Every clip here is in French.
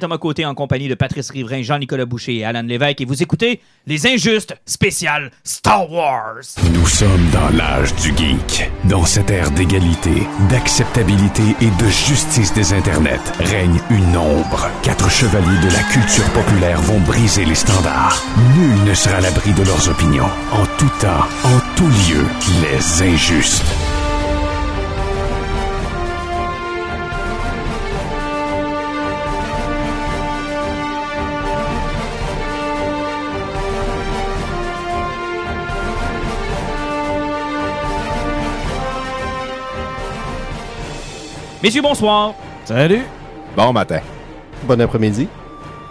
Thomas Côté en compagnie de Patrice Riverain, Jean-Nicolas Boucher et Alan Lévesque et vous écoutez Les Injustes spécial Star Wars. Nous sommes dans l'âge du geek. Dans cette ère d'égalité, d'acceptabilité et de justice des internets, règne une ombre. Quatre chevaliers de la culture populaire vont briser les standards. Nul ne sera à l'abri de leurs opinions. En tout temps, en tout lieu, les injustes. Messieurs, bonsoir. Salut! Bon matin. Bon après-midi.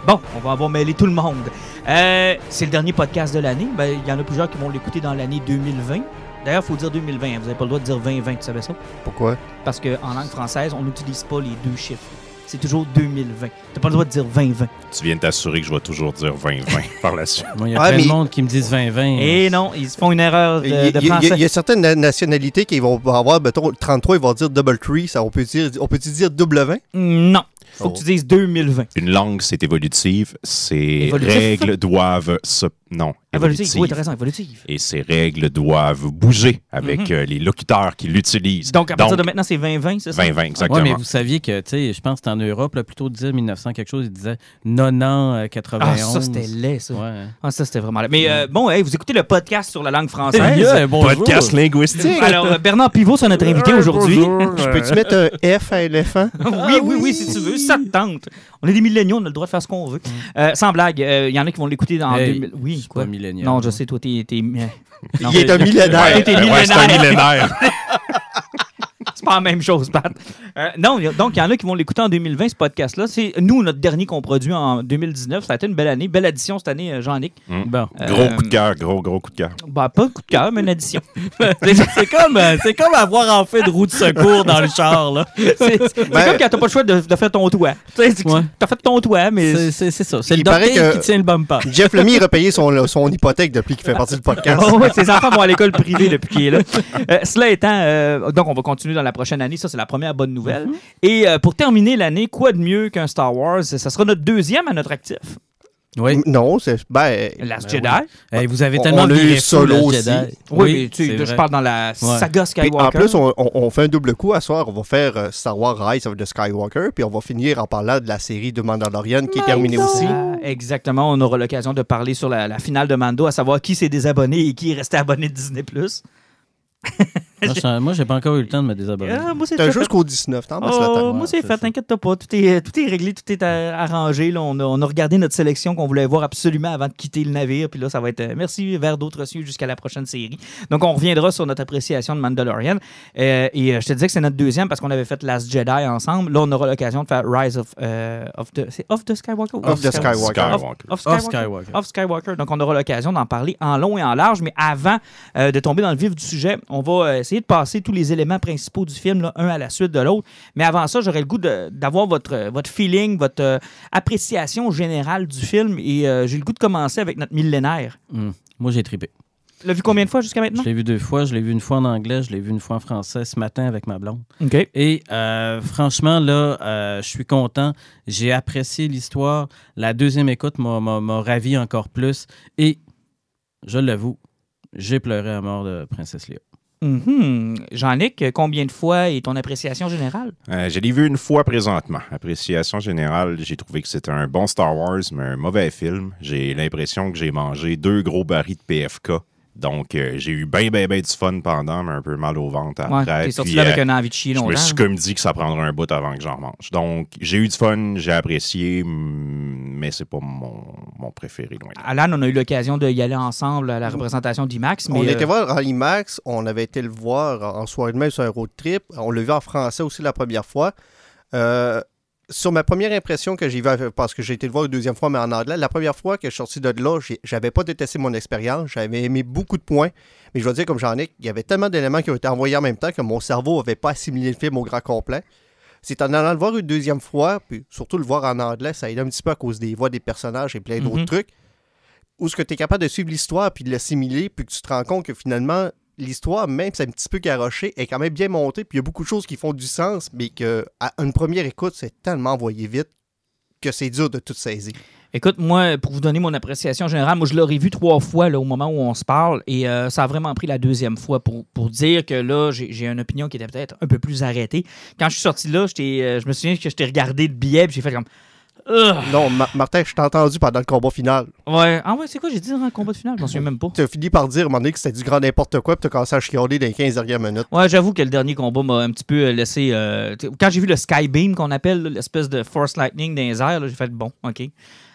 Bon, on va avoir mêlé tout le monde. Euh, c'est le dernier podcast de l'année. Ben, Il y en a plusieurs qui vont l'écouter dans l'année 2020. D'ailleurs, il faut dire 2020. hein. Vous n'avez pas le droit de dire 2020, tu savais ça? Pourquoi? Parce qu'en langue française, on n'utilise pas les deux chiffres. C'est toujours 2020. Tu pas le droit de dire 2020. Tu viens de t'assurer que je vais toujours dire 2020 par la suite. Il y a Ah, plein mais- de monde qui me disent 20-20. Et non, ils se font une erreur de, Il y, a- de il y a- français. il y a certaines na- nationalités qui vont avoir, mettons, 33, ils vont dire double tree. Ça, on peut dire, on peut dire double 20? Non. Faut Oh. que tu dises 2020. Une langue, c'est évolutive. Ces Évolutif. règles doivent se... Non, Évolutive. Oui, t'as raison, évolutive. Et ces règles doivent bouger avec Mhm. euh, les locuteurs qui l'utilisent. Donc, à partir de maintenant, c'est 2020, c'est ça? 2020, exactement. Ouais, mais vous saviez que, tu sais, je pense que c'était en Europe, là, plutôt dire 1900 quelque chose, ils disaient 90, euh, 91. Ah, ça, c'était laid, ça. Ouais. Ah, ça, c'était vraiment laid. Mais euh, bon, hey, vous écoutez le podcast sur la langue française. Yeah, bonjour. Podcast linguistique. Alors, euh, Bernard Pivot, c'est notre invité aujourd'hui. Je peux-tu mettre un F à éléphant? oui, oui, oui, si tu veux, ça te tente. On est des milléniaux, on a le droit de faire ce qu'on veut. Euh, sans blague, il y en a qui vont l'écouter dans Hey, 2000. Oui, quoi? Pas millénial. Non, je sais, toi, t'es. t'es- Il est un millénaire. Ouais, t'es Ouais, ouais, c'est un millénaire. C'est pas la même chose, Pat. Euh, non, y a- donc il y en a qui vont l'écouter en 2020, ce podcast-là. C'est nous, notre dernier qu'on produit en 2019. Ça a été une belle année. Belle addition cette année, euh, Jean-Nic. Bon. Gros Euh, coup de cœur, gros, gros coup de cœur. Bah, pas coup de cœur, mais une addition. C'est comme, euh, c'est comme avoir en fait de roue de secours dans le char, là. C'est Ben- comme quand t'as pas le choix de, de faire ton toit. Ouais. T'as fait ton toit, mais. C'est ça. C'est Il le paraît docteur que- qui tient le bumper. Jeff Lemire a repayé son, son hypothèque depuis qu'il fait partie du podcast. Oh, ouais, ses enfants vont à l'école privée depuis qu'il est là. Euh, cela étant, euh, donc on va continuer dans la prochaine année. Ça, c'est la première bonne nouvelle. Et euh, pour terminer l'année, quoi de mieux qu'un Star Wars? Ça sera notre deuxième à notre actif. Oui. Non, c'est. Ben, Last Ben Jedi. Hey, vous avez On- tellement on a viré eu Solo aussi. Jedi. Oui, mais tu, je parle dans la saga Skywalker. en plus, on, on- on fait un double coup à soir. On va faire euh, Star Wars Rise of the Skywalker, puis on va finir en parlant de la série de Mandalorian qui est terminée aussi. Ah, exactement. On aura l'occasion de parler sur la, la finale de Mando, à savoir qui s'est désabonné et qui est resté abonné de Disney+. Moi, je- Moi, j'ai pas encore eu le temps de me désabonner. Ah, moi, c'est T'as jusqu'au 19, t'en passes Oh, temps. moi, c'est c'est fait, ça. t'inquiète pas. Tout est, tout est réglé, tout est euh, arrangé. Là. On, a, on a regardé notre sélection qu'on voulait voir absolument avant de quitter le navire. Puis là, ça va être euh, merci vers d'autres cieux jusqu'à la prochaine série. Donc, on reviendra sur notre appréciation de Mandalorian. Euh, et euh, je te disais que c'est notre deuxième parce qu'on avait fait Last Jedi ensemble. Là, on aura l'occasion de faire Rise of, euh, of the. C'est Of the Skywalker? Of the Skywalker? Of, Skywalker. of Off Skywalker. Skywalker. Of Skywalker. Donc, on aura l'occasion d'en parler en long et en large. Mais avant euh, de tomber dans le vif du sujet, on va euh, essayer de passer tous les éléments principaux du film, là, un à la suite de l'autre. Mais avant ça, j'aurais le goût d'avoir votre, euh, votre feeling, votre euh, appréciation générale du film. Et euh, j'ai le goût de commencer avec notre millénaire. Hum. Moi, j'ai trippé. L'as vu combien de fois jusqu'à maintenant? Je l'ai vu deux fois. Je l'ai vu une fois en anglais, je l'ai vu une fois en français ce matin avec ma blonde. OK. Et euh, franchement, là, euh, je suis content. J'ai apprécié l'histoire. La deuxième écoute m'a ravi encore plus. Et, je l'avoue, j'ai pleuré à mort de Princesse Léa. Mhm. Jean-Nic, combien de fois est ton appréciation générale? Euh, je l'ai vu une fois présentement. Appréciation générale, j'ai trouvé que c'était un bon Star Wars, mais un mauvais film. J'ai l'impression que j'ai mangé deux gros barils de PFK. Donc, euh, j'ai eu bien, bien, bien du fun pendant, mais un peu mal au ventre Ouais, après. t'es sorti Puis, là avec euh, un envie de chier je me longtemps. suis comme dit que ça prendrait un bout avant que j'en mange. Donc, j'ai eu du fun, j'ai apprécié, mm, mais c'est pas mon, mon préféré loin de là. Alan, on a eu l'occasion d'y aller ensemble à la représentation d'IMAX. Mais On euh, était voir en IMAX, on avait été le voir en soirée de même sur un road trip. On l'a vu en français aussi la première fois. Euh, sur ma première impression que j'ai vu, parce que j'ai été le voir une deuxième fois, mais en anglais, la première fois que je suis sorti de là, j'avais pas détesté mon expérience, j'avais aimé beaucoup de points, mais je dois dire, comme j'en ai, il y avait tellement d'éléments qui ont été envoyés en même temps que mon cerveau n'avait pas assimilé le film au grand complet. C'est en allant le voir une deuxième fois, puis surtout le voir en anglais, ça aide un petit peu à cause des voix des personnages et plein d'autres Mhm. trucs, où ce que tu es capable de suivre l'histoire puis de l'assimiler, puis que tu te rends compte que finalement, l'histoire, même si c'est un petit peu garoché, est quand même bien montée, puis il y a beaucoup de choses qui font du sens, mais que à une première écoute, c'est tellement envoyé vite que c'est dur de tout saisir. Écoute, moi, pour vous donner mon appréciation générale, moi, je l'aurais vu trois fois là, au moment où on se parle et euh, ça a vraiment pris la deuxième fois pour, dire que là, j'ai une opinion qui était peut-être un peu plus arrêtée. Quand je suis sorti là, euh, je me souviens que je t'ai regardé le billet et j'ai fait comme. Non, Ma- Martin, je t'ai entendu pendant le combat final. Ouais. Ah ouais, c'est quoi j'ai dit dans le combat de finale? Je m'en souviens même pas. Tu as fini par dire à un moment donné que c'était du grand n'importe quoi, puis tu as commencé à chialer dans les 15 dernières minutes. Ouais, j'avoue que le dernier combat m'a un petit peu euh, laissé. euh, quand j'ai vu le Skybeam qu'on appelle, l'espèce de Force Lightning dans les airs, j'ai fait bon, OK.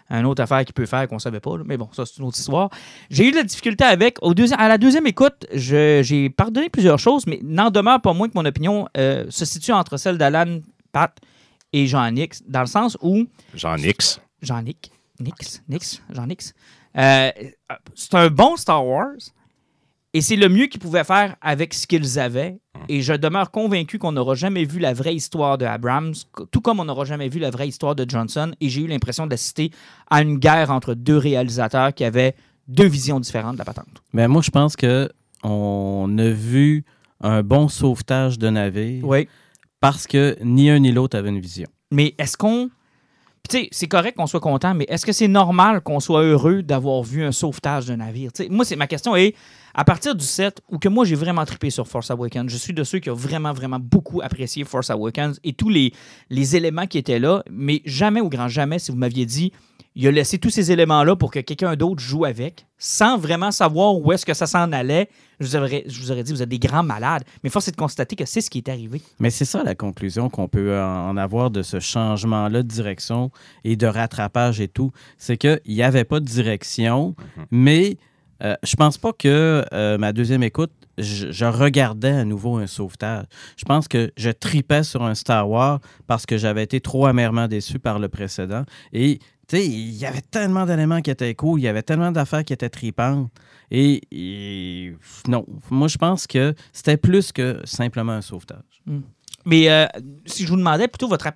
Une autre affaire qu'il peut faire qu'on savait pas, là. mais bon, ça, c'est une autre histoire. J'ai eu de la difficulté avec. Au à la deuxième écoute, je- j'ai pardonné plusieurs choses, mais n'en demeure pas moins que mon opinion euh, se situe entre celle d'Alan, Pat et Jean-Nix, dans le sens où. Jean Nix. Jean-Nic. Nix. Nix. Jean-Nix. Euh, c'est un bon Star Wars. Et c'est le mieux qu'ils pouvaient faire avec ce qu'ils avaient. Et je demeure convaincu qu'on n'aura jamais vu la vraie histoire de Abrams, tout comme on n'aura jamais vu la vraie histoire de Johnson. Et j'ai eu l'impression d'assister à une guerre entre deux réalisateurs qui avaient deux visions différentes de la patente. Mais moi, je pense que on a vu un bon sauvetage de navire Oui. Parce que ni un ni l'autre avait une vision. Mais est-ce qu'on. Tu sais, c'est correct qu'on soit content, mais est-ce que c'est normal qu'on soit heureux d'avoir vu un sauvetage de navire? Tu sais, moi, c'est ma question est à partir du 7, où que moi, j'ai vraiment trippé sur Force Awakens, je suis de ceux qui ont vraiment, vraiment beaucoup apprécié Force Awakens et tous les, les éléments qui étaient là, mais jamais, au grand jamais, si vous m'aviez dit, il a laissé tous ces éléments-là pour que quelqu'un d'autre joue avec, sans vraiment savoir où est-ce que ça s'en allait, je vous, aurais, je vous aurais dit, vous êtes des grands malades. Mais force est de constater que c'est ce qui est arrivé. Mais c'est ça la conclusion qu'on peut en avoir de ce changement-là de direction et de rattrapage et tout. C'est qu'il n'y avait pas de direction, mais euh, je pense pas que euh, ma deuxième écoute, je, regardais à nouveau un sauvetage. Je pense que je tripais sur un Star Wars parce que j'avais été trop amèrement déçu par le précédent. Et tu sais, il y avait tellement d'éléments qui étaient cool, il y avait tellement d'affaires qui étaient tripantes. Et, non, moi je pense que c'était plus que simplement un sauvetage. Mais euh, si je vous demandais plutôt votre,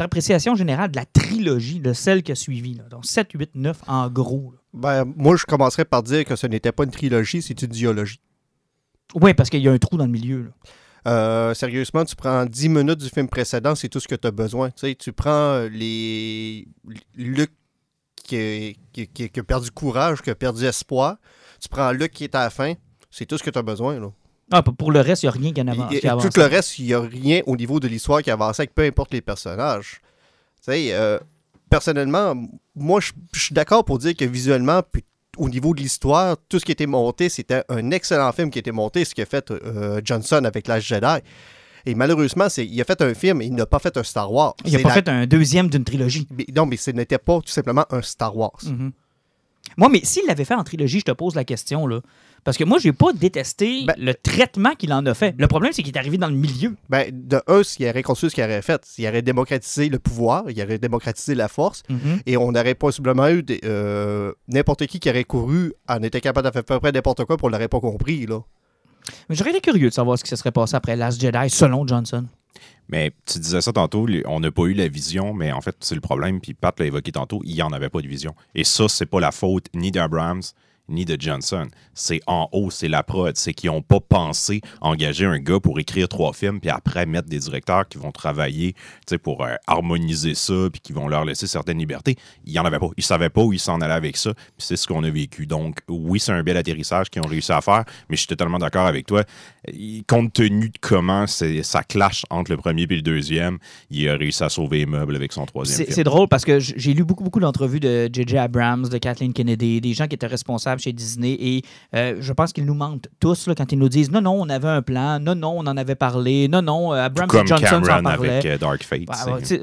appréciation générale de la trilogie, de celle qui a suivi, donc 7, 8, 9 en gros. Ben, moi, je commencerais par dire que ce n'était pas une trilogie, c'est une dialogie. Oui, parce qu'il y a un trou dans le milieu. là. Euh, sérieusement, tu prends 10 minutes du film précédent, c'est tout ce que tu as besoin. Tu sais, tu prends euh, les Luc qui, qui- qui- qui a perdu courage, qui a perdu espoir. Tu prends Luc qui est à la fin, c'est tout ce que tu as besoin. Là. Ah, pour- le reste, il n'y a rien qui en avance. Et- et qui avance. tout le reste, il n'y a rien au niveau de l'histoire qui avance avec peu importe les personnages. Tu sais, euh, personnellement, moi, je je suis d'accord pour dire que visuellement, puis au niveau de l'histoire, tout ce qui était monté, c'était un excellent film qui était monté, ce qu'a fait euh, Johnson avec l'âge Jedi. Et malheureusement, c'est, il a fait un film et il n'a pas fait un Star Wars. Il n'a pas la- fait un deuxième d'une trilogie. mais- non, mais ce n'était pas tout simplement un Star Wars. Mhm. Moi, mais s'il l'avait fait en trilogie, je te pose la question. là. Parce que moi, j'ai pas détesté Ben- le traitement qu'il en a fait. Le problème, c'est qu'il est arrivé dans le milieu. Ben, de un, s'il aurait construit ce qu'il aurait fait, s'il aurait démocratisé le pouvoir, il aurait démocratisé la force, Mhm. et on aurait possiblement eu euh, n'importe qui qui aurait couru en était capable de faire à peu près n'importe quoi, pour on l'aurait pas compris, là. Mais j'aurais été curieux de savoir ce qui se serait passé après Last Jedi, selon Johnson. Mais tu disais ça tantôt, on n'a pas eu la vision, mais en fait, c'est le problème. Puis Pat l'a évoqué tantôt, il n'y en avait pas de vision. Et ça, c'est pas la faute ni d'Abrams ni de Johnson. C'est en haut, c'est la prod. C'est qu'ils n'ont pas pensé engager un gars pour écrire trois films, puis après mettre des directeurs qui vont travailler pour euh, harmoniser ça, puis qui vont leur laisser certaines libertés. Il n'y en avait pas. Ils ne savaient pas où ils s'en allaient avec ça, c'est ce qu'on a vécu. Donc, oui, c'est un bel atterrissage qu'ils ont réussi à faire, mais je suis totalement d'accord avec toi. Compte tenu de comment ça clash entre le premier et le deuxième, il a réussi à sauver les meubles avec son troisième C'est film. c'est drôle parce que j'ai lu beaucoup, beaucoup d'entrevues de J.J. Abrams, de Kathleen Kennedy, des gens qui étaient responsables chez Disney et euh, je pense qu'ils nous mentent tous là, quand ils nous disent non, non, on avait un plan, non, non, on en avait parlé, non, non, euh, Abrams Comme et Johnson s'en Cameron parlaient. avec euh, Dark Fate.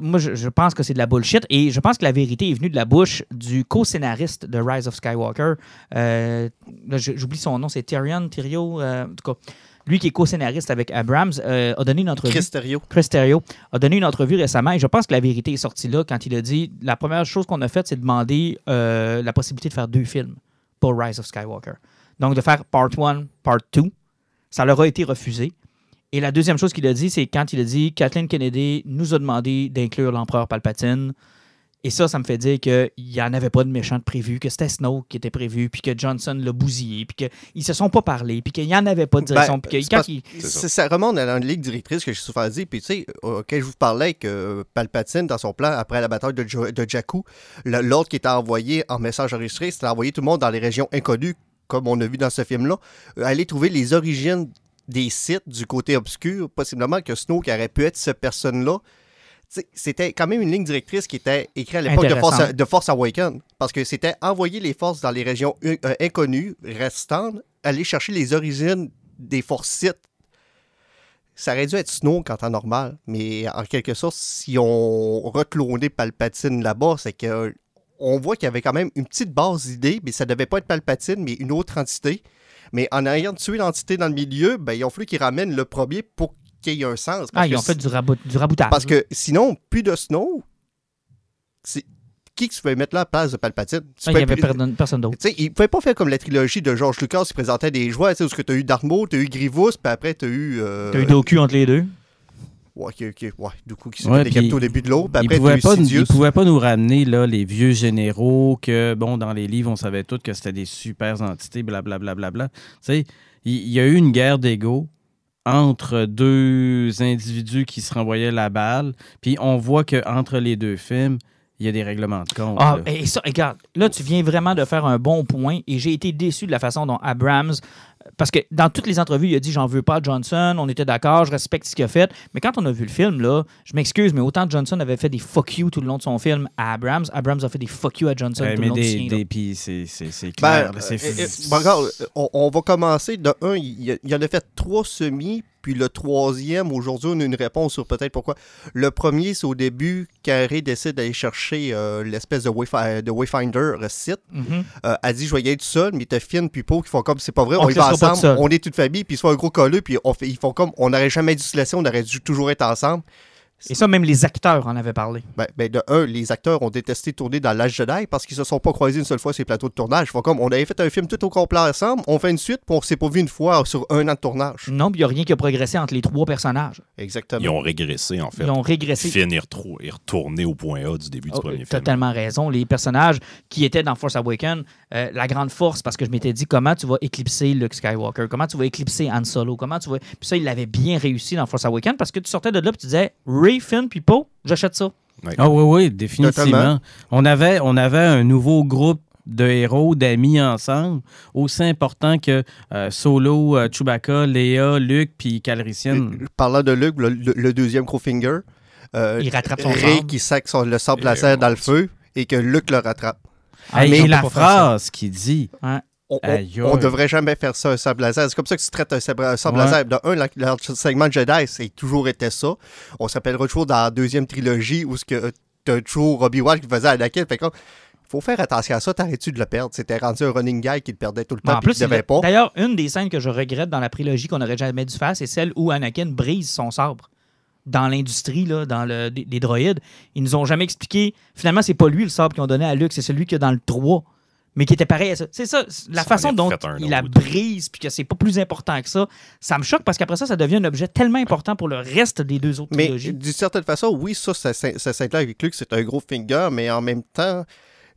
Moi, je, je pense que c'est de la bullshit. Et je pense que la vérité est venue de la bouche du co-scénariste de Rise of Skywalker. Euh, J'oublie son nom, c'est Tyrion, Tyrio, euh, en tout cas. Lui qui est co-scénariste avec Abrams euh, a donné une entrevue. Chris Terrio a donné une entrevue récemment et je pense que la vérité est sortie là quand il a dit la première chose qu'on a faite, c'est demander euh, la possibilité de faire deux films Rise of Skywalker. Donc de faire part 1, part 2. Ça leur a été refusé. Et la deuxième chose qu'il a dit, c'est quand il a dit Kathleen Kennedy nous a demandé d'inclure l'empereur Palpatine Et ça, ça me fait dire qu'il n'y en avait pas de méchant de prévu, que c'était Snoke qui était prévu, puis que Johnson l'a bousillé, puis qu'ils se sont pas parlé, puis qu'il n'y en avait pas de direction. Ben, puis que quand il- ça remonte à une ligne directrice que j'ai souvent dit. Puis, tu sais, quand je vous parlais que euh, Palpatine, dans son plan, après la bataille de, Jo- de Jakku, l'autre qui était envoyé en message enregistré, c'était envoyer tout le monde dans les régions inconnues, comme on a vu dans ce film-là, euh, aller trouver les origines des sites du côté obscur, possiblement que Snoke aurait pu être cette personne-là. C'était quand même une ligne directrice qui était écrite à l'époque de Force, de Force Awakens, parce que c'était envoyer les forces dans les régions euh, inconnues, restantes, aller chercher les origines des forces sites ça aurait dû être Snoke en temps normal, mais en quelque sorte, si on reclonait Palpatine là-bas, c'est que on voit qu'il y avait quand même une petite base d'idées, mais ça devait pas être Palpatine, mais une autre entité. Mais en ayant tué l'entité dans le milieu, ben, il a fallu qu'ils ramènent le premier pour qu'il y ait un sens. Ah, ils ont fait du, rabot- du raboutage. Parce que sinon, plus de Snow, c'est qui que tu peux mettre là à la place de Palpatine? Tu Ah, il n'y avait plus- personne, d'autre. tu sais, il pouvait pas faire comme la trilogie de George Lucas qui présentait des jouets, tu sais, où tu as eu Darth Maul, tu as eu Grievous, puis après tu as eu. euh, T'as eu Doku entre les deux. Ouais, ok, ok. Ouais, du coup, qui s'est Ouais, puis au début de l'autre. Puis Ils après, pouvaient, t'as pas, ils pouvaient pas nous ramener là, les vieux généraux que, bon, dans les livres, on savait tous que c'était des super entités, blablabla. Bla, bla, bla. Tu sais, il il y, a eu une guerre d'ego entre deux individus qui se renvoyaient la balle, puis on voit qu'entre les deux films, il y a des règlements de compte. Ah, là. et ça, regarde, là, tu viens vraiment de faire un bon point et j'ai été déçu de la façon dont Abrams. Parce que dans toutes les entrevues, il a dit J'en veux pas à Johnson, on était d'accord, je respecte ce qu'il a fait. Mais quand on a vu le film, là, je m'excuse, mais autant Johnson avait fait des fuck you tout le long de son film à Abrams, Abrams a fait des fuck you à Johnson Ouais, tout le long du des, là. des puis c'est Ben, clair. là, c'est- euh, euh, ben, regarde, on, on va commencer. De un, il, y a- il en a fait trois semis, puis le troisième, aujourd'hui, on a une réponse sur peut-être pourquoi. Le premier, c'est au début, Carré décide d'aller chercher euh, l'espèce de, Wayfi- de Wayfinder euh, site. Mhm. Euh, elle dit Je vais y aller tout seul, mais t'as Finn puis Poe qui font comme c'est pas vrai, On on, y va ensemble, on est toute famille, puis ils sont un gros colleux, puis on fait, ils font comme on n'aurait jamais dû se laisser, on aurait dû toujours être ensemble. Et ça, même les acteurs en avaient parlé. Ben, ben, de un, les acteurs ont détesté tourner dans l'âge Jedi parce qu'ils se sont pas croisés une seule fois sur les plateaux de tournage. Font comme on avait fait un film tout au complet ensemble, on fait une suite, puis on s'est pas vu une fois sur un an de tournage. Non, puis il n'y a rien qui a progressé entre les trois personnages. Exactement. Ils ont régressé, en fait. Ils ont régressé. Finn est, retrou- est retourné au point A du début du Oh, premier T'as film. tellement raison. Les personnages qui étaient dans Force Awakens, euh, la grande force, parce que je m'étais dit comment tu vas éclipser Luke Skywalker, comment tu vas éclipser Han Solo, comment tu vas? Puis ça, il l'avait bien réussi dans Force Awakens parce que tu sortais de là et tu disais Ray, Finn, puis Poe, j'achète ça. Ah oui, oui, définitivement. Totalement. On avait, on avait un nouveau groupe de héros, d'amis ensemble, aussi important que euh, Solo, euh, Chewbacca, Léa, Luke, puis Calrissian. Euh, Parlant de Luke, le, deuxième Crowfinger, euh, Il rattrape son Ray qui sac son- le sable laser dans le feu et que Luke le rattrape. Ah, Hey, mais et la phrase qu'il dit. On- on devrait jamais faire ça, un sable laser. C'est comme ça que tu traites un sable Ouais. laser. De un, le segment Jedi, c'est toujours été ça. On s'appellera toujours dans la deuxième trilogie où ce que t'as toujours Obi-Wan qui faisait Anakin. Fait que, faut faire attention à ça, t'arrêtes-tu de le perdre? C'était rendu un running guy qui le perdait tout le temps en plus, qui devait il- pas. d'ailleurs, une des scènes que je regrette dans la prélogie qu'on n'aurait jamais dû faire, c'est celle où Anakin brise son sabre. Dans l'industrie, là, dans le, des, des droïdes, ils nous ont jamais expliqué. Finalement, c'est pas lui le sabre qu'ils ont donné à Luke, c'est celui qu'il y a dans le 3. Mais qui était pareil à ça. C'est ça, la Ça façon dont il la brise, puis que c'est pas plus important que ça. Ça me choque parce qu'après ça, ça devient un objet tellement important pour le reste des deux autres Mais trilogies. d'une certaine façon, oui, ça, ça, ça, ça s'intègre avec Luke, c'est un gros finger, mais en même temps,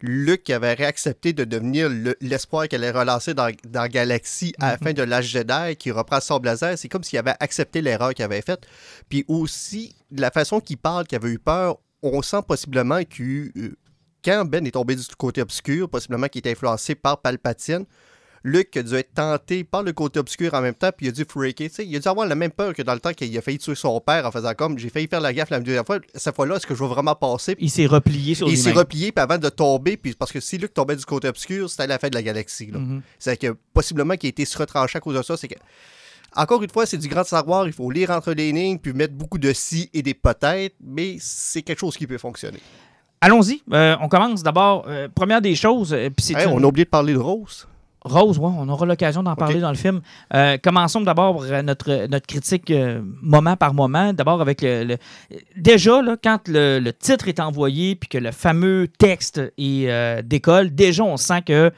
Luke avait réaccepté de devenir le- l'espoir qu'elle allait relancer dans, dans Galaxy à la fin de l'âge Jedi, qui reprend son blazer. C'est comme s'il avait accepté l'erreur qu'il avait faite. Puis aussi, de la façon qu'il parle, qu'il avait eu peur, on sent possiblement que euh, quand Ben est tombé du côté obscur, possiblement qu'il était influencé par Palpatine, Luke a dû être tenté par le côté obscur en même temps, puis il a dû freaker. Il a dû avoir la même peur que dans le temps qu'il a failli tuer son père en faisant comme j'ai failli faire la gaffe la deuxième fois. Cette fois-là, est-ce que je vais vraiment passer? Il s'est replié sur il s'est replié, puis avant de tomber, puis parce que si Luke tombait du côté obscur, c'était la fin de la galaxie. là. Mhm. C'est que possiblement qu'il a été se retranché à cause de ça. C'est que, encore une fois, c'est du grand savoir. Il faut lire entre les lignes, puis mettre beaucoup de si et des peut-être, mais c'est quelque chose qui peut fonctionner. Allons-y. Euh, on commence d'abord. euh, première des choses, euh, puis c'est Hey, une- On a oublié de parler de Rose. Rose, ouais, on aura l'occasion d'en parler dans le film. Commençons d'abord notre, notre critique moment par moment. D'abord avec le, le- Déjà, là, quand le, le titre est envoyé puis que le fameux texte est, décolle, déjà, on sent que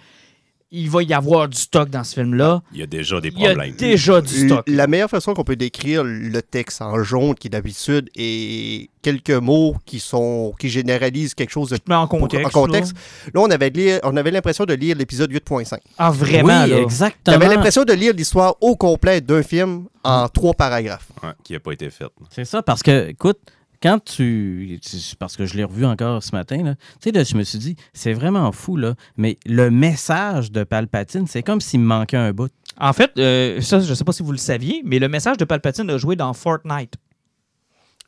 il va y avoir du stock dans ce film-là. Il y a déjà des Il y a problèmes. déjà du stock. La meilleure façon qu'on peut décrire le texte en jaune qui d'habitude est quelques mots qui sont qui généralisent quelque chose de Mais en contexte. en contexte. Là, on avait on avait l'impression de lire l'épisode 8.5. là. Ah, vraiment, oui, là. exactement. J'avais l'impression de lire l'histoire au complet d'un film en trois paragraphes. Ouais, qui n'a pas été fait. C'est ça, parce que, écoute, quand tu. Parce que je l'ai revu encore ce matin, là, tu sais, là, je me suis dit, c'est vraiment fou, là, mais le message de Palpatine, c'est comme s'il me manquait un bout. En fait, euh, ça, je sais pas si vous le saviez, mais le message de Palpatine a joué dans Fortnite.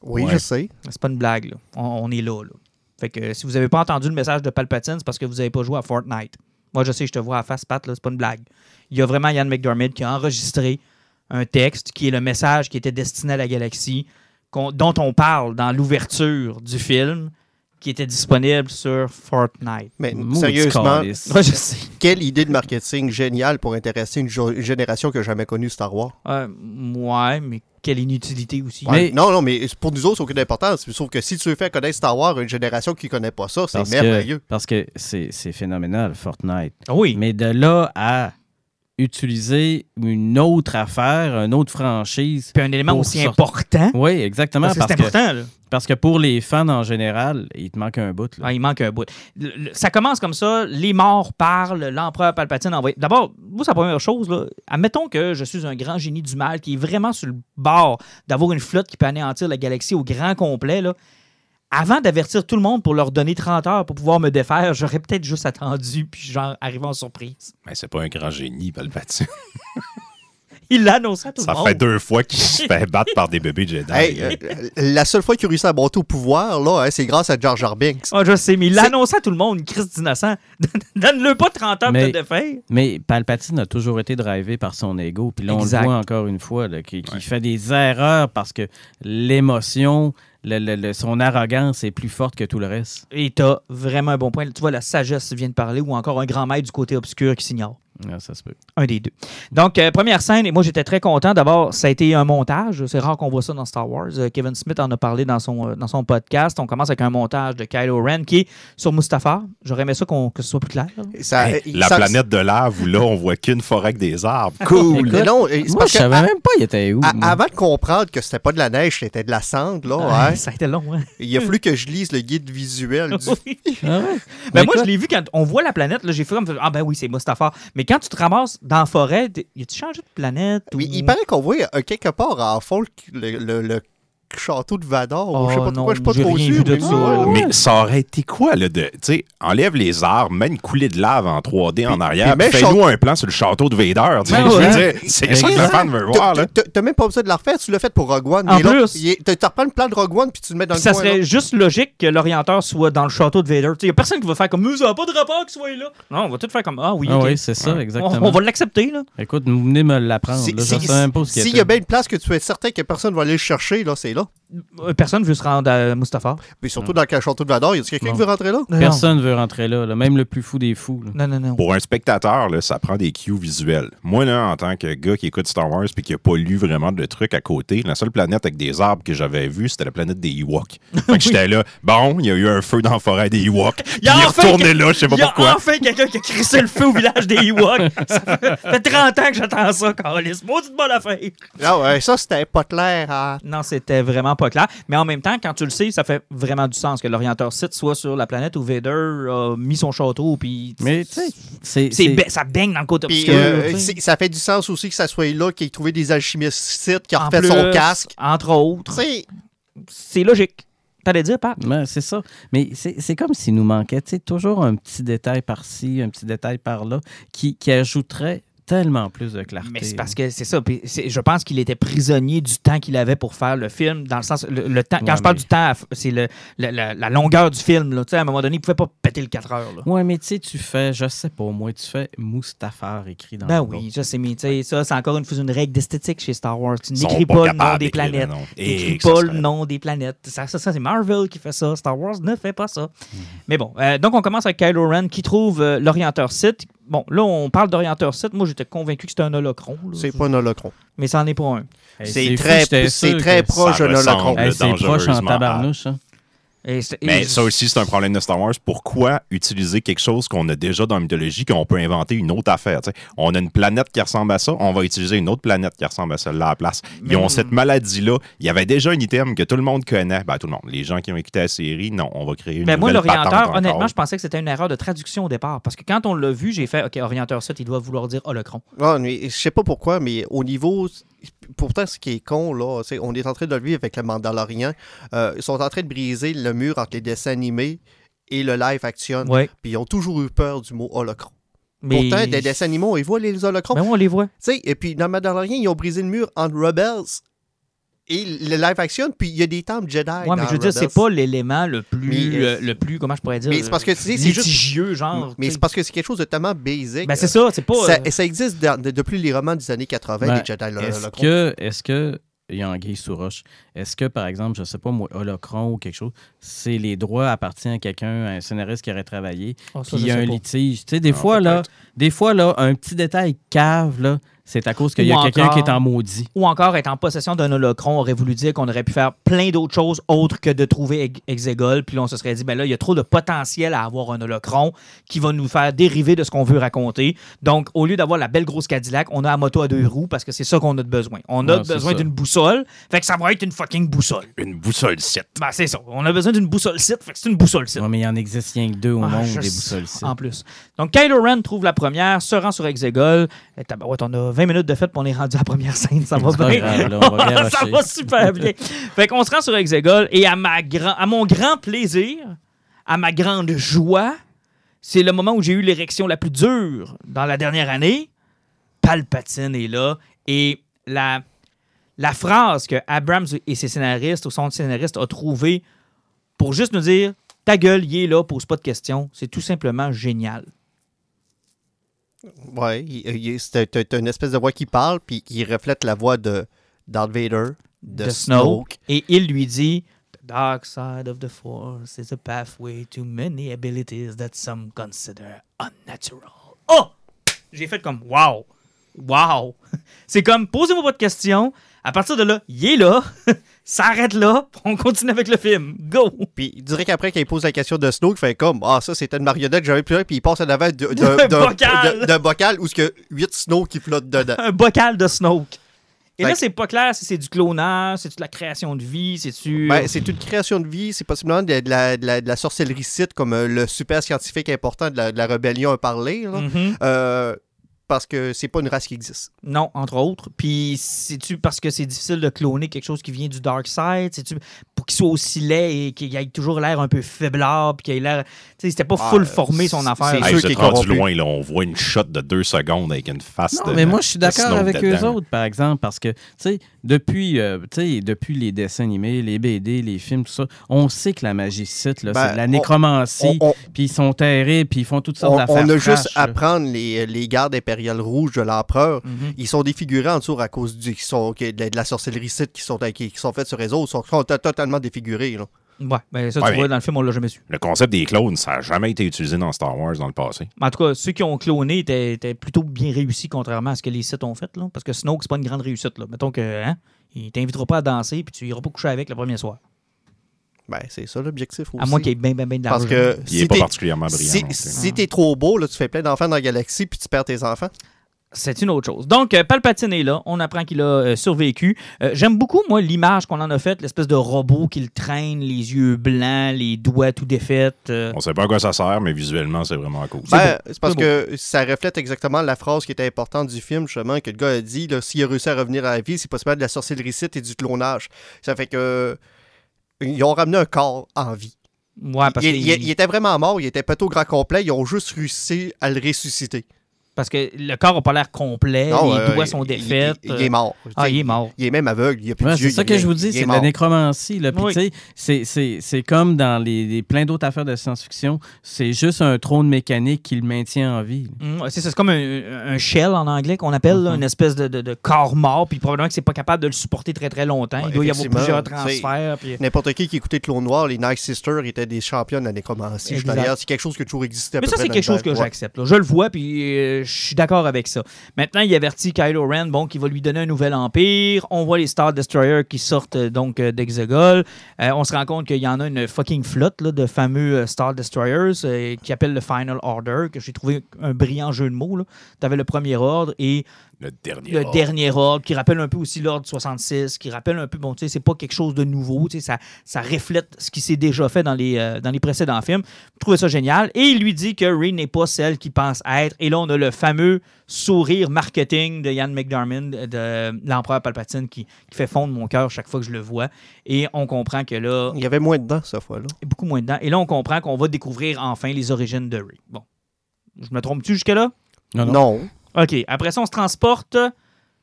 Oui, Ouais. je sais. C'est pas une blague, là. On, on est là, là. Fait que si vous avez pas entendu le message de Palpatine, c'est parce que vous avez pas joué à Fortnite. Moi, je sais, je te vois à face, Pat, là, c'est pas une blague. Il y a vraiment Ian McDermott qui a enregistré un texte qui est le message qui était destiné à la galaxie, dont on parle dans l'ouverture du film, qui était disponible sur Fortnite. Mais sérieusement. Ouais, je sais. quelle idée de marketing géniale pour intéresser une, génération qui n'a jamais connu Star Wars. Euh, ouais, mais quelle inutilité aussi. Mais- Non, non, mais pour nous autres, c'est aucune importance. Sauf que si tu veux faire connaître Star Wars à une génération qui ne connaît pas ça, c'est merveilleux. que, parce que c'est c'est phénoménal, Fortnite. Ah oui. Mais de là à utiliser une autre affaire, une autre franchise. Puis un élément aussi sortir- important. Oui, exactement. Parce que c'est important, là. parce que pour les fans en général, il te manque un bout. là. Ah, il manque un bout. Le- le- ça commence comme ça, les morts parlent, l'empereur Palpatine envoie. D'abord, moi, c'est la première chose. Là. Admettons que je suis un grand génie du mal qui est vraiment sur le bord d'avoir une flotte qui peut anéantir la galaxie au grand complet. Là. Avant d'avertir tout le monde pour leur donner 30 heures pour pouvoir me défaire, j'aurais peut-être juste attendu puis genre arrivé en surprise. Mais c'est pas un grand génie, Palpatine. Il l'a annoncé à tout Ça le monde. fait deux fois qu'il se fait battre par des bébés Jedi. Hey, euh, la seule fois qu'il a réussi à monter au pouvoir, là, hein, c'est grâce à Jar Jar Binks. Ah, je sais, mais il l'a annoncé à tout le monde, Christ d'innocent. Donne-le pas 30 heures Mais- pour te défaire. Mais Palpatine a toujours été drivé par son ego. Puis là, on Exact. le voit encore une fois, qui, Ouais. fait des erreurs parce que l'émotion, le- le- le- son arrogance est plus forte que tout le reste. Et t'as vraiment un bon point. Tu vois, la sagesse vient de parler ou encore un grand maître du côté obscur qui s'ignore. Ah, ça se peut. Un des deux. Donc, euh, première scène, et moi j'étais très content. D'abord, ça a été un montage. C'est rare qu'on voit ça dans Star Wars. Euh, Kevin Smith en a parlé dans son, euh, dans son podcast. On commence avec un montage de Kylo Ren qui est sur Mustafar. J'aurais aimé ça qu'on- que ce soit plus clair. Ça- Hey, la ça- planète de lave où là, on voit qu'une forêt avec des arbres. Cool. Écoute, Mais non, c'est Moi, parce je savais à- même pas il était où. à- avant de comprendre que c'était pas de la neige, c'était de la cendre, là, Ah, ouais, Ça a été long, hein? il a fallu que je lise le guide visuel du. Ah ouais? Ben Mais moi, écoute, je l'ai vu quand on voit la planète. là, J'ai fait comme Ah, ben oui, c'est Mustafar. Mais quand tu te ramasses dans la forêt, y a-tu changé de planète? Oui, ou- il paraît qu'on voit euh, quelque part en fond le, le- le château de Vador. Oh, je sais pas non, pourquoi, je suis pas trop sûr. vu de mais- ça. Ouais. Mais ça aurait été quoi, là, de. Tu sais, enlève les arbres, mets une coulée de lave en 3D en arrière, fais-nous un plan sur le château de Vader. Ben je veux ouais. dire, c'est ça que le fan veut voir, là. T'as- même pas besoin de la refaire, tu l'as fait pour Rogue One. En plus. Tu reprends le plan de Rogue One puis tu le mets dans le ça coin. serait là. juste logique que l'orienteur soit dans le château de Vader. Il n'y a personne qui va faire comme nous, ça n'a pas de rapport qu'il soit là. Non, on va tout faire comme Ah oui, Ah ok. oui, c'est ça, on, exactement. on va l'accepter. là. Écoute, venez me l'apprendre. Pas S'il y y a bien une place que tu es certain que personne va aller le chercher, là, c'est là. Euh, Personne ne veut se rendre à Mustafar. Mais surtout dans le château de Vador, y a quelqu'un Non. qui veut rentrer là? Personne veut rentrer là, là, même le plus fou des fous. là. Non, non, non. Pour un spectateur, là, ça prend des cues visuels. Moi, là, en tant que gars qui écoute Star Wars puis qui n'a pas lu vraiment de trucs à côté, la seule planète avec des arbres que j'avais vu, c'était la planète des Ewoks. Fait que j'étais là, bon, il y a eu un feu dans la forêt des Ewoks. Il y a est enfin retourné que- là, je sais pas Il y a pourquoi. enfin quelqu'un qui a crissé le feu au village des Ewoks. ça fait, fait 30 ans que j'attends ça, Carlis. Maudite bonne affaire. Ah ouais, ça, c'était pas clair. hein. Non, c'était vraiment pas clair. Mais en même temps, quand tu le sais, ça fait vraiment du sens que l'orienteur site soit sur la planète où Vader a mis son château. Puis Mais tu sais, c'est. c'est c'est- ba- ça baigne dans le côté obscur. euh, ça fait du sens aussi que ça soit là, qu'il ait trouvé des alchimistes, qui a En refait son casque. Entre autres. C'est logique. T'allais dire, Pat? C'est ça. Mais c'est c'est comme s'il nous manquait tu sais, toujours un petit détail par-ci, un petit détail par-là, qui, qui ajouterait tellement plus de clarté. Mais c'est parce que c'est ça. Puis c'est- je pense qu'il était prisonnier du temps qu'il avait pour faire le film. Dans le sens. Le, le temps, quand Ouais, je parle mais- du temps, c'est le- la, la- la longueur du film. Là. Tu sais, À un moment donné, il pouvait pas péter le 4 heures. Là. Ouais, mais tu sais, tu fais, je sais pas, au moins, tu fais Mustafar écrit dans Ben le oui, je sais, mais tu sais, ça, c'est encore une fois une règle d'esthétique chez Star Wars. Tu n'écris pas pas, le nom capables des planètes. nom. N'écris ça pas le nom des planètes. Ça, ça, ça, c'est Marvel qui fait ça. Star Wars ne fait pas ça. Mais bon, euh, donc on commence avec Kylo Ren qui trouve euh, l'orienteur site. Bon, là, on parle d'orienteur site. Moi, j'étais convaincu que c'était un holocron. là. c'est pas un holocron. Mais ça n'en est pas un. Hey, C'est fou, très, j'étais c'est sûr très proche ça d'un holocron. Hey, c'est proche en tabarnouche, hein. Et c'est- et Mais je- ça aussi, c'est un problème de Star Wars. Pourquoi utiliser quelque chose qu'on a déjà dans la mythologie, qu'on peut inventer une autre affaire? tu sais? On a une planète qui ressemble à ça, on va utiliser une autre planète qui ressemble à celle-là à la place. Ils ont cette maladie-là. Il y avait déjà un item que tout le monde connaît. Ben, tout le monde. Les gens qui ont écouté la série, non, on va créer une Mais moi, nouvelle patente l'orienteur, honnêtement, je pensais que c'était une erreur de traduction au départ. Parce que quand on l'a vu, j'ai fait OK, orienteur 7, il doit vouloir dire holocron. Mais je sais pas pourquoi, mais au niveau. Pourtant, ce qui est con, là, c'est on est en train de le vivre avec le Mandalorian. Euh, ils sont en train de briser le mur entre les dessins animés et le live action. Ouais. Puis ils ont toujours eu peur du mot holocron. Mais... Pourtant, des dessins animés, ils voient les holocrons. Ben oui, on les voit. Tu sais, et puis dans Mandalorian, ils ont brisé le mur entre Rebels et le live action, puis il y a des temples Jedi. Ouais, mais dans je veux dire, c'est pas l'élément le plus, Mais, euh, le plus, comment je pourrais dire, mais c'est parce que, tu sais, c'est juste- litigieux, genre. Mais c'est parce que c'est quelque chose de tellement basic. Ben c'est ça, c'est pas. Ça, euh, et ça existe dans- de- depuis les romans des années 80, Ben, les Jedi Est-ce que, est-ce que, il y a Anguille sous roche, est-ce que, par exemple, je sais pas, moi, Holocron ou quelque chose, c'est les droits appartiennent à quelqu'un, à un scénariste qui aurait travaillé, oh, ça, puis je il y a un pas. litige. Tu sais, des Ah, fois, là, des fois, là, un petit détail cave, là, c'est à cause qu'il y a quelqu'un qui est en maudit. Ou encore être en possession d'un holocron aurait voulu dire qu'on aurait pu faire plein d'autres choses autres que de trouver Ex- Exegol. Puis là, on se serait dit, ben là, il y a trop de potentiel à avoir un holocron qui va nous faire dériver de ce qu'on veut raconter. Donc, au lieu d'avoir la belle grosse Cadillac, on a la moto à deux roues parce que c'est ça qu'on a de besoin. On a Ouais, besoin d'une boussole. Fait que ça va être une fucking boussole. Une boussole 7. Ben, c'est ça. On a besoin d'une boussole site. Fait que c'est une boussole site. Ouais, mais il y en existe rien que deux au Ah, monde, des boussoles ici. En plus. Donc, Kylo Ren trouve la première, se rend sur Exegol. Et tabarouette, on a 20 minutes de fête, puis on est rendu à la première scène. Ça va bien. grave, là, on va bien ça va super bien. fait qu'on se rend sur Exegol et à, ma grand, à mon grand plaisir, à ma grande joie, c'est le moment où j'ai eu l'érection la plus dure dans la dernière année. Palpatine est là et la, la phrase que Abrams et ses scénaristes, ou son scénariste, a trouvé pour juste nous dire ta gueule, il est là, pose pas de questions, c'est tout simplement génial. Ouais, il- il- c'est une espèce de voix qui parle, puis qui reflète la voix de Darth Vader, de, de Snoke. Snoke. Et il lui dit The dark side of the force is a pathway to many abilities that some consider unnatural. Oh! J'ai fait comme Wow! Wow! C'est comme posez-moi pas de questions. À partir de là, il est là. Ça arrête là. On continue avec le film. Go! Puis il dirait qu'après, quand il pose la question de Snoke, il fait comme Ah, ça, c'était une marionnette j'avais plus là, puis il passe en avant de- de- D'un bocal. de- bocal où il y a 8 Snoke qui flottent dedans. Un bocal de Snoke. Et là, c'est pas clair si c'est du clonage, c'est-tu de la création de vie, c'est-tu. Ben, c'est une création de vie, c'est possiblement de, de la, de la- de la sorcellerie site, comme euh, le super scientifique important de la, de la rébellion a parlé. là. Euh, parce que c'est pas une race qui existe. Non, entre autres. Puis, c'est-tu parce que c'est difficile de cloner quelque chose qui vient du dark side? C'est-tu pour qu'il soit aussi laid et qu'il ait toujours l'air un peu faiblard? Puis qu'il ait l'air. Tu sais, c'était pas Ah, full formé son affaire. c'est Hey, sûr qu'il est rendu loin, là. On voit une shot de deux secondes avec une face Non, de. mais moi, je suis d'accord avec eux autres, par exemple, parce que, tu sais, depuis, euh, depuis les dessins animés, les BD, les films, tout ça, on sait que la magie cite, là, Ben, c'est de la nécromancie, puis ils sont terribles, puis ils font toutes sortes d'affaires on a juste à prendre les, les gardes impériales rouges de l'empereur. Mhm. Ils sont défigurés en dessous à cause du, qui sont, de, la- sorcellerie site qui sont, qui, qui sont faites sur les autres. Ils sont, sont totalement défigurés. là. Ouais, ben ça, Ouais, tu mais- vois, dans le film, on l'a jamais su. Le concept des clones, ça n'a jamais été utilisé dans Star Wars dans le passé. Mais En tout cas, ceux qui ont cloné étaient, étaient plutôt bien réussis, contrairement à ce que les sites ont fait. Là, parce que Snoke, c'est pas une grande réussite. Là. Mettons que, hein, il t'invitera pas à danser, puis tu iras pas coucher avec le premier soir. Ben, c'est ça l'objectif aussi. À moins qu'il y ait bien, bien, bien de Parce que Il si n'est pas particulièrement brillant. si, si t'es trop beau, là, tu fais plein d'enfants dans la galaxie puis tu perds tes enfants. C'est une autre chose. Donc, euh, Palpatine est là. On apprend qu'il a euh, survécu. Euh, J'aime beaucoup, moi, l'image qu'on en a faite, l'espèce de robot qui le traîne, les yeux blancs, les doigts tout défaits. euh. On sait pas à quoi ça sert, mais visuellement, c'est vraiment cool. Ben, c'est parce que ça reflète exactement la phrase qui était importante du film, justement, que le gars a dit s'il a réussi à revenir à la vie, c'est possible de la sorcellerie site et du clonage. Ça fait que. Ils ont ramené un corps en vie. Ouais, parce, il, que, il- il était vraiment mort, il était au grand complet, ils ont juste réussi à le ressusciter. Parce que le corps n'a pas l'air complet, Non, les euh, doigts sont il- défaits. Il, il est mort. Ah, T'sais, il est mort. Il est même aveugle, il a plus Ouais, de c'est ça que je vous dis, c'est de la nécromancie. Là. Puis, Oui. tu sais, c'est- comme dans les, les plein d'autres affaires de science-fiction, c'est juste un trône mécanique qui le maintient en vie. Mm, c'est comme un, un shell en anglais qu'on appelle, là, Mhm. une espèce de, de- de corps mort, puis probablement que c'est pas capable de le supporter très très longtemps. Ouais, il doit y avoir plusieurs transferts. puis- N'importe qui qui écoutait Clone Noir, les Night Sisters étaient des champions de la nécromancie. C'est quelque chose qui a toujours existé à Mais peu ça, c'est quelque chose que j'accepte. Je le vois, puis euh, je suis d'accord avec ça. Maintenant, il avertit Kylo Ren, bon, qu'il va lui donner un nouvel empire. On voit les Star Destroyers qui sortent euh, donc euh, d'Exegol. Euh, on se rend compte qu'il y en a une fucking flotte de fameux Star Destroyers qui appelle le Final Order, que j'ai trouvé un brillant jeu de mots. Tu avais le premier ordre et Le dernier. le ordre. dernier ordre, qui rappelle un peu aussi l'ordre 66, qui rappelle un peu, bon, tu sais, c'est pas quelque chose de nouveau, tu sais, ça, ça reflète ce qui s'est déjà fait dans les, euh, dans les précédents films. Je trouvais ça génial. Et il lui dit que Rey n'est pas celle qu'il pense être. Et là, on a le fameux sourire marketing de Ian McDermott, de, de l'empereur Palpatine, qui, qui fait fondre mon cœur chaque fois que je le vois. Et on comprend que là, Il y avait moins dedans cette fois-là. beaucoup moins dedans. Et là, on comprend qu'on va découvrir enfin les origines de Rey. Bon. Je me trompe-tu jusque-là? Non, non. Non. OK. Après ça, on se transporte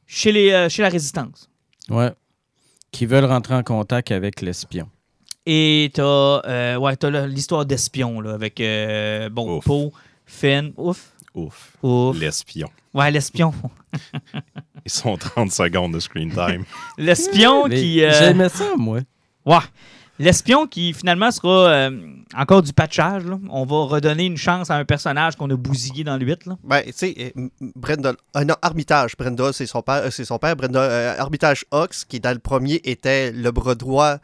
chez, les, euh, chez la Résistance. Ouais. Qui veulent rentrer en contact avec l'espion. Et t'as euh, ouais, t'as là, l'histoire d'espion là, avec euh, bon. Poe, Finn, ouf, Ouf. ouf. L'espion. Ouais, l'espion. Ils sont 30 secondes de screen time. L'espion qui. euh, J'aimais ça, moi. ouais. L'espion qui finalement sera euh, encore du patchage. On va redonner une chance à un personnage qu'on a bousillé dans le 8. Là. Ben, tu sais, euh, Brenda. Ah non, Armitage. Brenda, c'est son père. euh, C'est son père. Brenda. euh, Armitage Hawks, qui dans le premier était le bras droit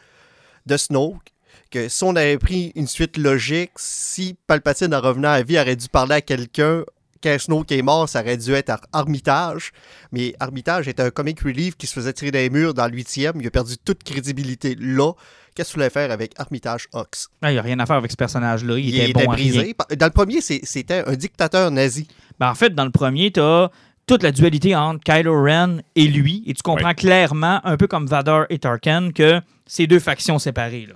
de Snoke. Que si on avait pris une suite logique, si Palpatine en revenant à vie aurait dû parler à quelqu'un quand Snoke est mort, ça aurait dû être Ar- Armitage. Mais Armitage était un comic relief qui se faisait tirer des murs dans le huitième. Il a perdu toute crédibilité. Là, qu'est-ce que tu voulais faire avec Armitage Hawks? Il n'y a rien à faire avec ce personnage-là. Il, Il, était, était bon à rien. brisé. Dans le premier, c'était un dictateur nazi. Ben, en fait, dans le premier, tu as toute la dualité entre Kylo Ren et lui. Et tu comprends clairement, un peu comme Vador et Tarkin, que c'est deux factions séparées. Là.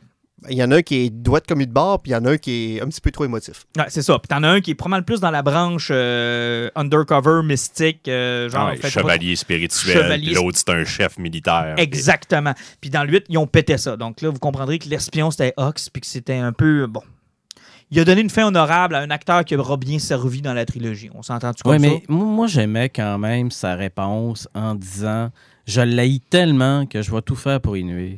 Il y en a un qui est douette comme une barre, puis il y en a un qui est un petit peu trop émotif. Ouais, c'est ça. Puis t'en as un qui est pas mal plus dans la branche euh, undercover, mystique, euh, genre. Ouais, fait, chevalier spirituel. Chevalier- puis L'autre, c'est un chef militaire. Exactement. Puis dans le 8, ils ont pété ça. Donc là, vous comprendrez que l'espion, c'était Ox, puis que c'était un peu. Bon. Il a donné une fin honorable à un acteur qui aura bien servi dans la trilogie. On s'entend-tu comme Oui, ça? mais moi, j'aimais quand même sa réponse en disant Je l'haïs tellement que je vais tout faire pour y nuire.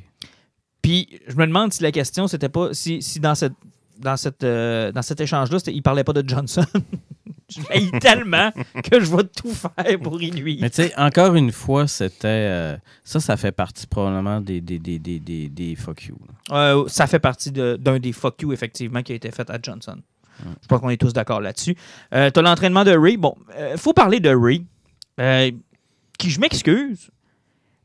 Puis je me demande si la question, c'était pas. Si, si dans cette. Dans, cette, euh, dans cet échange-là, il parlait pas de Johnson. je l'haïs tellement que je vais tout faire pour y nuire. Mais tu sais, encore une fois, c'était. euh, ça, ça fait partie probablement des, des, des, des, des, des fuck you. Euh, ça fait partie de- d'un des fuck you, effectivement, qui a été fait à Johnson. Je pense qu'on est tous d'accord là-dessus. Euh, T'as l'entraînement de Ray. Bon, il faut parler de Ray, qui, je m'excuse,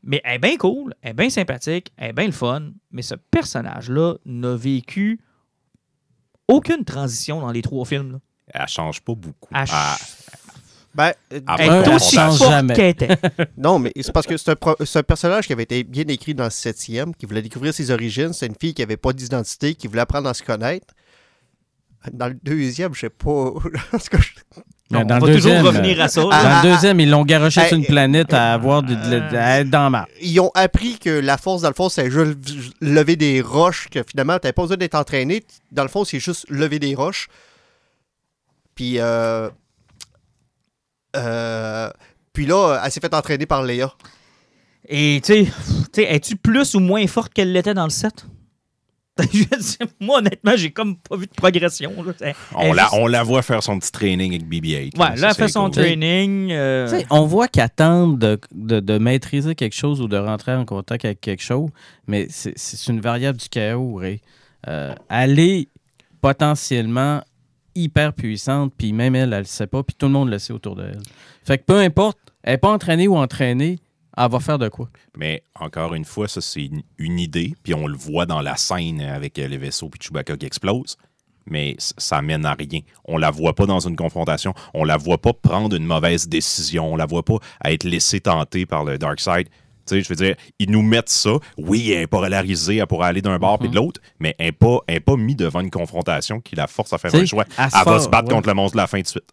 mais elle est bien cool, elle est bien sympathique, elle est bien le fun, mais ce personnage-là n'a vécu aucune transition dans les trois films. là. Elle change pas beaucoup. Elle, Ah, Ben, euh, Ah, elle est elle aussi change forte jamais. qu'elle était. non, mais c'est parce que c'est un, pro- c'est un personnage qui avait été bien écrit dans le septième, qui voulait découvrir ses origines. C'est une fille qui avait pas d'identité, qui voulait apprendre à se connaître. Dans le deuxième, je sais pas. en tout cas, je- on dans va le toujours deuxième, revenir à ça. Dans là. Ah, le ah, deuxième, ils l'ont garoché ah, sur une planète à avoir de, de- de- à être dans ma. Ils ont appris que la force, dans le fond, c'est juste lever des roches, que finalement, t'avais pas besoin d'être entraîné. Dans le fond, c'est juste lever des roches. Puis, euh, euh, puis là, elle s'est fait entraîner par Léa. Et tu sais, tu sais, es-tu plus ou moins forte qu'elle l'était dans le 7? Moi, honnêtement, j'ai comme pas vu de progression. Elle- on, elle la, juste- on la voit faire son petit training avec BB-8. Ouais, là, elle fait son cool. training. euh, on voit qu'elle tente de, de- de maîtriser quelque chose ou de rentrer en contact avec quelque chose, mais c'est- c'est une variable du chaos, Ray. Euh, elle est potentiellement hyper puissante, puis même elle, elle le sait pas, puis tout le monde le sait autour d'elle. Fait que peu importe, elle n'est pas entraînée ou entraînée, elle va faire de quoi? Mais encore une fois, ça, c'est une, idée. Puis on le voit dans la scène avec euh, les vaisseaux puis Chewbacca qui explose. Mais ça mène à rien. On la voit pas dans une confrontation. On la voit pas prendre une mauvaise décision. On la voit pas être laissée tenter par le Dark Side. Tu sais, je veux dire, ils nous mettent ça. Oui, elle est polarisée, elle pourrait aller d'un bord puis de l'autre, mais elle n'est pas, elle est pas mise devant une confrontation qui la force à faire un choix. elle va se battre ouais. contre le monstre de la fin de suite.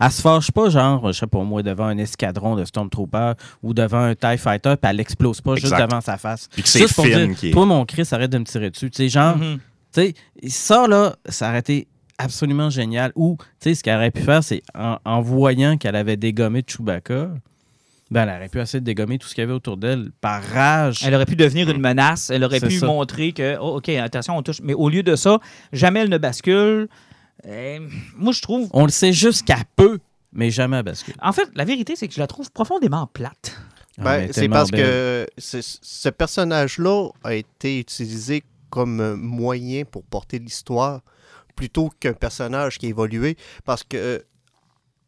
Elle se fâche pas, genre, je sais pas moi, devant un escadron de Stormtroopers ou devant un TIE Fighter, puis elle explose pas juste devant sa face. Puis que c'est Juste pour Finn dire, qui est- Toi, mon Chris, arrête de me tirer dessus. Tu sais, genre, mhm. tu sais, ça, là, ça aurait été absolument génial. Ou, tu sais, ce qu'elle aurait pu faire, c'est en, en voyant qu'elle avait dégommé Chewbacca, ben, elle aurait pu essayer de dégommer tout ce qu'il y avait autour d'elle par rage. Elle aurait pu devenir une menace. Elle aurait pu ça. montrer que, oh, OK, attention, on touche. Mais au lieu de ça, jamais elle ne bascule. Euh, moi, je trouve. On le sait juste qu'elle peut. mais jamais à bascule. En fait, la vérité, c'est que je la trouve profondément plate. Ah, Ben, c'est parce belle. que ce personnage-là a été utilisé comme moyen pour porter l'histoire plutôt qu'un personnage qui a évolué. Parce que euh,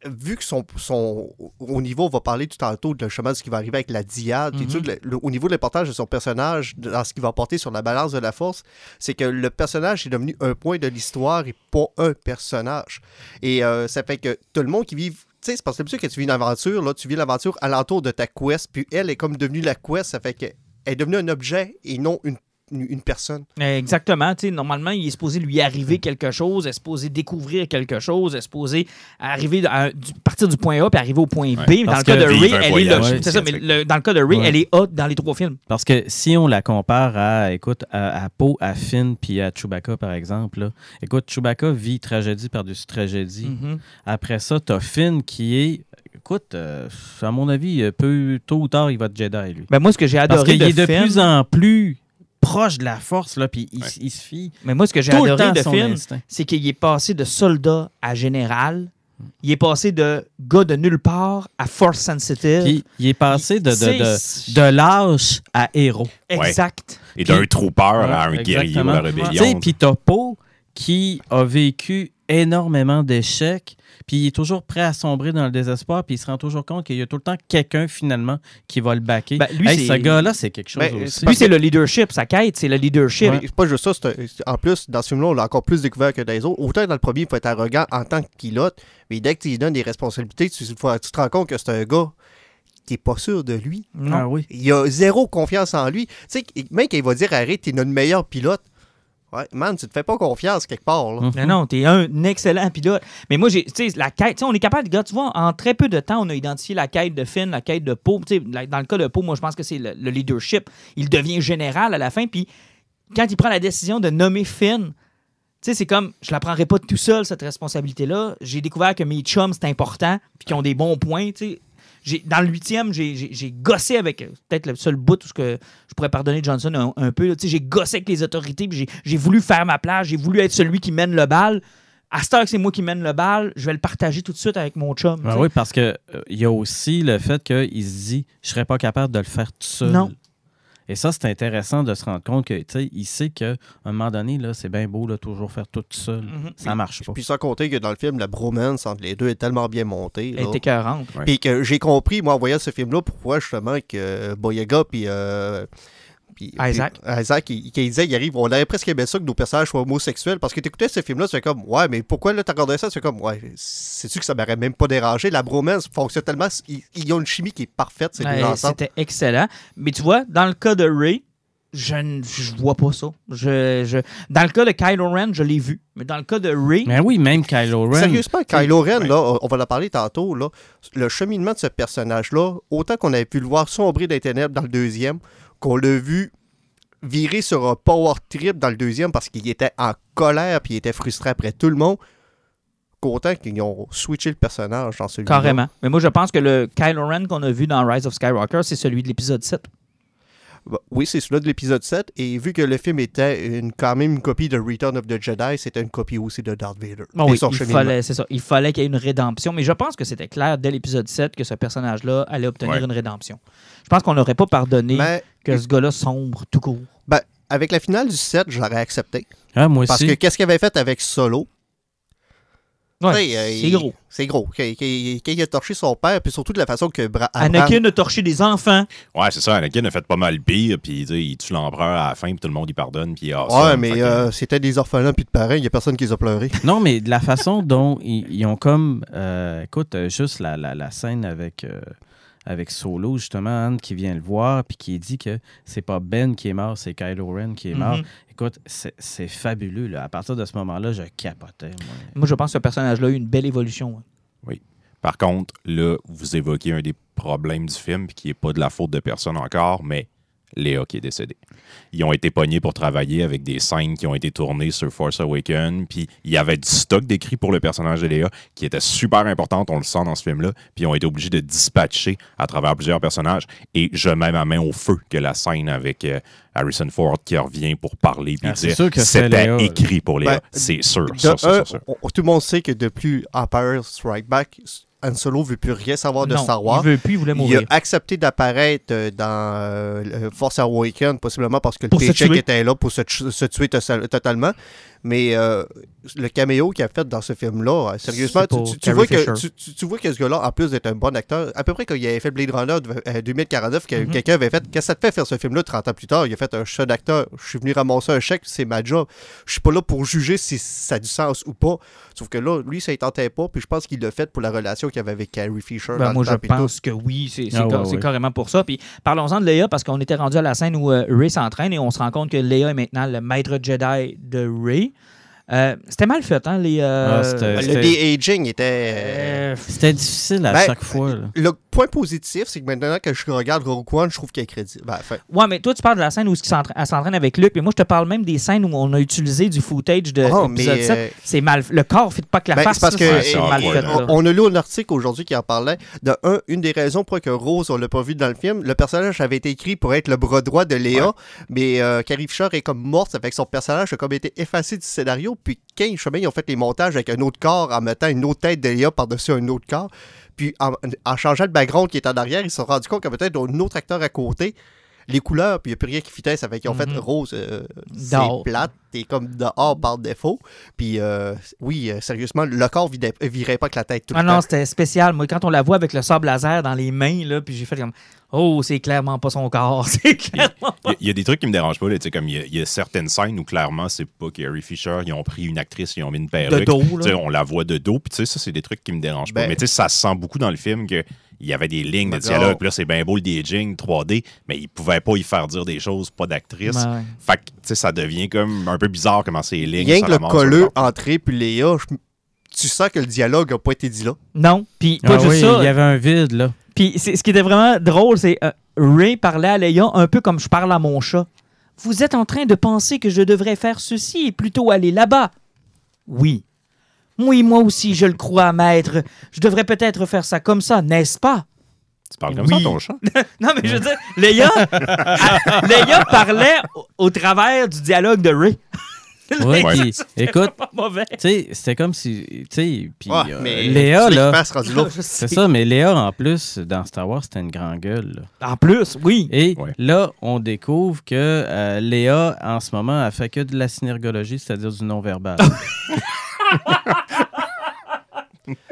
vu que son, son au niveau, on va parler tout tantôt de chemin de ce qui va arriver avec la diade, Mhm. tout, le- le- au niveau de l'importance de son personnage, dans ce qu'il va apporter sur la balance de la force, c'est que le personnage est devenu un point de l'histoire et pas un personnage. Et euh, ça fait que tout le monde qui vit. Tu sais, c'est parce que c'est sûr que tu vis une aventure, là, tu vis l'aventure alentour de ta quest, puis elle est comme devenue la quest, ça fait qu'elle est devenue un objet et non une, une, personne. Euh, Exactement. Normalement, il est supposé lui arriver quelque chose, est supposé découvrir quelque chose, est supposé arriver à, du- partir du point A puis arriver au point B. Ouais, Mais dans le parce cas de Ray, elle est c'est ça, mais le- dans le cas de Ray, Ouais. elle est A dans les trois films. Parce que si on la compare à, écoute, à, à Poe, à Finn, puis à Chewbacca, par exemple, là, écoute, Chewbacca vit tragédie par-dessus tragédie. Mhm. Après ça, t'as Finn qui est, écoute, euh, à mon avis, euh, peu tôt ou tard, il va être Jedi, lui. Ben, moi, ce que j'ai Parce adoré qu'il de, est de Finn, plus en plus proche de la force, là, puis il, Ouais. il se fie mais moi, ce que j'ai adoré de instinct. c'est qu'il est passé de soldat à général. Il est passé de gars de nulle part à force sensitive. Puis il est passé de, de, de, de lâche à héros. Exact. Et d'un trooper à un guerrier de la Tu sais, rébellion. puis t'as Poe qui a vécu énormément d'échecs, puis il est toujours prêt à sombrer dans le désespoir, puis il se rend toujours compte qu'il y a tout le temps quelqu'un finalement qui va le backer. Ben, lui, Hey, ce gars-là, c'est quelque chose Ben, aussi. Lui, c'est le leadership. Sa quête, c'est le leadership. Mais c'est pas juste ça. en plus, dans ce film-là, on l'a encore plus découvert que dans les autres. Autant dans le premier, il faut être arrogant en tant que pilote, mais dès que tu lui donnes des responsabilités, tu, te rends compte que c'est un gars qui est pas sûr de lui. Non. Ah oui. Il a zéro confiance en lui. Tu sais, même quand il va dire arrête, t'es notre meilleur pilote. Ouais, man, tu te fais pas confiance quelque part. Non, non, t'es un excellent pilote. Mais moi, tu sais, la quête, tu on est capable, gars, tu vois, en très peu de temps, on a identifié la quête de Finn, la quête de Poe. Tu sais, dans le cas de Poe, moi, je pense que c'est le, le leadership. Il devient général à la fin, puis quand il prend la décision de nommer Finn, tu sais, c'est comme, je la prendrai pas tout seul, cette responsabilité-là. J'ai découvert que mes chums, c'est important, puis qu'ils ont des bons points, tu sais. Dans le huitième, j'ai- gossé avec, peut-être le seul bout où ce que je pourrais pardonner Johnson un, un peu. J'ai gossé avec les autorités, puis j'ai- voulu faire ma place, j'ai voulu être celui qui mène le bal. À cette heure que c'est moi qui mène le bal, je vais le partager tout de suite avec mon chum. sais. oui, parce que euh, il y a aussi le fait qu'il se dit je serais pas capable de le faire tout seul. Non. Et ça, c'est intéressant de se rendre compte que, tu sais, il sait qu'à un moment donné, là, c'est bien beau, là, toujours faire tout seul. Mhm. Ça marche pas. Puis sans compter que dans le film, la bromance entre les deux est tellement bien montée. Elle est écœurante. Ouais. Puis que j'ai compris, moi, en voyant ce film-là, pourquoi justement que Boyega puis. euh, puis- Isaac. puis Isaac, il, disait, il arrive, on aurait presque aimé ça que nos personnages soient homosexuels parce que t'écoutais ce film-là, tu fais comme, ouais, mais pourquoi là t'as regardé ça? Tu fais comme, ouais, c'est-tu que ça m'aurait même pas dérangé? La bromance fonctionne tellement, ils, ils ont une chimie qui est parfaite, Ouais. C'était excellent. Mais tu vois, dans le cas de Ray, je ne je vois pas ça. Je, je- Dans le cas de Kylo Ren, je l'ai vu. Mais dans le cas de Ray, Mais oui, même Kylo Ren. Sérieusement, Kylo Ren, là, on va en parler tantôt, là, le cheminement de ce personnage-là, autant qu'on avait pu le voir sombrer dans les ténèbres dans le deuxième, qu'on l'a vu virer sur un power trip dans le deuxième parce qu'il était en colère puis il était frustré après tout le monde, qu'autant qu'ils ont switché le personnage dans celui-là. carrément. Mais moi, je pense que le Kylo Ren qu'on a vu dans Rise of Skywalker, c'est celui de l'épisode 7. Bah, Oui, c'est celui de l'épisode 7, et vu que le film était une, quand même une copie de Return of the Jedi, c'était une copie aussi de Darth Vader. Bon, Et oui, il fallait, c'est ça. Il fallait qu'il y ait une rédemption. Mais je pense que c'était clair dès l'épisode 7 que ce personnage-là allait obtenir Ouais. une rédemption. Je pense qu'on n'aurait pas pardonné Mais que ce gars-là sombre tout court. ben, avec la finale du 7, je l'aurais accepté. Ah, moi Parce aussi. que qu'est-ce qu'il avait fait avec Solo? Ouais, euh, c'est il- gros. C'est gros. Qu'il a torché son père, puis surtout de la façon que Bra Anakin a torché des enfants. Ouais, c'est ça. Anakin a fait pas mal pire, puis il tue l'empereur à la fin, puis tout le monde y pardonne, puis il a Ouais, mais euh, c'était des orphelins puis de parents, il y a personne qui les a pleurés. Non, mais de la façon dont ils, ils ont comme. euh, écoute, juste la, la- la scène avec, euh, avec Solo, justement, Anne qui vient le voir, puis qui dit que c'est pas Ben qui est mort, c'est Kylo Ren qui est mort. Mhm. Écoute, c'est c'est fabuleux. Là. À partir de ce moment-là, je capotais. Moi. Moi, je pense que ce personnage-là a eu une belle évolution. hein. Par contre, là, vous évoquez un des problèmes du film, puis qui n'est pas de la faute de personne encore, mais Léa qui est décédée. Ils ont été pognés pour travailler avec des scènes qui ont été tournées sur Force Awakens, puis il y avait du stock d'écrit pour le personnage de Léa qui était super importante, on le sent dans ce film-là, puis ils ont été obligés de dispatcher à travers plusieurs personnages, et je mets ma main au feu que la scène avec euh, Harrison Ford qui revient pour parler, puis Ah, c'est dire sûr que c'est c'était Léa. écrit pour Léa. Ben, c'est sûr, ça, ça. on- tout le monde sait que depuis Empire Strike Back, Han Solo veut plus rien savoir de non, Star Wars. il veut plus, il voulait Il mourir. a accepté d'apparaître euh, dans euh, Force Awakens, possiblement parce que le paycheck était là pour se, tu- se tuer to- totalement. Mais euh, le caméo qu'il a fait dans ce film-là, euh, sérieusement, tu, vois que, tu, vois que ce gars-là, en plus d'être un bon acteur, à peu près quand il avait fait Blade Runner de- euh, 2049, que Mhm. quelqu'un avait fait Qu'est-ce que ça te fait faire ce film-là 30 ans plus tard? Il a fait un chef d'acteur. Je suis venu ramasser un chèque, c'est ma job. Je suis pas là pour juger si ça a du sens ou pas. Sauf que là, lui, ça ne tentait pas. Puis je pense qu'il l'a fait pour la relation qu'il avait avec Carrie Fisher. Ben, dans moi, le je pense que oui, c'est Ah, ouais, ouais. carrément pour ça. Puis parlons-en de Leia parce qu'on était rendu à la scène où euh, Ray s'entraîne et on se rend compte que Leia est maintenant le maître Jedi de Ray. Euh, c'était mal fait, hein, les. euh, Ah, Le de-aging était. euh, C'était difficile à Ben, chaque fois. là. Le point positif, c'est que maintenant que je regarde Rogue One, je trouve qu'il est crédible. Ben, enfin, Ouais, mais toi, tu parles de la scène où elle s'entraîne avec Luke, mais moi, je te parle même des scènes où on a utilisé du footage de Oh, l'épisode mais, 7. euh, C'est mal. Le corps ne fit pas que la Ben, face. parce que, Ouais, c'est mal fait. on, on a lu un article aujourd'hui qui en parlait. De un, une des raisons pour que Rose, on l'a pas vu dans le film, le personnage avait été écrit pour être le bras droit de Léa, mais euh, Carrie Fisher est comme morte avec son personnage a comme été effacé du scénario. Puis quand chemin, ils ont fait les montages avec un autre corps en mettant une autre tête de Léa par-dessus un autre corps. Puis en, en changeant le background qui est en arrière, ils se sont rendus compte qu'il y avait peut-être un autre acteur à côté. Les couleurs, puis il n'y a plus rien qui fitait. Ça fait qu'ils ont fait Mhm. Rose, euh, c'est plate, t'es comme dehors par défaut. Puis euh, oui, euh, sérieusement, le corps vidait- virait pas que la tête tout Ah le non, c'était spécial. Moi, quand on la voit avec le sable laser dans les mains, là, puis j'ai fait comme Oh, c'est clairement pas son corps. C'est clairement Il y, a- y a des trucs qui me dérangent pas. Là, tu sais, comme il y, a, y a certaines scènes où clairement, c'est pas Carrie Fisher. Ils ont pris une actrice, ils ont mis une perruque. de dos. Tu sais, Là. on la voit de dos. Puis tu sais, ça, c'est des trucs qui me dérangent pas. Ben- Mais tu sais, ça se sent beaucoup dans le film que. Il y avait des lignes de Ben dialogue, puis là, c'est bien beau le DJing 3D, mais ils pouvaient pas y faire dire des choses, pas d'actrice. Ouais, ouais. Fait que, tu sais, ça devient comme un peu bizarre comment ces lignes Rien que le colleux corps. entré puis Léa, tu sens que le dialogue n'a pas été dit là? Non, puis pas Ah juste oui, ça. il y avait un vide, là. Puis c'est- ce qui était vraiment drôle, c'est euh, Ray parlait à Leia un peu comme je parle à mon chat. Vous êtes en train de penser que je devrais faire ceci et plutôt aller là-bas. Oui. Oui, moi aussi, je le crois, maître. Je devrais peut-être faire ça comme ça, n'est-ce pas? Tu parles comme Oui. ça, ton chat? Non, mais je veux dire, Leia parlait au, au travers du dialogue de Ray. Oui, puis, écoute, c'était comme si. Tu sais, puis Ouais, euh, Léa, là. C'est ça, mais Léa, en plus, dans Star Wars, c'était une grande gueule. là. En plus, oui. Et Ouais. là, on découvre que euh, Léa, en ce moment, elle fait que de la synergologie, c'est-à-dire du non-verbal.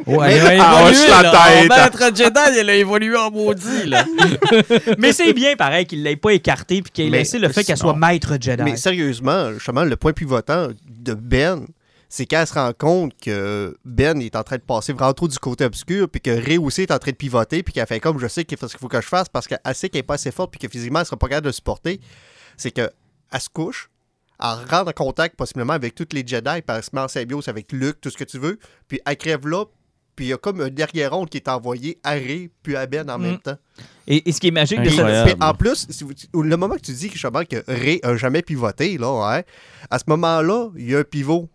Oh, elle a évolué, Ah, la tête. En maître Jedi, elle a évolué en maudit, là. Mais c'est bien pareil qu'il l'ait pas écarté puis qu'il ait Mais laissé le fait qu'elle soit maître Jedi. Mais sérieusement, justement, le point pivotant de Ben, c'est qu'elle se rend compte que Ben est en train de passer vraiment trop du côté obscur, puis que Ray aussi est en train de pivoter, puis qu'elle fait comme je sais qu'il faut ce qu'il faut que je fasse parce qu'elle sait qu'elle n'est pas assez forte, puis que physiquement, elle ne sera pas capable de le supporter. C'est qu'elle se couche, elle rentre en contact possiblement avec toutes les Jedi, met en symbiose avec Luke, tout ce que tu veux, puis elle crève là, puis il y a comme un derrière ronde qui est envoyé à Ray puis à Ben en Mm. même temps. Et, et ce qui est magique de cette en plus, le moment que tu dis que, que Ray a jamais pivoté, là, ouais, à ce moment-là, il y a un pivot.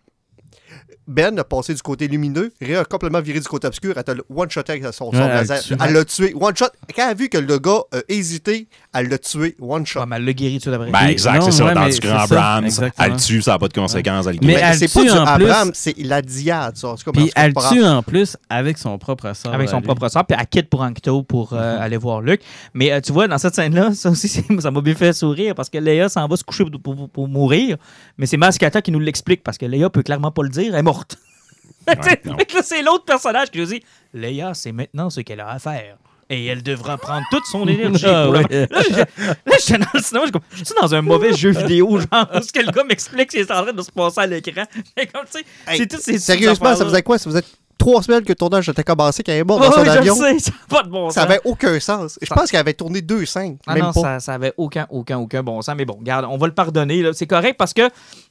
Ben a passé du côté lumineux, Ray a complètement viré du côté obscur, elle t'a one-shoté avec son, son Ouais, elle laser. l'a tué. One-shot. Quand elle a vu que le gars a hésité, elle l'a tué. One-shot. Ouais, mais elle l'a guéri tout d'après. Ben, exact, c'est ça. ouais, dans mais du grand Brahms, elle tue, ça n'a pas de conséquences. elle Mais elle c'est pas tue du en plus- Abraham, c'est la diade, ça. Puis elle tue en plus avec son propre sort. avec son lui. propre sort, puis elle quitte pour Ancto pour euh, aller voir Luke. Mais euh, tu vois, dans cette scène-là, ça aussi, ça m'a bien fait sourire parce que Leia s'en va se coucher pour, mourir. Mais c'est Mascata qui nous l'explique parce que Leia peut clairement pas le dire, elle est morte. Ouais, c'est l'autre personnage qui nous dit Leia, c'est maintenant ce qu'elle a à faire. Et elle devra prendre toute son énergie. Ah, pour le- ouais. Là, j'étais dans le cinéma, je suis comme, je suis dans un mauvais jeu vidéo, genre, ce que le gars m'explique ce qui est en train de se passer à l'écran. C'est comme, tu sais, Hey, c'est toutes ces Sérieusement, ça faisait quoi? Ça faisait trois semaines que le tournage était commencé, qu'elle est morte dans son avion. sais, ça pas de bon Ça sens. avait aucun sens. Je Ça- pense qu'elle avait tourné deux scènes. Ah même non, pas. ça, ça avait aucun, aucun, aucun bon sens. Mais bon, regarde, on va le pardonner. là. C'est correct parce que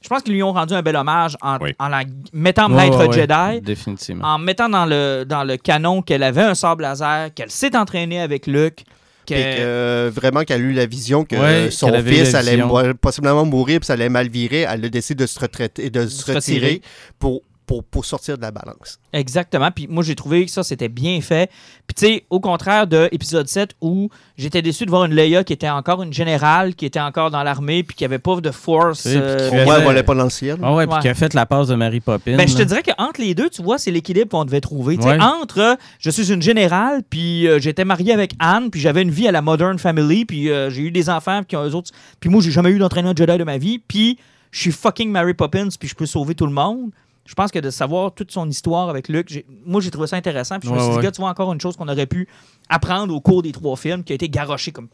je pense qu'ils lui ont rendu un bel hommage en, Oui. en la mettant maître. Jedi, Définitivement. en mettant dans le, dans le canon qu'elle avait un sable laser, qu'elle s'est entraînée avec Luke. Que... Puis que, euh, vraiment qu'elle a eu la vision que Ouais, euh, son eu fils la allait possiblement mourir puis ça allait mal virer. Elle a décidé de se, retraiter, de se retirer pour, pour, pour sortir de la balance. Exactement. Puis moi, j'ai trouvé que ça, c'était bien fait. Puis tu sais, au contraire de épisode 7 où j'étais déçu de voir une Leia qui était encore une générale, qui était encore dans l'armée, puis qui avait pas de force. Oui, puis qui euh, Ouais, elle volait pas dans le ciel. Ah ouais, puis Ouais. qui a fait la passe de Mary Poppins. Ben, je te dirais qu'entre les deux, tu vois, c'est l'équilibre qu'on devait trouver. Tu sais, Ouais. Entre, euh, je suis une générale, puis euh, j'étais marié avec Anne, puis j'avais une vie à la Modern Family, puis euh, j'ai eu des enfants, puis eux autres. Puis moi, j'ai jamais eu d'entraîneur Jedi de ma vie, puis je suis fucking Mary Poppins, puis je peux sauver tout le monde. Je pense que de savoir toute son histoire avec Luke, j'ai- moi, j'ai trouvé ça intéressant. Puis je me suis dit, gars, tu vois encore une chose qu'on aurait pu apprendre au cours des trois films, qui a été garoché comme.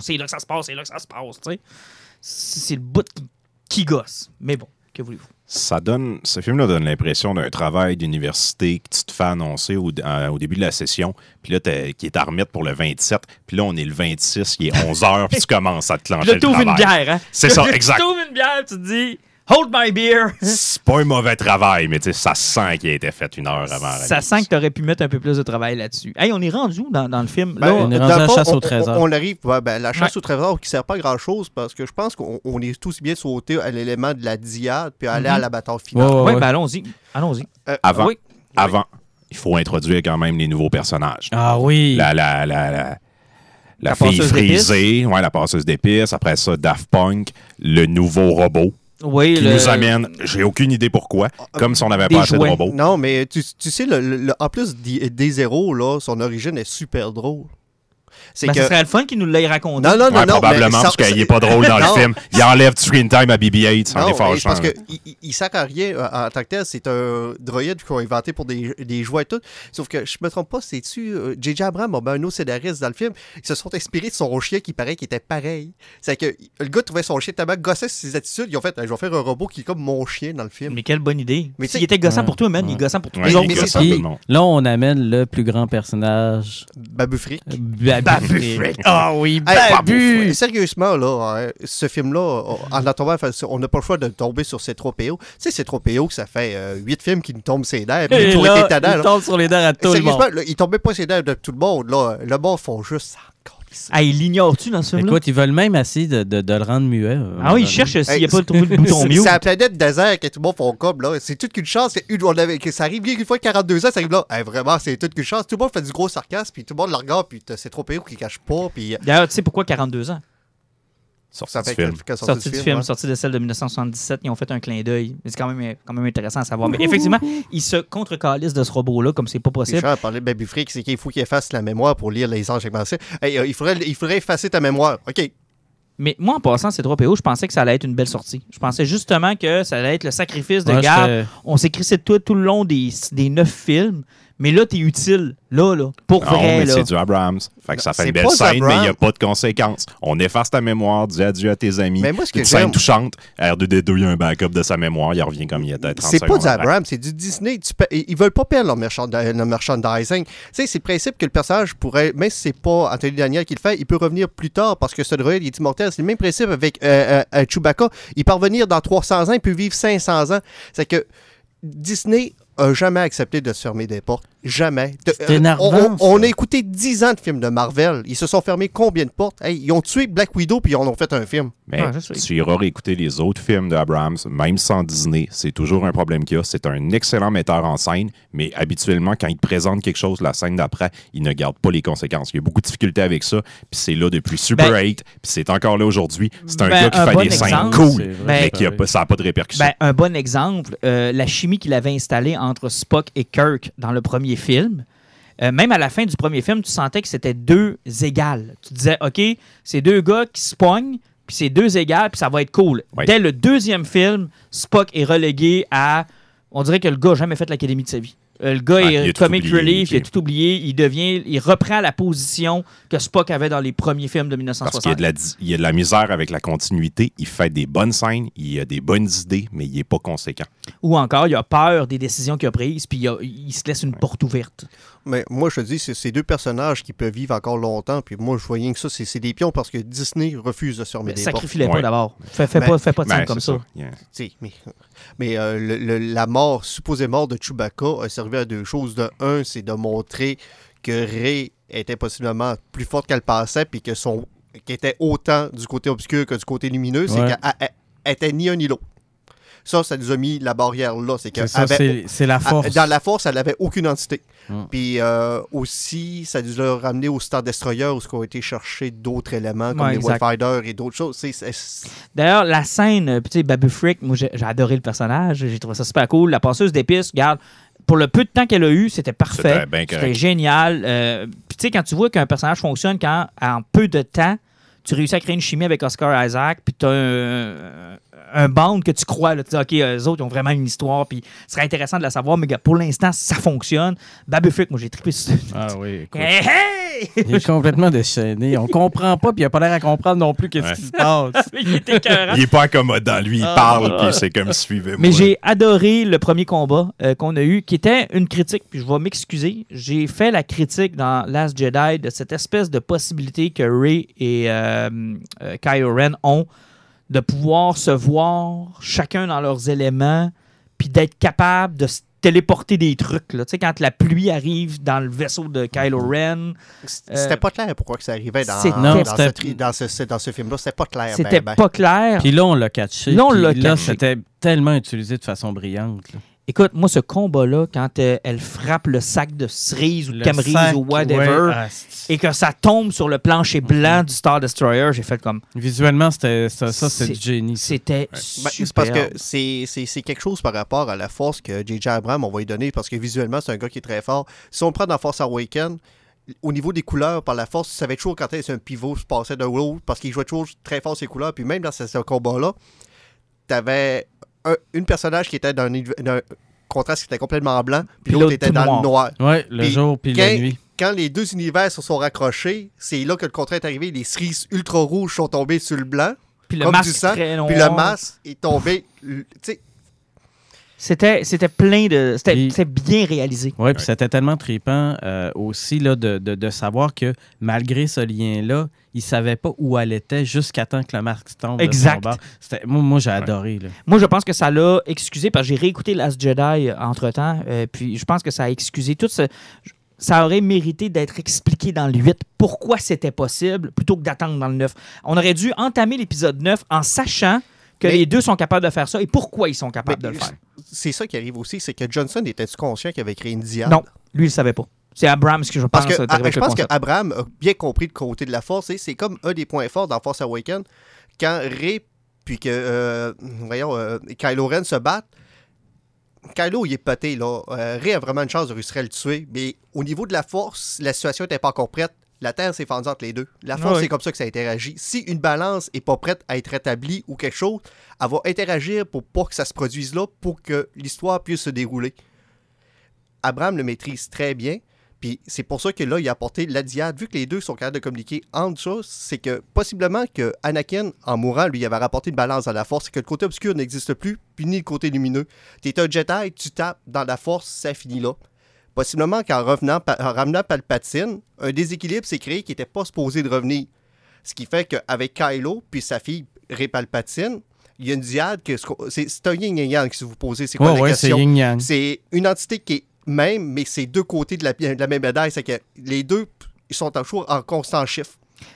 C'est là que ça se passe, c'est là que ça se passe, tu sais. C'est le bout qui, qui gosse. Mais bon, que voulez-vous? Ça donne, ce film-là donne l'impression d'un travail d'université que tu te fais annoncer au, début de la session, puis là, qui est à remettre pour le 27, puis là, on est le 26, il est 11 h, puis tu commences à te clencher là, t'ouvres une bière, hein? C'est ça, exact. Tu une bière, tu te dis, hold my beer. C'est pas un mauvais travail, mais tu sais, ça sent qu'il a été fait une heure avant. la Ça sent que t'aurais pu mettre un peu plus de travail là-dessus. Hey, on est rendu où dans, dans le film? Ben, Là, on est dans rendu à la chasse au trésor. On, on arrive, ben, la chasse Ouais. au trésor qui sert pas à grand chose parce que je pense qu'on on est tous bien sautés à l'élément de la diade puis aller à la bataille finale. Ouais, ouais, ben allons-y. Allons-y. Euh, Avant, Oui. avant, il faut introduire quand même les nouveaux personnages. Ah oui. La, la, la, la, la La fille frisée, ouais, la passeuse d'épices. Après ça, Daft Punk, le nouveau robot Oui, qui le- nous amène, j'ai aucune idée pourquoi, comme si on n'avait pas assez de robots. Non, mais tu, tu sais, le, le- en plus des, des zéros, là, son origine est super drôle. C'est Ben, que. ce serait le fun qu'il nous l'ait raconté. Non, non, non, Ouais, non. probablement, mais parce qu'il n'est pas drôle dans le film. Il enlève du screen time à BB-8, Non, en est fâchant. parce qu'il il, il sert à rien euh, en tant que tel. C'est un droïde qu'on a inventé pour des, des jouets et tout. Sauf que je me trompe pas, c'est-tu. euh, J.J. Abrams a ben un autre scénariste dans le film. Ils se sont inspirés de son chien qui paraît qu'il était pareil. C'est que le gars trouvait son chien tellement gossait sur ses attitudes. Ils ont fait, je vais faire un robot qui est comme mon chien dans le film. Mais quelle bonne idée. Mais sais- était gossant pour toi, man, il est gossant pour tous les il autres. là, on amène le plus grand personnage. Babu Frick. Babu Frick. Ah oui, Hey, Babu! Sérieusement, là, ce film-là, en attendant, on n'a pas le choix de tomber sur C3PO. Tu sais, C3PO, que ça fait euh, huit films qui nous tombent ses nerfs. Et tout là, il tombe sur les dents à tout le monde. là, ils tombaient pas ses nerfs de tout le monde. Là. Le monde font juste ça. Ah, il l'ignore-tu dans ce film-là? Écoute, ils veulent même essayer de, de- de le rendre muet. euh, Ah oui, il euh, cherche s'il n'y a pas trouvé le bouton mute. c'est la planète désert que tout le monde font comme, là. C'est toute qu'une chance. c'est Une, on avait- que ça arrive bien qu'une fois 42 ans, ça arrive là. Hey, vraiment, c'est toute qu'une chance. Tout le monde fait du gros sarcasme, puis tout le monde le regarde, puis c'est trop pire qui cache pas, puis... euh, D'ailleurs, tu sais pourquoi 42 ans? Sorti Ça du fait film. Sortie du film, ouais. sortie de celle de 1977, ils ont fait un clin d'œil. C'est quand même, quand même intéressant à savoir. Mais effectivement, ils se contre-calissent de ce robot-là comme c'est pas possible. Richard parlait de Baby Freak, c'est qu'il faut qu'il efface la mémoire pour lire les anges commencés. Hey, euh, il, faudrait, il faudrait effacer ta mémoire. OK. Mais moi, en passant ces 3 PO, je pensais que ça allait être une belle sortie. Je pensais justement que ça allait être le sacrifice de ouais, garde. On s'est crissé de toi tout le long des, des 9 films. Mais là, t'es utile. Là, là. Pour Non, vrai, mais c'est du Abrams. Fait que ça fait une belle scène, Abrams. mais il n'y a pas de conséquences. On efface ta mémoire, dis adieu à tes amis. Mais moi, ce que Une scène j'aime- touchante. R2D2, il y a un backup de sa mémoire, il revient comme il était 30 C'est pas du. Abrams, c'est du Disney. Tu peux- ils veulent pas perdre leur, merchandi- leur merchandising. Tu sais, c'est le principe que le personnage pourrait, même si c'est pas Anthony Daniel qui le fait, il peut revenir plus tard parce que ce droïde il est immortel. C'est le même principe avec euh, euh, euh, Chewbacca. Il peut revenir dans 300 ans, il peut vivre 500 ans. C'est que Disney a jamais accepté de se fermer des portes. Jamais. De- euh, énervant, on, on- on ça. a écouté 10 ans de films de Marvel. Ils se sont fermés combien de portes? Hey, ils ont tué Black Widow puis ils en ont fait un film. Mais sais. tu iras réécouter les autres films de Abrams, même sans Disney, c'est toujours un problème qu'il y a. C'est un excellent metteur en scène, mais habituellement, quand il te présente quelque chose la scène d'après, il ne garde pas les conséquences. Il y a beaucoup de difficultés avec ça, puis c'est là depuis Super Ben- 8, puis c'est encore là aujourd'hui. C'est un Ben, gars qui un fait bon des scènes cool, vrai, mais Ben- qui a pas, ça n'a pas de répercussions. Ben, un bon exemple, euh, la chimie qu'il avait installée entre Spock et Kirk dans le premier film. euh, même à la fin du premier film, tu sentais que c'était deux égales. Tu disais, OK, c'est deux gars qui se pognent, puis c'est deux égales, puis ça va être cool. Oui. Dès le deuxième film, Spock est relégué à. On dirait que le gars n'a jamais fait l'académie de sa vie. Le gars Ouais, il est tout comic oublié, relief, il a tout oublié, il devient, il reprend la position que Spock avait dans les premiers films de Parce qu'il y, 1960. a de la, di- il y a de la misère avec la continuité. Il fait des bonnes scènes, il a des bonnes idées, mais il n'est pas conséquent. Ou encore, il a peur des décisions qu'il a prises, puis il, a- il se laisse une porte ouverte. Mais moi, je te dis, c'est ces deux personnages qui peuvent vivre encore longtemps. Puis moi, je voyais que ça, c'est c'est des pions parce que Disney refuse de se fermer des. Sacrifie-les pas Ouais. d'abord. Fais, fais Ben, pas, fais pas de Ben, comme ça. Yeah. Mais mais euh, le- le- la mort, supposée mort de Chewbacca, a servi à deux choses. De un, c'est de montrer que Rey était possiblement plus forte qu'elle pensait, puis que son qu'elle était autant du côté obscur que du côté lumineux. C'est qu'elle elle- elle était ni un ni l'autre. Ça, ça nous a mis la barrière là. C'est que C'est ça, avait- c'est c'est la à- force. dans la force, elle n'avait aucune entité. Mm. Puis euh, aussi, ça nous a ramené au Star Destroyer où ils ont été chercher d'autres éléments comme Ouais, les. Wildfighters et d'autres choses. C'est- c'est- D'ailleurs, la scène, euh, tu sais, Babu Frick, moi, j'ai j'ai adoré le personnage. J'ai trouvé ça super cool. La passeuse d'épices, regarde, pour le peu de temps qu'elle a eu, c'était parfait. C'était bien C'était correct. génial. Euh, Puis, tu sais, quand tu vois qu'un personnage fonctionne quand, en peu de temps, tu réussis à créer une chimie avec Oscar Isaac, puis tu as un, un band que tu crois. Là, tu dis, OK, eux autres, ils ont vraiment une histoire, puis ce serait intéressant de la savoir, mais gars, pour l'instant, ça fonctionne. Babu Frick, moi, j'ai trippé sur Ah oui, écoute. Hey, hey! Il est complètement déchaîné. On comprend pas, puis il a pas l'air à comprendre non plus qu'est-ce Ouais. qui se passe. Il était écœurant. Il est pas accommodant, lui, il Ah. parle, puis c'est comme suivez-moi. Mais j'ai adoré le premier combat euh, qu'on a eu, qui était une critique, puis je vais m'excuser. J'ai fait la critique dans Last Jedi de cette espèce de possibilité que Rey et euh, euh, Kylo Ren ont de pouvoir se voir chacun dans leurs éléments, puis d'être capable de se téléporter des trucs. Là. Tu sais, quand la pluie arrive dans le vaisseau de Kylo Ren, C'était Euh, pas clair pourquoi que ça arrivait dans, dans, ce, dans ce, dans ce film-là. C'était pas clair. c'était ben, ben. pas clair. Puis là, on l'a catché. Là, on puis l'a c'était tellement utilisé de façon brillante. là. Écoute, moi, ce combat-là, quand euh, elle frappe le sac de cerise ou de Le camerise sac, ou whatever, ouais, ah, c'est- et que ça tombe sur le plancher blanc du Star Destroyer, j'ai fait comme Visuellement, c'était ça, ça C'est- c'était du génie. c'était Ben, super. c'est parce que c'est c'est- c'est quelque chose par rapport à la force que J.J. Abrams, on va lui donner, parce que visuellement, c'est un gars qui est très fort. Si on le prend dans Force Awakens, au niveau des couleurs par la force, tu savais toujours quand est-ce qu'un pivot se passait d'un l'autre, parce qu'il jouait toujours très fort ses couleurs. Puis même dans ce, ce combat-là, tu avais une personnage qui était dans un, un contraste qui était complètement blanc, puis Puis l'autre était dans noir. le noir. Ouais, le Puis jour puis la quand- nuit. Quand les deux univers se sont raccrochés, c'est là que le contrat est arrivé. Les cerises ultra rouges sont tombées sur le blanc, puis le masque puis le masque est tombé. Tu sais, C'était c'était plein de c'était Puis- c'était bien réalisé. Oui, puis c'était tellement trippant euh, aussi là, de, de- de savoir que malgré ce lien-là, il ne savait pas où elle était jusqu'à temps que le masque tombe. Exact. C'était- Moi, moi j'ai adoré. Là. Moi, je pense que ça l'a excusé parce que j'ai réécouté Last Jedi euh, entre-temps, euh, puis je pense que ça a excusé tout ce ça aurait mérité d'être expliqué dans le 8 pourquoi c'était possible plutôt que d'attendre dans le 9. On aurait dû entamer l'épisode 9 en sachant que Mais- les deux sont capables de faire ça et pourquoi ils sont capables Mais de le faire. C'est ça qui arrive aussi, c'est que Johnson était-tu conscient qu'il avait créé une diade? Non, lui, il le savait pas. C'est Abrams que je pense Parce que avec je pense qu'Abraham a bien compris le côté de la force. et C'est comme un des points forts dans Force Awakens. Quand Ray puis que euh, voyons, euh, Kylo Ren se battent, Kylo, il est pété, là. Euh, Ray a vraiment une chance de réussir à le tuer. Mais au niveau de la force, la situation n'était pas encore prête. La Terre s'est fendue entre les deux. La force, c'est comme ça que ça interagit. Si une balance n'est pas prête à être rétablie ou quelque chose, elle va interagir pour pas que ça se produise là, pour que l'histoire puisse se dérouler. Abraham le maîtrise très bien. Puis c'est pour ça que là, il a apporté la diade. Vu que les deux sont capables de communiquer entre choses, c'est que possiblement que Anakin, en mourant, lui, il avait rapporté une balance à la force. C'est que le côté obscur n'existe plus, puis ni le côté lumineux. Tu es un Jedi, tu tapes dans la force, ça finit là. Possiblement qu'en revenant, en ramenant Palpatine, un déséquilibre s'est créé qui n'était pas supposé de revenir. Ce qui fait qu'avec Kylo, puis sa fille Rey Palpatine, il y a une diade que c'est un yin et yang si vous posez. C'est quoi Ouais, la ouais, c'est question? une entité qui est même, mais c'est deux côtés de la, de la même médaille. C'est que les deux ils sont toujours en constant chiffre.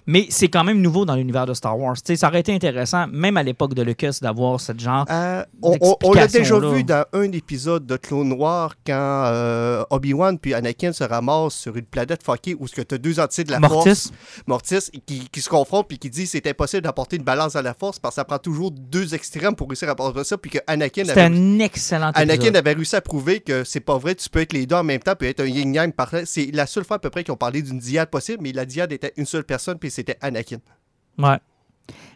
Mais c'est quand même nouveau dans l'univers de Star Wars. Ça aurait été intéressant, même à l'époque de Lucas, d'avoir ce genre. Euh, on l'a déjà vu dans un épisode de Clone Noir quand euh, Obi-Wan puis Anakin se ramassent sur une planète fuckée où tu as deux entités de la Mortis. force, Mortis, qui, qui se confrontent puis qui disent c'est impossible d'apporter une balance à la force parce que ça prend toujours deux extrêmes pour réussir à apporter ça puis que Anakin avait, un excellent Anakin épisode. avait réussi à prouver que c'est pas vrai, tu peux être les deux en même temps puis être un yin-yang parfait. C'est la seule fois à peu près qu'ils ont parlé d'une diade possible, mais la diade était une seule personne puis c'était Anakin. Ouais.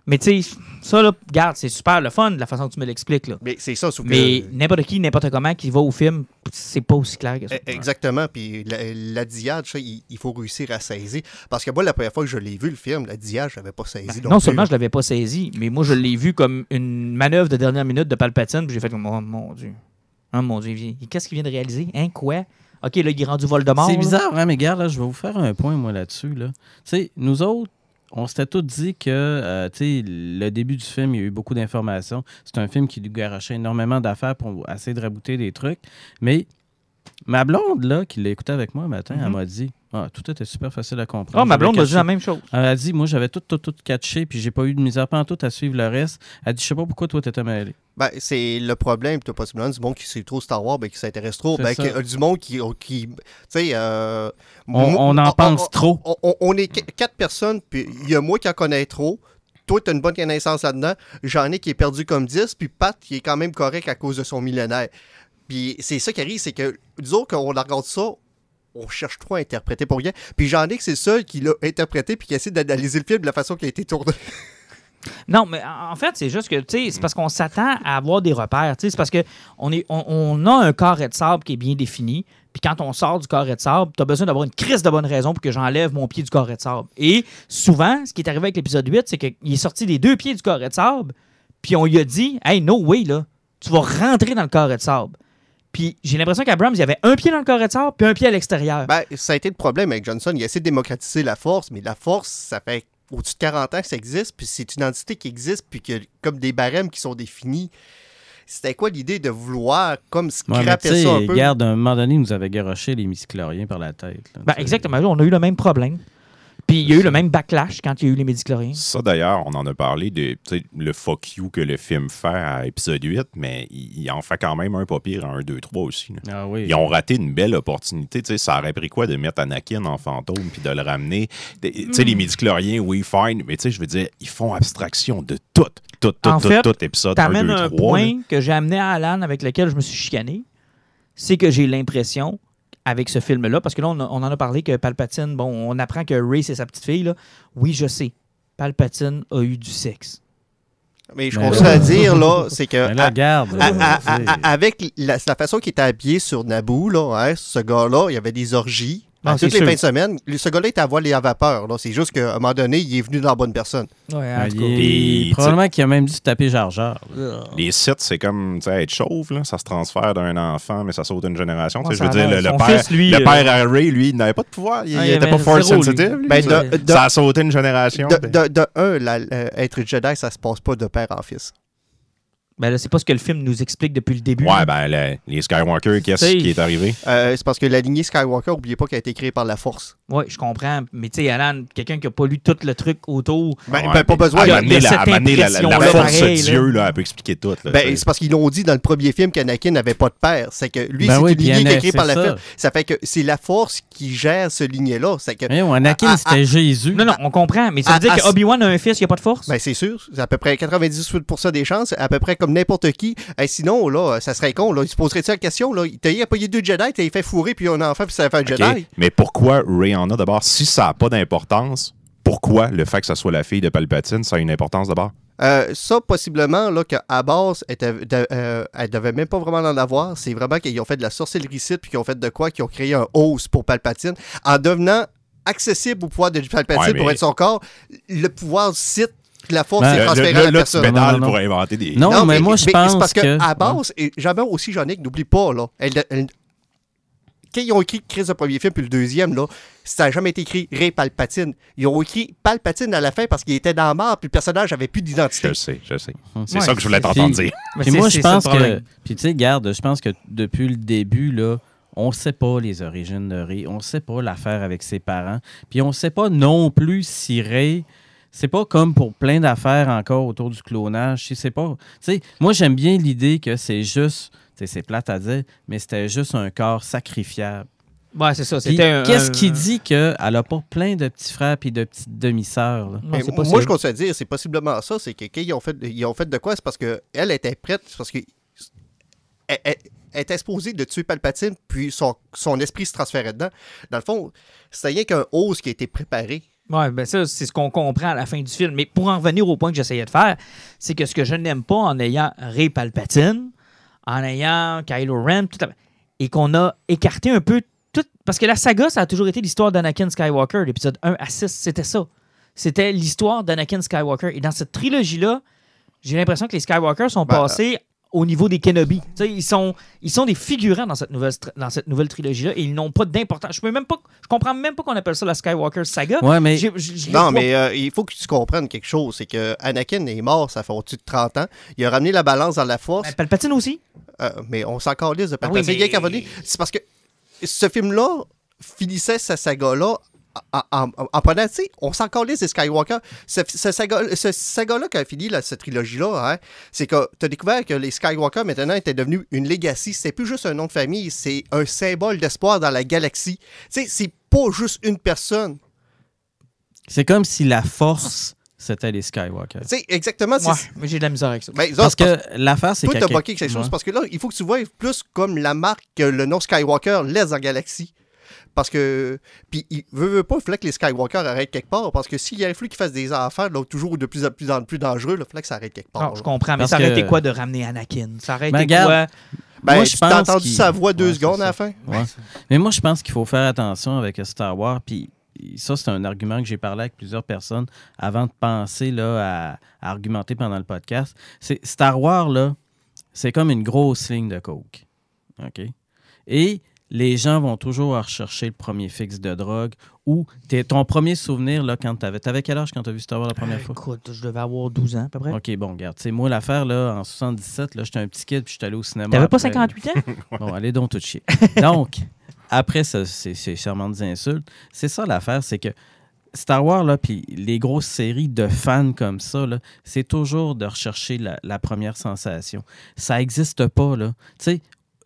Mais tu sais, ça, là, regarde, c'est super le fun, la façon que tu me l'expliques. là. Mais c'est ça, sauf que- Mais n'importe qui, n'importe comment qui va au film, c'est pas aussi clair que ça. E- Exactement. Puis la, la diade, ça, il, il faut réussir à saisir. Parce que moi, la première fois que je l'ai vu, le film, la diade, je l'avais pas saisi. Ben, non seulement je l'avais pas saisi, mais moi je l'ai vu comme une manœuvre de dernière minute de Palpatine, puis j'ai fait comme oh mon dieu. Oh mon dieu, il- qu'est-ce qu'il vient de réaliser? Hein quoi? OK, là il est rendu Voldemort. C'est bizarre, hein, mais regarde, là, je vais vous faire un point, moi, là-dessus. Là. Tu sais, nous autres, on s'était tous dit que euh, tu sais, le début du film, il y a eu beaucoup d'informations. C'est un film qui lui garochait énormément d'affaires pour essayer de rabouter des trucs. Mais ma blonde, là, qui l'a écouté avec moi un matin, elle Mhm. m'a dit Ah, tout était super facile à comprendre. Oh, ma blonde a dit la même chose. Elle a dit, moi, j'avais tout, tout, tout catché, puis j'ai pas eu de misère pas en tout à suivre le reste. Elle a dit, je sais pas pourquoi toi, t'étais mêlé. Ben, c'est le problème, t'as possiblement du monde qui sait trop Star Wars, ben, qui s'intéresse trop. Ben, que- euh, du monde qui. qui tu sais, euh, On, on en pense on- trop. on, on- on est qu- quatre personnes, puis il y a moi qui en connais trop. Toi, tu as une bonne connaissance là-dedans. J'en ai qui est perdu comme 10, puis Pat, qui est quand même correct à cause de son millénaire. Puis c'est ça qui arrive, c'est que, disons qu'on regarde ça, on cherche trop à interpréter pour rien. Puis j'en ai que c'est seul qui l'a interprété, puis qui essaie d'analyser le film de la façon qu'il a été tourné. Non, mais en fait, c'est juste que, tu sais, c'est parce qu'on s'attend à avoir des repères. Tu sais, c'est parce qu'on on a un carré de sable qui est bien défini. Puis quand on sort du carré de sable, tu as besoin d'avoir une crise de bonne raison pour que j'enlève mon pied du carré de sable. Et souvent, ce qui est arrivé avec l'épisode 8, c'est qu'il est sorti des deux pieds du carré de sable. Puis on lui a dit, hey, no way, là, tu vas rentrer dans le carré de sable. Puis j'ai l'impression qu'Abrams, il y avait un pied dans le sable, puis un pied à l'extérieur. Ben, ça a été le problème avec Johnson. Il a essayé de démocratiser la force, mais la force, ça fait au-dessus de 40 ans que ça existe, puis c'est une entité qui existe, puis que comme des barèmes qui sont définis. C'était quoi l'idée de vouloir comme Ouais, scraper sais, ça un peu? regarde, à un moment donné, nous avait garoché les miscloriens par la tête. là, Ben, exactement. Là, on a eu le même problème. Puis il y a eu le même backlash quand il y a eu les médicloriens. Ça, d'ailleurs, on en a parlé de le fuck you que le film fait à épisode 8, mais il, il en fait quand même un pas pire à 1, 2, 3 aussi. là. Ah oui. Ils ont raté une belle opportunité. Tu sais, ça aurait pris quoi de mettre Anakin en fantôme puis de le ramener? Sais, les médicloriens, oui, fine, mais tu sais, je veux dire, ils font abstraction de tout, tout, tout, En tout, fait, tout, épisode 1, 2, T'amènes 3. un point que j'ai amené à Alan avec lequel je me suis chicané. C'est que j'ai l'impression, avec ce film-là, parce que là, on, a- on en a parlé que Palpatine, bon, on apprend que Ray, c'est sa petite fille. Là. Oui, je sais. Palpatine a eu du sexe. Mais je continue là. à dire, là, c'est que. Mais là, à- regarde. à- là, à- tu sais. à- à- avec la, la façon qu'il était habillé sur Naboo, là, hein, ce gars-là, il y avait des orgies. Ah, à toutes les sûr. fins de semaine, ce gars-là était à voile et à vapeur. là. C'est juste qu'à un moment donné, il est venu dans la bonne personne. Ouais, Ah, en tout il cas. est- Puis, probablement qu'il a même dû se taper Jar. Les sites, c'est comme être chauve, là. ça se transfère d'un enfant, mais ça saute une génération. Ouais, je veux dire, le, père, fils, lui, le euh, père Ray, lui, il n'avait pas de pouvoir. Il Ah, n'était avait pas force sensitive. lui. Ben, Ça- de- de- ça a sauté une génération. De, ben. de- de un, la- euh, être Jedi, ça se passe pas de père en fils. Ben là, c'est pas ce que le film nous explique depuis le début. Ouais, ben, le- les Skywalker, qu'est-ce qui est arrivé? Euh, c'est parce que la lignée Skywalker, n'oubliez pas qu'elle a été créée par la Force. Ouais, je comprends. Mais tu sais, Alan, quelqu'un qui a pas lu tout le truc autour. Ben, Ouais, ben, pas mais besoin. il y a- À il y a amener la, cette à amener la, la- la impression-là, force pareil, de là. Dieu, là, elle peut expliquer tout. là, Ben, c'est parce qu'ils l'ont dit dans le premier film qu'Anakin n'avait pas de père. C'est que lui, Ben c'est oui, une puis lignée qui est créée par la c'est ça. Force. Ça fait que c'est la Force qui gère ce lignée-là. C'est que, Voyons, Anakin, Ah, c'était Jésus. Non, non, on comprend. Mais ça Ah, veut dire ah, que Obi-Wan a un fils, il n'y a pas de force? ben, c'est sûr, c'est à peu près 98% des chances, à peu près comme n'importe qui. Sinon, là, ça serait con. Là. Il se poserait-tu la question? Là? Y a payé deux Jedi, t'as fait fourrer, puis un enfant, puis ça fait un Jedi. Mais pourquoi Ray en a d'abord? Si ça n'a pas d'importance, pourquoi le fait que ça soit la fille de Palpatine, ça a une importance d'abord? Euh, ça, possiblement, là, qu'à base, elle, était- de- euh, elle devait même pas vraiment en avoir. C'est vraiment qu'ils ont fait de la sorcellerie site, puis qu'ils ont fait de quoi? Qu'ils ont créé un hausse pour Palpatine, en devenant accessible au pouvoir de Palpatine Ouais, mais- pour être son corps. Le pouvoir site, la force Ben, s'est le- transférée là, à la personne. Non, non, non. pour inventer des... Non, mais moi, je pense c'est parce que, que- à base, et jamais aussi Jeannick, n'oublie pas, là, elle- elle- quand ils ont écrit Chris le premier film puis le deuxième, là, ça n'a jamais été écrit Ray Palpatine. Ils ont écrit Palpatine à la fin parce qu'il était dans la mort puis le personnage avait plus d'identité. Je sais, je sais. C'est Ouais, ça que je voulais t'entendre dire. Mais Puis moi, je le pense que. Puis tu sais, garde, je pense que depuis le début, là, on sait pas les origines de Ray. On sait pas l'affaire avec ses parents. Puis on sait pas non plus si Ray. C'est pas comme pour plein d'affaires encore autour du clonage. Si C'est pas. Tu sais, moi, j'aime bien l'idée que c'est juste. C'est plate à dire, mais c'était juste un corps sacrifiable. Ouais, c'est ça. Qu'est-ce un- qui dit qu'elle a pas plein de petits frères puis de petites demi-sœurs? c'est moi, je continue à dire, c'est possiblement ça. C'est que quand ils ont fait, ils ont fait de quoi, c'est parce qu'elle était prête, c'est parce que elle, elle- elle était exposée de tuer Palpatine, puis son, son esprit se transférait dedans. Dans le fond, c'était rien qu'un hausse qui a été préparé. Ouais, ben ça, c'est ce qu'on comprend à la fin du film. Mais pour en revenir au point que j'essayais de faire, c'est que ce que je n'aime pas en ayant Ray Palpatine, en ayant Kylo Ren, tout à- et qu'on a écarté un peu tout. Parce que la saga, ça a toujours été l'histoire d'Anakin Skywalker, l'épisode 1 à 6, c'était ça. C'était l'histoire d'Anakin Skywalker. Et dans cette trilogie-là, j'ai l'impression que les Skywalker sont Ben, passés au niveau des Kenobi. Ils sont, ils sont des figurants dans cette nouvelle, dans cette nouvelle trilogie-là et ils n'ont pas d'importance. Je peux même pas, je comprends même pas qu'on appelle ça la Skywalker saga. Ouais, mais. Non, mais euh, il faut que tu comprennes quelque chose. C'est que Anakin est mort, ça fait au-dessus de 30 ans. Il a ramené la balance dans la force. Ben, Palpatine aussi. Euh, mais on s'en calisse de Ah oui, Palpatine. mais-. C'est parce que ce film-là, finissait sa saga-là en, en, en- en prenant, tu sais, on s'en calait, c'est Skywalker. Ce, ce saga- ce saga-là qui a fini, là, cette trilogie-là, hein, c'est que tu as découvert que les Skywalker maintenant étaient devenus une legacy. C'est plus juste un nom de famille, c'est un symbole d'espoir dans la galaxie. Tu sais, c'est pas juste une personne. C'est comme si la force, c'était les Skywalker. Tu sais, exactement. c'est- Ouais, mais j'ai de la misère avec ça. Ben, ça, Parce c'est que l'affaire, c'est Toi, que. t'as bloqué quelque chose Ouais. parce que là, il faut que tu vois plus comme la marque que le nom Skywalker laisse la galaxie. Parce que. Puis, il veut, veut pas, il fallait que les Skywalker arrêtent quelque part. Parce que s'il y a fallu qu'ils fassent des affaires, là, toujours de plus en plus, en plus dangereux, il fallait que ça arrête quelque part. Non, je comprends, mais ça aurait que- été quoi de ramener Anakin? Ça aurait Ben, été regarde, quoi? Ben, Moi, je pense entendu sa voix deux Ouais, secondes à la fin? Ouais. Mais moi, je pense qu'il faut faire attention avec Star Wars. Puis ça, c'est un argument que j'ai parlé avec plusieurs personnes avant de penser là, à, à argumenter pendant le podcast. C'est Star Wars, là, c'est comme une grosse ligne de coke. OK? Et les gens vont toujours rechercher le premier fixe de drogue ou ton premier souvenir, là, quand t'avais... T'avais quel âge quand t'as vu Star Wars la première fois? Écoute, je devais avoir 12 ans à peu près. OK, bon, regarde. Sais, moi, l'affaire, là, en 77, là, j'étais un petit kid, puis j'étais allé au cinéma. T'avais pas après. 58 ans? Bon, allez donc tout chier. Donc, après ce- ces, charmantes insultes, c'est ça l'affaire, c'est que Star Wars, là, puis les grosses séries de fans comme ça, là, c'est toujours de rechercher la, la première sensation. Ça n'existe pas, là. Tu sais,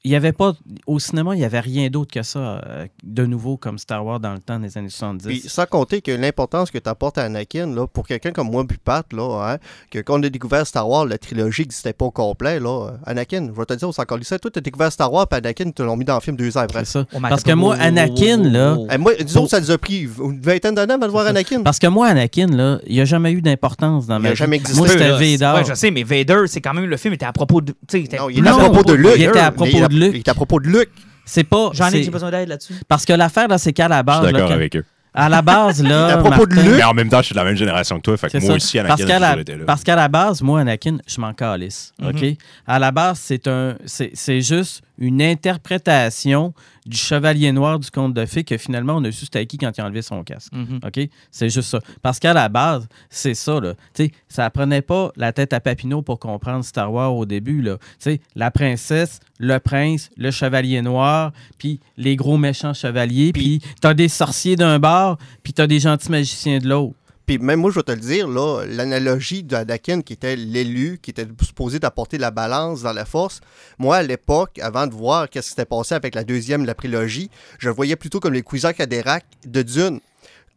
il y avait pas... Au cinéma, il n'y avait rien d'autre que ça, euh, de nouveau, comme Star Wars dans le temps des années 70. Puis sans compter que l'importance que tu apportes à Anakin, là, pour quelqu'un comme moi, puis Pat, là, hein, que quand on a découvert Star Wars, la trilogie n'existait pas au complet. Là, Anakin, je vais te dire, on s'en calissait. Toi, tu as découvert Star Wars, puis Anakin, tu l'as mis dans le film deux ans après. c'est ça. Oh, Parce que moi, Anakin, oh, oh, là... oh. Eh, moi, disons, ça nous a pris une vingtaine d'années avant de voir. Anakin. Parce que moi, Anakin, là, il n'a jamais eu d'importance dans Il ma a vie. jamais existé. Moi, c'était Là, Vader. Ouais, je sais, mais Vader, c'est quand même le film était à propos de. Non, il était à propos de Luke. il était à propos il a- de Luke. Il était à propos de Luke. C'est pas. J'en ai, j'ai besoin d'aide là-dessus. Parce que l'affaire, là, c'est qu'à la Je base. suis là, d'accord avec eux. À la base, là. À propos de Martin, Luke. Mais en même temps, je suis de la même génération que toi. Fait que moi ça. aussi, Anakin, parce qu'à la, parce qu'à la base, moi, Anakin, je m'en calisse. Mhm. OK? À la base, c'est un, c'est, c'est juste une interprétation du chevalier noir du conte de fées que finalement, on a su c'était qui quand il a enlevé son casque. Mhm. OK? C'est juste ça. Parce qu'à la base, c'est ça, là. Tu sais, ça prenait pas la tête à Papineau pour comprendre Star Wars au début, là. La princesse, le prince, le chevalier noir, puis les gros méchants chevaliers, puis t'as des sorciers d'un bord, puis t'as des gentils magiciens de l'autre. Puis même moi, je vais te le dire, là, l'analogie d'Anakin, qui était l'élu, qui était supposé d'apporter la balance dans la force, moi, à l'époque, avant de voir qu'est-ce qui s'était passé avec la deuxième, la prélogie, je voyais plutôt comme les Cuisants Cadérac de Dune.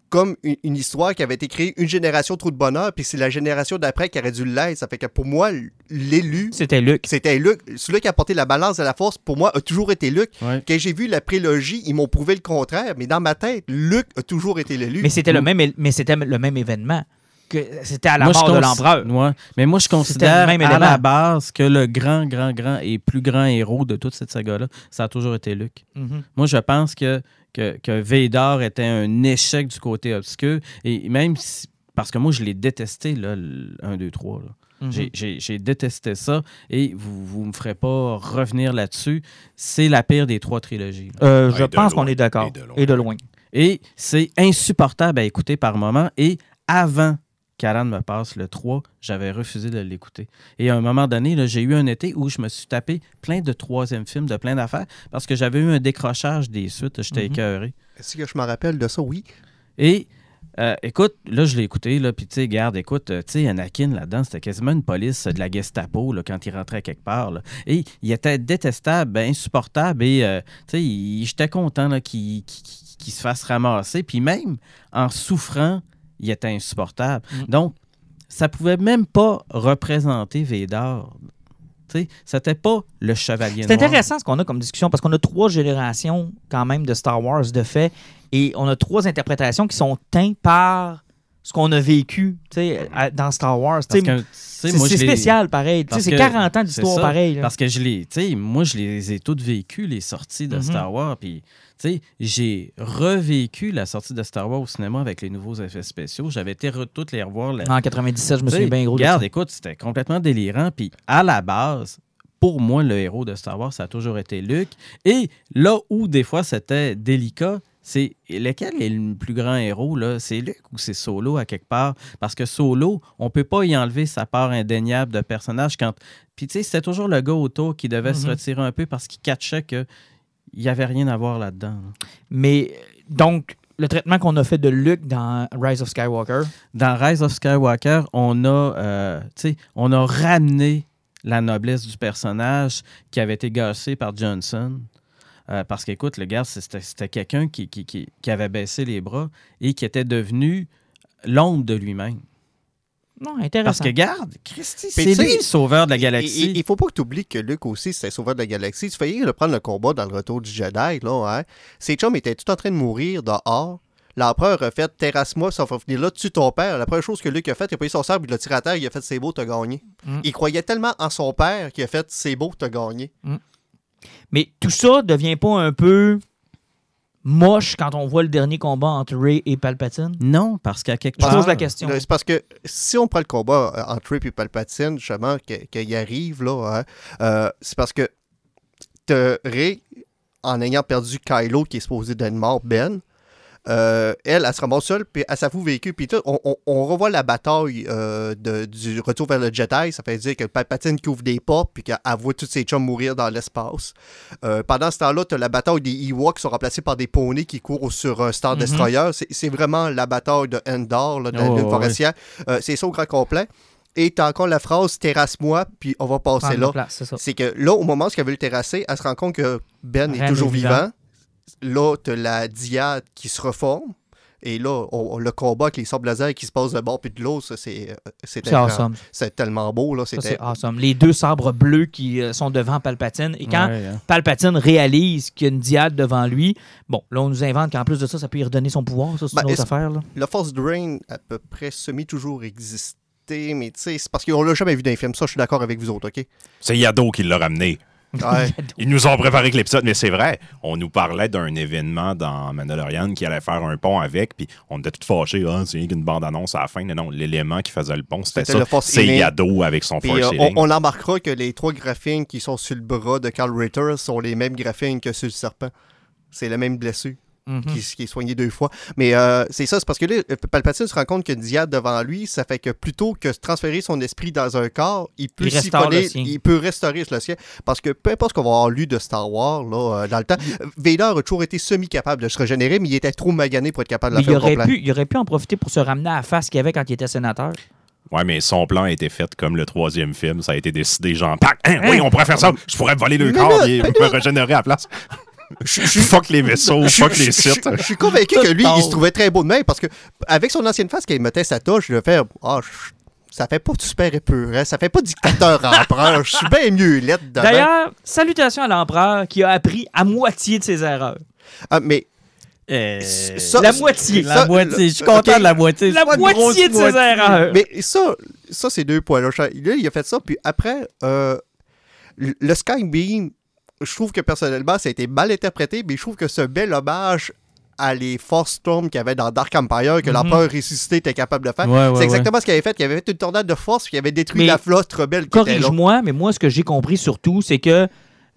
Comme une, une histoire qui avait été créée une génération trop de bonheur, puis c'est la génération d'après qui aurait dû l'être. Ça fait que pour moi, l'élu, C'était Luc. c'était Luke. Celui qui a apporté la balance à la force, pour moi, a toujours été. Ouais. Quand j'ai vu la prélogie, ils m'ont prouvé le contraire, mais dans ma tête, Luke a toujours été l'élu. Mais c'était le même, mais c'était le même événement. Que c'était à la Moi, mort de l'empereur. Ouais. Mais moi, je considère même à la base que le grand, grand, grand et plus grand héros de toute cette saga-là, ça a toujours été Luke. Mhm. Moi, je pense que, que, que Vader était un échec du côté obscur. Et même si- parce que moi, je l'ai détesté, là, le 1, 2, 3. là. Mhm. J'ai- détesté ça et vous ne me ferez pas revenir là-dessus. C'est la pire des trois trilogies. Euh, Ouais, je pense qu'on est d'accord. Et de loin. Et de loin. Et c'est insupportable à écouter par moment. Et avant qu'Alan me passe le 3, j'avais refusé de l'écouter. Et à un moment donné, j'ai eu un été où je me suis tapé plein de troisième films, de plein d'affaires, parce que j'avais eu un décrochage des suites. J'étais Mhm. écœuré. Est-ce que je me rappelle de ça? Oui. Et euh, écoute, là, je l'ai écouté, là, puis tu sais, garde, écoute, euh, tu sais, Anakin, là-dedans, c'était quasiment une police euh, de la Gestapo, là, quand il rentrait quelque part, là. Et il était détestable, ben, insupportable, et, euh, tu sais, j'étais content, là, qu'il se fasse ramasser, puis même en souffrant, il était insupportable. Mm. Donc, ça pouvait même pas représenter sais, c'était pas le chevalier C'est intéressant ce qu'on a comme discussion parce qu'on a trois générations quand même de Star Wars de fait et on a trois interprétations qui sont teintes par ce qu'on a vécu à- dans Star Wars. C'est spécial pareil. C'est que 40 ans d'histoire pareil. là. Parce que je les, moi, je les ai toutes vécues, les sorties de Mhm. Star Wars. Puis, sais, j'ai revécu la sortie de Star Wars au cinéma avec les nouveaux effets spéciaux. J'avais été toutes les revoir. En 97, je me souviens bien gros de Regarde, écoute, c'était complètement délirant. Puis, à la base, pour moi, le héros de Star Wars, ça a toujours été Luke. Et là où, des fois, c'était délicat, c'est lequel est le plus grand héros, là? C'est Luke ou c'est Solo, à quelque part? Parce que Solo, on peut pas y enlever sa part indéniable de personnage quand... Puis, tu sais, c'était toujours le gars autour qui devait se Mhm. retirer un peu parce qu'il catchait que il n'y avait rien à voir là-dedans. là. Mais donc, le traitement qu'on a fait de Luke dans Rise of Skywalker? Dans Rise of Skywalker, on a, euh, on a ramené la noblesse du personnage qui avait été gassé par Johnson. Euh, parce qu'écoute, le gars, c'était c'était quelqu'un qui, qui- qui- qui avait baissé les bras et qui était devenu l'ombre de lui-même. Non, Parce intéressant. que, garde, Christy, c'est lui le sauveur de la galaxie. Il, il faut pas que tu oublies que Luke aussi, c'était sauveur de la galaxie. Tu faillis le prendre le combat dans le retour du Jedi, là, hein. Ses chums étaient tout en train de mourir dehors. L'empereur a fait terrasse-moi, ça va finir là, tue ton père. La première chose que Luke a fait, il a pris son sabre, il l'a tiré à terre, il a fait c'est beau, t'as gagné. Mm. Il croyait tellement en son père qu'il a fait c'est beau, t'as gagné. Mais tout ça devient pas un peu moche quand on voit le dernier combat entre Ray et Palpatine? Non, parce qu'à quelque Je part... pose la question. C'est parce que si on prend le combat euh, entre Rip et Palpatine, justement, qu'il arrive, là, hein, euh, c'est parce que t'as Ray, en ayant perdu Kylo, qui est supposé d'être mort, Ben, euh, elle, elle se ramasse seule, puis elle s'avoue vécu, puis tout. On, on- on revoit la bataille euh, de- du retour vers le Jedi. Ça fait dire que Palpatine qui ouvre des portes, puis qu'elle voit tous ses chums mourir dans l'espace. Euh, pendant ce temps-là, tu as la bataille des Ewoks qui sont remplacés par des poneys qui courent sur un Star Mhm. Destroyer. C'est- vraiment la bataille de Endor, là, de la Oh, forestière. C'est ça au grand complet. Et tu as encore la phrase terrasse-moi, puis on va passer Prendre là. c'est que là, au moment où elle veut le terrasser, elle se rend compte que Ben est toujours vivant. Là, tu la diade qui se reforme. Et là, on- on- le combat avec les sables laser qui se passent de bord puis de l'autre, ça, c'est euh, C'est vraiment- awesome. c'est tellement beau. Là, Ça, c'était c'est awesome. Les deux sabres bleus qui euh, sont devant Palpatine. Et quand Ouais, hein. Palpatine réalise qu'il y a une diade devant lui, bon, là, on nous invente qu'en plus de ça, ça peut lui redonner son pouvoir. Ça, c'est Ben, une autre affaire. Là. Le Force Drain, à peu près semi-toujours existé, mais tu sais, c'est parce qu'on l'a jamais vu dans les films. Ça, je suis d'accord avec vous autres, OK? C'est Yado qui l'a ramené. Ouais. Ils nous ont préparé que l'épisode, mais c'est vrai. On nous parlait d'un événement dans Mandalorian qui allait faire un pont avec, puis on était tout fâchés. Ah, c'est rien qu'une bande-annonce à la fin. Non, non, l'élément qui faisait le pont, c'était ça. C'est. Yado avec son Puis, Force euh, on, on remarquera que les trois graphines qui sont sur le bras de Carl Ritter sont les mêmes graphines que sur le serpent. C'est la même blessure. Mhm. qui, qui est soigné deux fois. Mais euh, c'est ça, c'est parce que là, euh, Palpatine se rend compte qu'il y a une diade devant lui, ça fait que plutôt que de transférer son esprit dans un corps, il peut Il le sien. il peut restaurer le sien. Parce que peu importe ce qu'on va avoir lu de Star Wars là, euh, dans le temps, Vader a toujours été semi-capable de se régénérer, mais il était trop magané pour être capable de la il faire au aurait, pu, il aurait pu en profiter pour se ramener à la face qu'il avait quand il était sénateur. Ouais, mais son plan a été fait comme le troisième film. Ça a été décidé, genre, Pac, hein, oui, on pourrait faire ça. Je pourrais voler le Mais corps là, et me régénérer à la place. Fuck les vaisseaux, Je- fuck je- les je- sites. Je, je suis convaincu que lui, il se trouvait très beau de même parce que avec son ancienne face, quand il mettait sa touche, je faire Ah, je- ça fait pas de super épurant, ça fait pas dictateur empereur, je suis bien mieux lettre dedans. D'ailleurs, salutations à l'empereur qui a appris à moitié de ses erreurs. Ah, mais Euh, ça- la moitié. la moitié. Je suis content de la moitié. La moitié de ses moitié. erreurs. Mais ça, ça c'est deux points. Là, il a fait ça, puis après, euh, le le Skybeam, je trouve que personnellement, ça a été mal interprété, mais je trouve que un bel hommage à les Force Storm qu'il y avait dans Dark Empire, que Mhm. l'empereur ressuscité était capable de faire. Ouais, ouais, c'est ouais. exactement ce qu'il avait fait. Il avait fait une tornade de force, puis il avait détruit Mais la flotte rebelle. Corrige-moi, mais moi, ce que j'ai compris surtout, c'est que.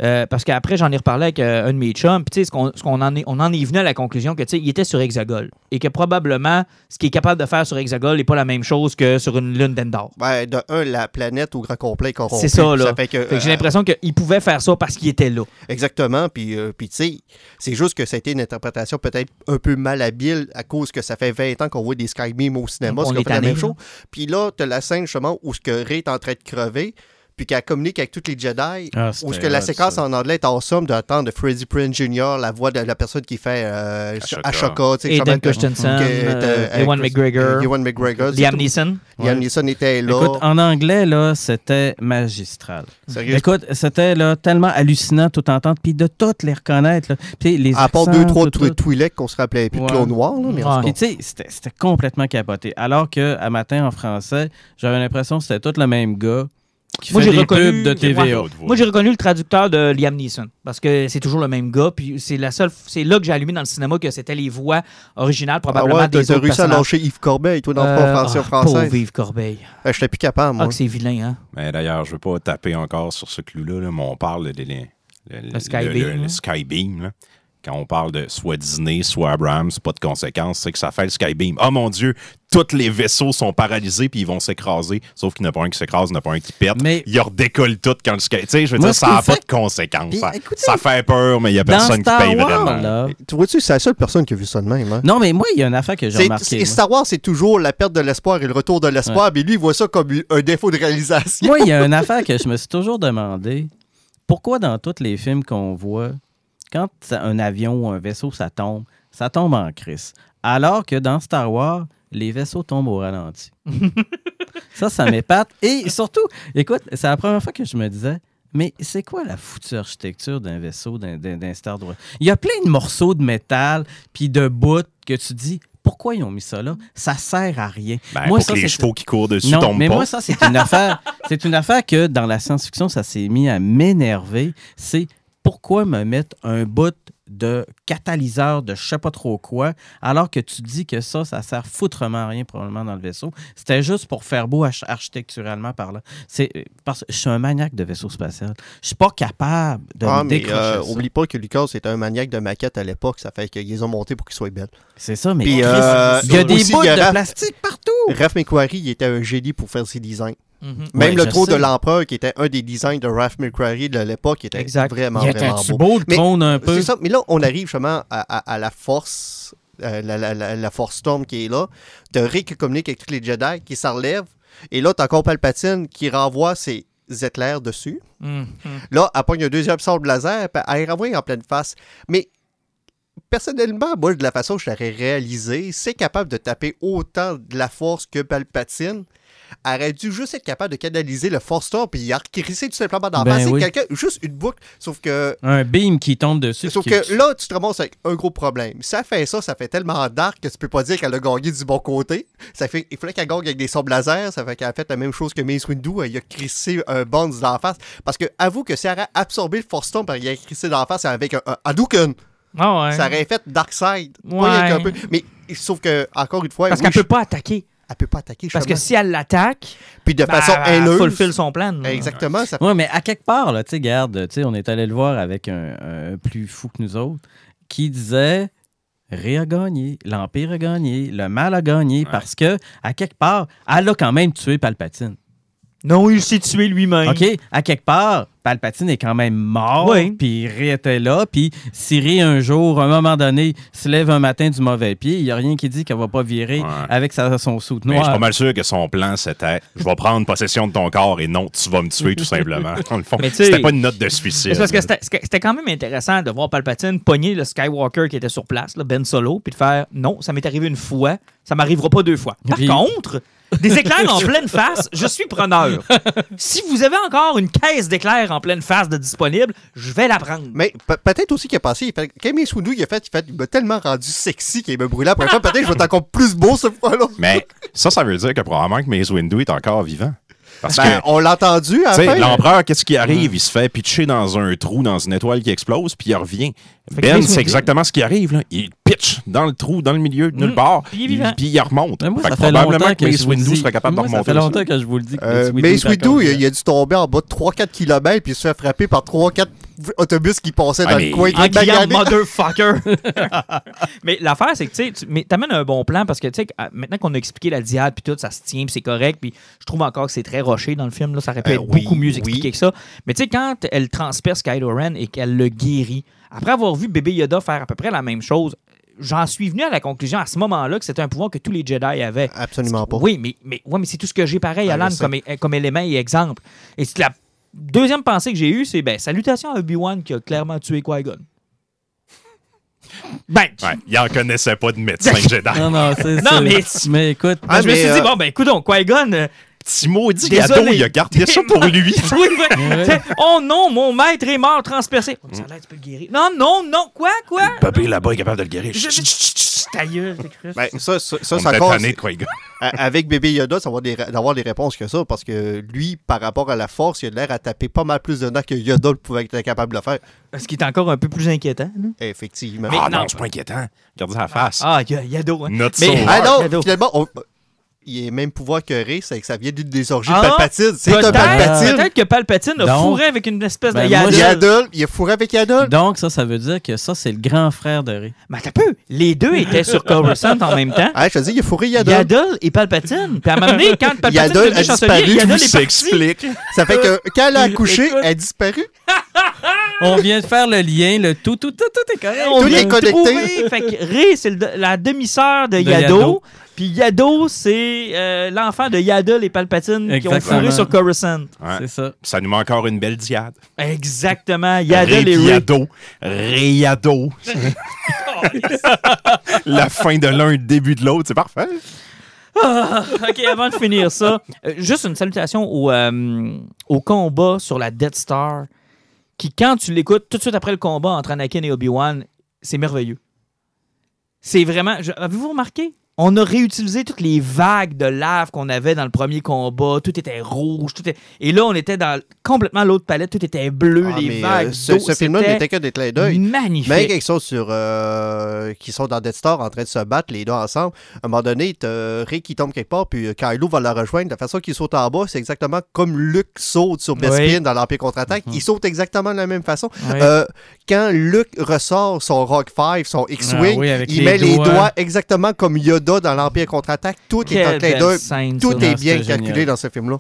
Euh, parce qu'après, j'en ai reparlé avec euh, un de mes chums, puis tu sais, ce qu'on ce qu'on en est, on en est venu à la conclusion que, tu sais, il était sur Hexagol. Et que probablement, ce qu'il est capable de faire sur Hexagol n'est pas la même chose que sur une lune d'Endor. Ouais, de un, la planète au grand complet est corrompue. C'est ça, là. fait que, Fait que j'ai euh, l'impression qu'il pouvait faire ça parce qu'il était là. Exactement. Puis, euh, puis tu sais, c'est juste que ça a été une interprétation peut-être un peu malhabile à cause que ça fait 20 ans qu'on voit des Skybeams au cinéma, Donc, ce on qu'on fait la même chose. Puis là, tu as la scène justement où ce que Ray est en train de crever, puis qu'elle communique avec tous les Jedi. Ah, Où ce que la séquence ça. en anglais est awesome d'entendre Freddie Prinze Jr., la voix de la personne qui fait euh, Ashoka. Tu sais, Christensen, que- euh, euh, Ewan McGregor, Ewan McGregor. Liam. Neeson. Liam Neeson était là. Écoute, en anglais, là, c'était magistral. Sérieux? Écoute, c'était là, tellement hallucinant tout entendre, puis de toutes les reconnaître. Là. Puis les à part deux, trois. Twi'leks qu'on se rappelait plus Ouais. de Clone Noir, là, mais en Puis tu sais, c'était c'était complètement capoté. Alors que à matin en français, j'avais l'impression que c'était tout le même gars qui Moi, fait j'ai des reconnu- de TVA. Moi, j'ai reconnu le traducteur de Liam Neeson parce que c'est toujours le même gars. Puis c'est la seule, c'est là que j'ai allumé dans le cinéma que c'était les voix originales Ah probablement ouais, t'as des autres réussi à lâcher Yves Corbeil, toi, dans le Euh, français ah, français. pauvre Yves Corbeil. Je j'étais plus capable, Ah, moi. que c'est vilain, hein? Mais d'ailleurs, je veux pas taper encore sur ce clou-là, là, mais on parle de, de- le, Le Skybeam, le- le. Skybeam, là. Quand on parle de soit Disney, soit Abrams, pas de conséquences, c'est que ça fait le Skybeam. Oh mon Dieu, tous les vaisseaux sont paralysés puis ils vont s'écraser. Sauf qu'il n'y en a pas un qui s'écrase, il n'y en a pas un qui pète. Mais- Ils redécollent tout quand le Sky. Tu sais, je veux Moi, dire, ça n'a pas de conséquences. Puis, Ça, écoutez, ça fait peur, mais il n'y a Dans personne qui paye Wars, vraiment. là, Tu vois-tu, c'est la seule personne qui a vu ça de même. Hein? Non, mais moi, il y a une affaire que j'ai remarqué. moi. Star Wars, c'est toujours la perte de l'espoir et le retour de l'espoir, mais lui, il voit ça comme un défaut de réalisation. Moi, il y a une affaire que je me suis toujours demandé. Pourquoi dans tous les films qu'on voit, quand un avion ou un vaisseau, ça tombe, ça tombe en crise. Alors que dans Star Wars, les vaisseaux tombent au ralenti. ça, ça m'épate. Et surtout, écoute, c'est la première fois que je me disais, mais c'est quoi la foutue architecture d'un vaisseau, d'un- Star Wars? Il y a plein de morceaux de métal, puis de bouts que tu dis, pourquoi ils ont mis ça là? Ça sert à rien. Ben, Moi, pour ça, que les chevaux qui courent dessus non, tombent mais pas. moi, ça, c'est une affaire. C'est une affaire que dans la science-fiction, ça s'est mis à m'énerver. C'est pourquoi me mettre un bout de catalyseur de je sais pas trop quoi, alors que tu dis que ça, ça sert foutrement à rien probablement dans le vaisseau? C'était juste pour faire beau arch- architecturalement par là. C'est parce que je suis un maniaque de vaisseau spatial. Je suis pas capable de Ah, me mais décrocher euh, ça. oublie pas que Lucas était un maniaque de maquettes à l'époque, ça fait qu'ils les ont montés pour qu'ils soient belles. C'est ça, mais Puis, Chris, euh, il y a des bouts de Raph- plastique partout. Raph McQuarrie, il était un génie pour faire ses designs. Mhm. Même Ouais, le trône de l'empereur, qui était un des designs de Raph McQuarrie de l'époque, était Exact. vraiment, Il vraiment beau. beau le Mais trône un peu. C'est ça, mais là, on arrive justement à, à- à la force, euh, la, la- la- la force Storm qui est là, de Rick qui communique avec tous les Jedi, qui s'en relève. Et là, t'as encore Palpatine qui renvoie ses éclairs dessus. Mhm. Là, elle pogne un deuxième sable laser, puis elle renvoie en pleine face. Mais personnellement, moi, de la façon que je l'aurais réalisé, c'est capable de taper autant de la force que Palpatine. Aurait dû juste être capable de canaliser le Force Storm puis y arcrisser tout simplement dans la Ben face. C'est oui. quelqu'un, juste une boucle. Sauf que Un beam qui tombe dessus. Sauf qui- que là, tu te ramasses avec un gros problème. Si ça fait ça, ça fait tellement dark que tu peux pas dire qu'elle a gagné du bon côté. Ça fait, il fallait qu'elle gagne avec des sabres laser. Ça fait qu'elle a fait la même chose que Mace Windu. Elle a crissé un Bonds la face. Parce que, avoue que si elle aurait absorbé le Force Storm, elle a crissé dans la face avec un, un Hadouken, Ah ouais. ça aurait fait Darkseid. Ouais. peu. Mais sauf que, encore une fois, Parce oui, qu'elle je- peut pas attaquer. Elle peut pas attaquer. Parce que si elle l'attaque, Puis de ben, façon elle haineuse. fulfill son plan. Exactement. Ça Oui, mais à quelque part, là, tu sais, garde, tu sais, on est allé le voir avec un, un plus fou que nous autres, qui disait Ré a gagné, l'Empire a gagné, le mal a gagné, parce que, à quelque part, elle a quand même tué Palpatine. Non, il s'est tué lui-même. OK? À quelque part, Palpatine est quand même mort, Oui. puis Ré était là, puis si Ré, un jour, à un moment donné, se lève un matin du mauvais pied, il n'y a rien qui dit qu'elle va pas virer Ouais. avec sa, son soute Mais je suis pas mal sûr que son plan, c'était je vais prendre possession de ton corps et non, tu vas me tuer tout simplement. Dans le fond, c'était pas une note de suicide. C'est parce que c'était- quand même intéressant de voir Palpatine pogner le Skywalker qui était sur place, là, Ben Solo, puis de faire non, ça m'est arrivé une fois, ça m'arrivera pas deux fois. Par Puis- contre, des éclairs en pleine face, je suis preneur. Si vous avez encore une caisse d'éclairs en pleine face de disponible, je vais la prendre. Mais pe- peut-être aussi qu'il a passé, il fait, quand il a fait, il fait, il m'a tellement rendu sexy qu'il m'a brûlé après fois. Peut-être que je vais être encore plus beau cette fois-là. Mais ça, ça veut dire que probablement que Mace Windu est encore vivant. Parce Ben, que, on l'a entendu l'empereur, qu'est-ce qui arrive? Il se fait pitcher dans un trou, dans une étoile qui explose, puis il revient. Fait Ben, Mace c'est exactement ce qui arrive. Là. Il pitch dans le trou, dans le milieu, de nulle Mm. part, Puis il remonte. Moi, Fait ça que fait probablement longtemps que Mace Windu serait capable Moi, de ça remonter. fait là-dessus. longtemps que je vous le dis. que Euh, Windu Mace il, il a dû tomber en bas de 3-4 km puis il se fait frapper par 3-4 autobus qui passaient Ah, dans mais- le coin. En criant motherfucker. mais l'affaire, c'est que tu mais t'amènes un bon plan parce que tu sais, euh, maintenant qu'on a expliqué la diade puis tout, ça se tient puis c'est correct. Puis je trouve encore que c'est très roché dans le film. Là, ça aurait pu Euh, être oui, beaucoup mieux oui. expliqué que ça. Mais tu sais, quand elle transperce Kylo Ren et qu'elle le guérit, après avoir vu bébé Yoda faire à peu près la même chose, j'en suis venu à la conclusion à ce moment-là que c'était un pouvoir que tous les Jedi avaient. Absolument pas. Oui, mais, mais, ouais, mais c'est tout ce que j'ai pareil, Ah, Alan, comme, comme élément et exemple. Et c'est la deuxième pensée que j'ai eue, c'est ben, salutations à Obi-Wan qui a clairement tué Qui-Gon. Ben, Ouais, il en connaissait pas de médecin Jedi. Non, non, c'est Non, c'est- mais- Mais écoute, Ah, je me suis dit, euh, bon, ben, écoute donc, Qui-Gon. euh, Petit maudit gâteau, il a gardé ça pour lui. oui, Oh non, mon maître est mort transpercé. Oh, ça a l'air, tu peux le guérir. Non, non, non, quoi, quoi? Papé là-bas est capable de le guérir. Je- Chut, chut, chut, chut. Ta gueule, t'es cru. Ben, ça, ça, ça, encore- tanné a- avec bébé Yoda, ça va d'avoir des réponses que ça, parce que lui, par rapport à la force, il a l'air à taper pas mal plus de dents que Yoda pouvait être capable de le faire. Ce qui est encore un peu plus inquiétant. là. Effectivement. Mais Ah non. non, c'est pas inquiétant. Regarde la face. Ah, il y a, il y a d'eau. hein. Notre Mais- sauveur. Ah non, finalement, on- il est même pouvoir que Ray, c'est que ça vient d'une des orgies Ah, de Palpatine. C'est un Palpatine. peut-être que Palpatine a Donc, fourré avec une espèce ben, de moi, Yaddle. Yaddle, il est fourré avec Yaddle. Donc, ça, ça veut dire que ça, c'est le grand frère de Ray. Mais t'as peu. Les deux étaient sur Coruscant en même temps. Ah, je te dis, il est fourré Yaddle. Yaddle et Palpatine. Puis à un moment donné, quand Palpatine Yaddle a disparu, Yaddle s'explique. Ça fait que quand elle a accouché, Écoute. elle a disparu. On vient de faire le lien, le tout, tout, tout, tout est correct. On Tout vient est de connecté. trouver. Fait que Ray, c'est la demi-sœur de, De Yado. Yado. Puis Yado, c'est euh, l'enfant de Yaddle et Palpatine qui ont fourré sur Coruscant. Ouais. C'est ça. Ça nous met encore une belle diade. Exactement. Yaddle et Ray. Réyado. Réyado. La fin de l'un, le début de l'autre, c'est parfait. Ah, OK, avant de finir ça, euh, juste une salutation au, euh, au combat sur la Death Star, qui, quand tu l'écoutes tout de suite après le combat entre Anakin et Obi-Wan, c'est merveilleux. C'est vraiment... Avez-vous remarqué? On a réutilisé toutes les vagues de lave qu'on avait dans le premier combat. Tout était rouge. Tout était... Et là, on était dans complètement l'autre palette. Tout était bleu, Ah, les vagues euh, ce, ce film-là n'était que des clins d'œil. Magnifique. Même quand ils sont sur. euh, qui sont dans Death Star en train de se battre, les deux ensemble, à un moment donné, Ray qui tombe quelque part, puis euh, Kylo va la rejoindre. La façon qu'il saute en bas, c'est exactement comme Luke saute sur Bespin Oui. dans l'Empire contre-attaque. Il saute exactement de la même façon. Oui. Euh, quand Luke ressort son Rock 5, son X-Wing, Ah oui, avec il les met les doigts exactement comme Yoda dans l'Empire contre-attaque. Tout est en clin d'œil. Tout est bien calculé génial. dans ce film-là.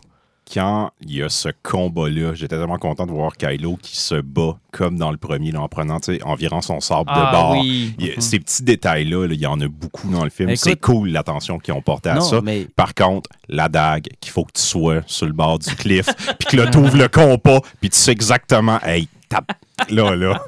Quand il y a ce combat-là, j'étais tellement content de voir Kylo qui se bat comme dans le premier, là, en prenant tu sais, environ son sabre de Ah bord. oui. Il y a- Ces petits détails-là, là, il y en a beaucoup dans le film. C'est cool l'attention qu'ils ont portée à Non, ça. mais Par contre, la dague, qu'il faut que tu sois sur le bord du cliff, puis que là, tu ouvres le compas, puis tu sais exactement, hey, tape. Là, là.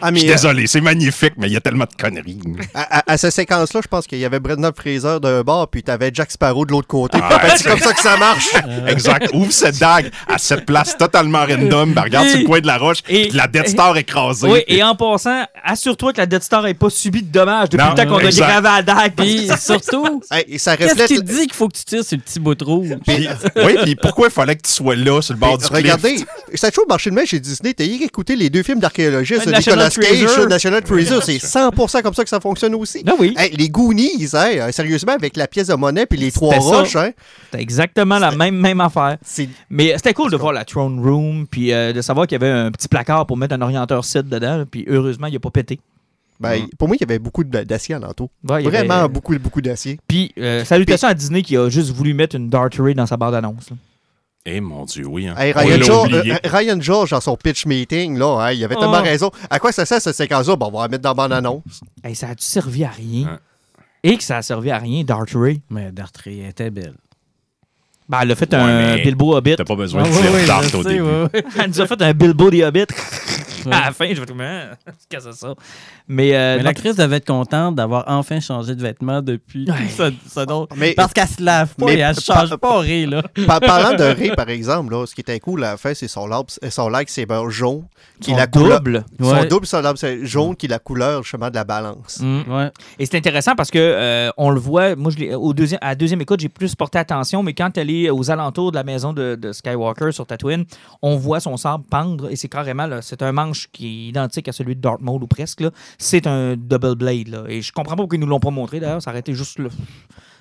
Ah, Je suis euh, désolé, c'est magnifique, mais il y a tellement de conneries. à, à- à cette séquence-là, je pense qu'il y avait Brendan Fraser d'un bord, puis t'avais Jack Sparrow de l'autre côté. Puis Ah, c'est comme ça que ça marche. Exact. Ouvre cette dague à cette place totalement random. Ben, regarde sur le coin de la roche, Et- puis la Death Star écrasée. Oui, et en passant, assure-toi que la Death Star n'ait pas subi de dommages depuis Non, le temps qu'on a gravé à la dague. Puis surtout, Hey, et ça qu'est-ce reflète. dit qu'il faut que tu tires sur le petit bout de rouge? Puis- oui, puis pourquoi il fallait que tu sois là, sur le bord du Mais cliff? regardez, ça a toujours marché de même chez Disney. T'as écouté les deux films d'archéologistes de National Nicolas Cage, Treasure. National Treasure. C'est 100% comme ça que ça fonctionne aussi. Ah oui, Hey, les Goonies, hein, euh, sérieusement, avec la pièce de monnaie puis les trois roches, hein, c'était exactement la même, même affaire. Mais c'était cool de voir la Throne Room, puis euh, de savoir qu'il y avait un petit placard pour mettre un orienteur site dedans, puis heureusement, il n'a pas pété. ben, pour moi, il y avait beaucoup d'acier en entour. Ouais, avait- Vraiment beaucoup, beaucoup d'acier. Puis, euh, salutations à Disney qui a juste voulu mettre une Dart Ray dans sa barre Eh mon Dieu, oui. hein. Hey, Ryan, George, euh, Ryan George, dans son pitch meeting, là, hein, il avait Oh. tellement raison. À quoi ça sert cette séquence-là? Bon, on va la mettre dans la bande-annonce. Hey, ça a-tu servi à rien? Et que ça a servi à rien, Dart Ray? Mais Dartry était belle. Ben, elle a fait Ouais, un Bilbo Hobbit. T'as pas besoin Ah, de dire ouais, Dart au sais, début. ouais, ouais. Elle nous a fait un Bilbo the Hobbit. à la fin, je vais tout hein, qu'est-ce que c'est ça? Mais, euh, Mais l'actrice devait être contente d'avoir enfin changé de vêtements depuis Ouais. ça, Mais- Parce qu'elle se lave pas Mais et elle change pas Ray, là. Par- parlant de Ray, par exemple, là, ce qui était cool à la fin, c'est son, lab- son lightsaber jaune, qui est son la couleur. double. Son double, son lightsaber jaune, qui est la couleur, justement, de la balance. Mm. Ouais. Et c'est intéressant parce que euh, on le voit, moi je l'ai- au deuxième, à la deuxième écoute, j'ai plus porté attention, mais quand elle est aux alentours de la maison de, de Skywalker sur Tatooine, on voit son sabre pendre et c'est carrément là, c'est un manche qui est identique à celui de Darth Maul ou presque. C'est un double blade. Là. Et je comprends pas pourquoi ils nous l'ont pas montré d'ailleurs, ça aurait été juste là.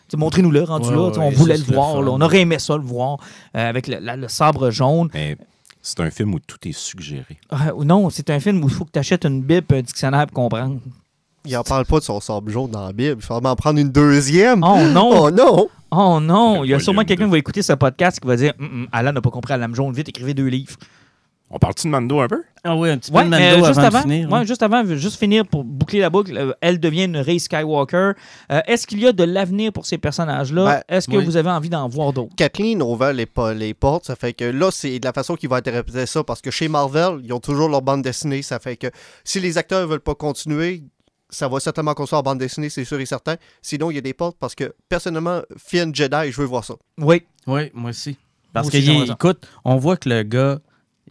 T'sais, Montrez-nous-le rendu Ouais, là. ouais, on voulait le le voir. là. On aurait aimé ça le voir euh, avec le, la- le sabre jaune. Mais c'est un film où tout est suggéré. Euh, non, c'est un film où il faut que tu achètes une Bible et un dictionnaire pour comprendre. Il en parle pas de son sabre jaune dans la Bible. Il faut en prendre une deuxième. Oh non! Oh non! Oh non, il y a sûrement quelqu'un qui va écouter ce podcast qui va dire Alan n'a pas compris la lame jaune, vite, écrivez deux livres. On parle-tu de Mando un peu? Ah oui, un petit peu Ouais, de Mando juste avant avant, de finir. ouais, hein. juste avant, juste finir pour boucler la boucle, euh, elle devient une Rey Skywalker. Euh, Est-ce qu'il y a de l'avenir pour ces personnages-là? Ben, Est-ce que oui. vous avez envie d'en voir d'autres? Kathleen a ouvert les, les portes. Ça fait que là, c'est de la façon qu'ils vont interpréter ça. Parce que chez Marvel, ils ont toujours leur bande dessinée. Ça fait que si les acteurs veulent pas continuer, ça va certainement qu'on soit en bande dessinée, c'est sûr et certain. Sinon, il y a des portes parce que personnellement, Finn Jedi, je veux voir ça. Oui. Oui, moi aussi. Parce que, écoute, on voit que le gars,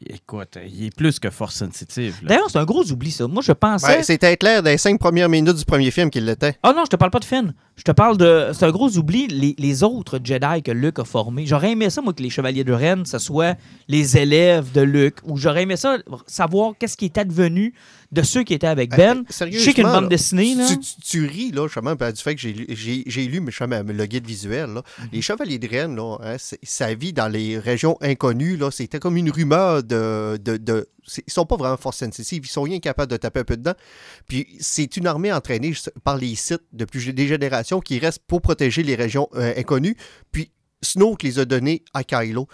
écoute, il est plus que force sensitive. D'ailleurs, c'est un gros oubli, ça. Moi, je pensais. Ben, C'était clair dans les cinq premières minutes du premier film qu'il l'était. Ah non, je te parle pas de Finn. Je te parle de. C'est un gros oubli, les, les autres Jedi que Luke a formés. J'aurais aimé ça, moi, que les Chevaliers de Rennes, ce soit les élèves de Luke. Ou j'aurais aimé ça, savoir qu'est-ce qui est advenu de ceux qui étaient avec Ben. Euh, Je sais qu'il y a une sérieusement, bande dessinée, là. Tu, tu- tu ris, là, justement, du fait que j'ai lu, justement, le guide visuel. là. Mhm. Les Chevaliers de Rennes, là, hein, ça vit dans les régions inconnues. Là, c'était comme une rumeur de. de, de- ils sont pas vraiment force sensitive, ils sont rien capables de taper un peu dedans. Puis c'est une armée entraînée par les sites depuis des générations qui restent pour protéger les régions euh, inconnues. Puis Snoke les a donnés à Kylo.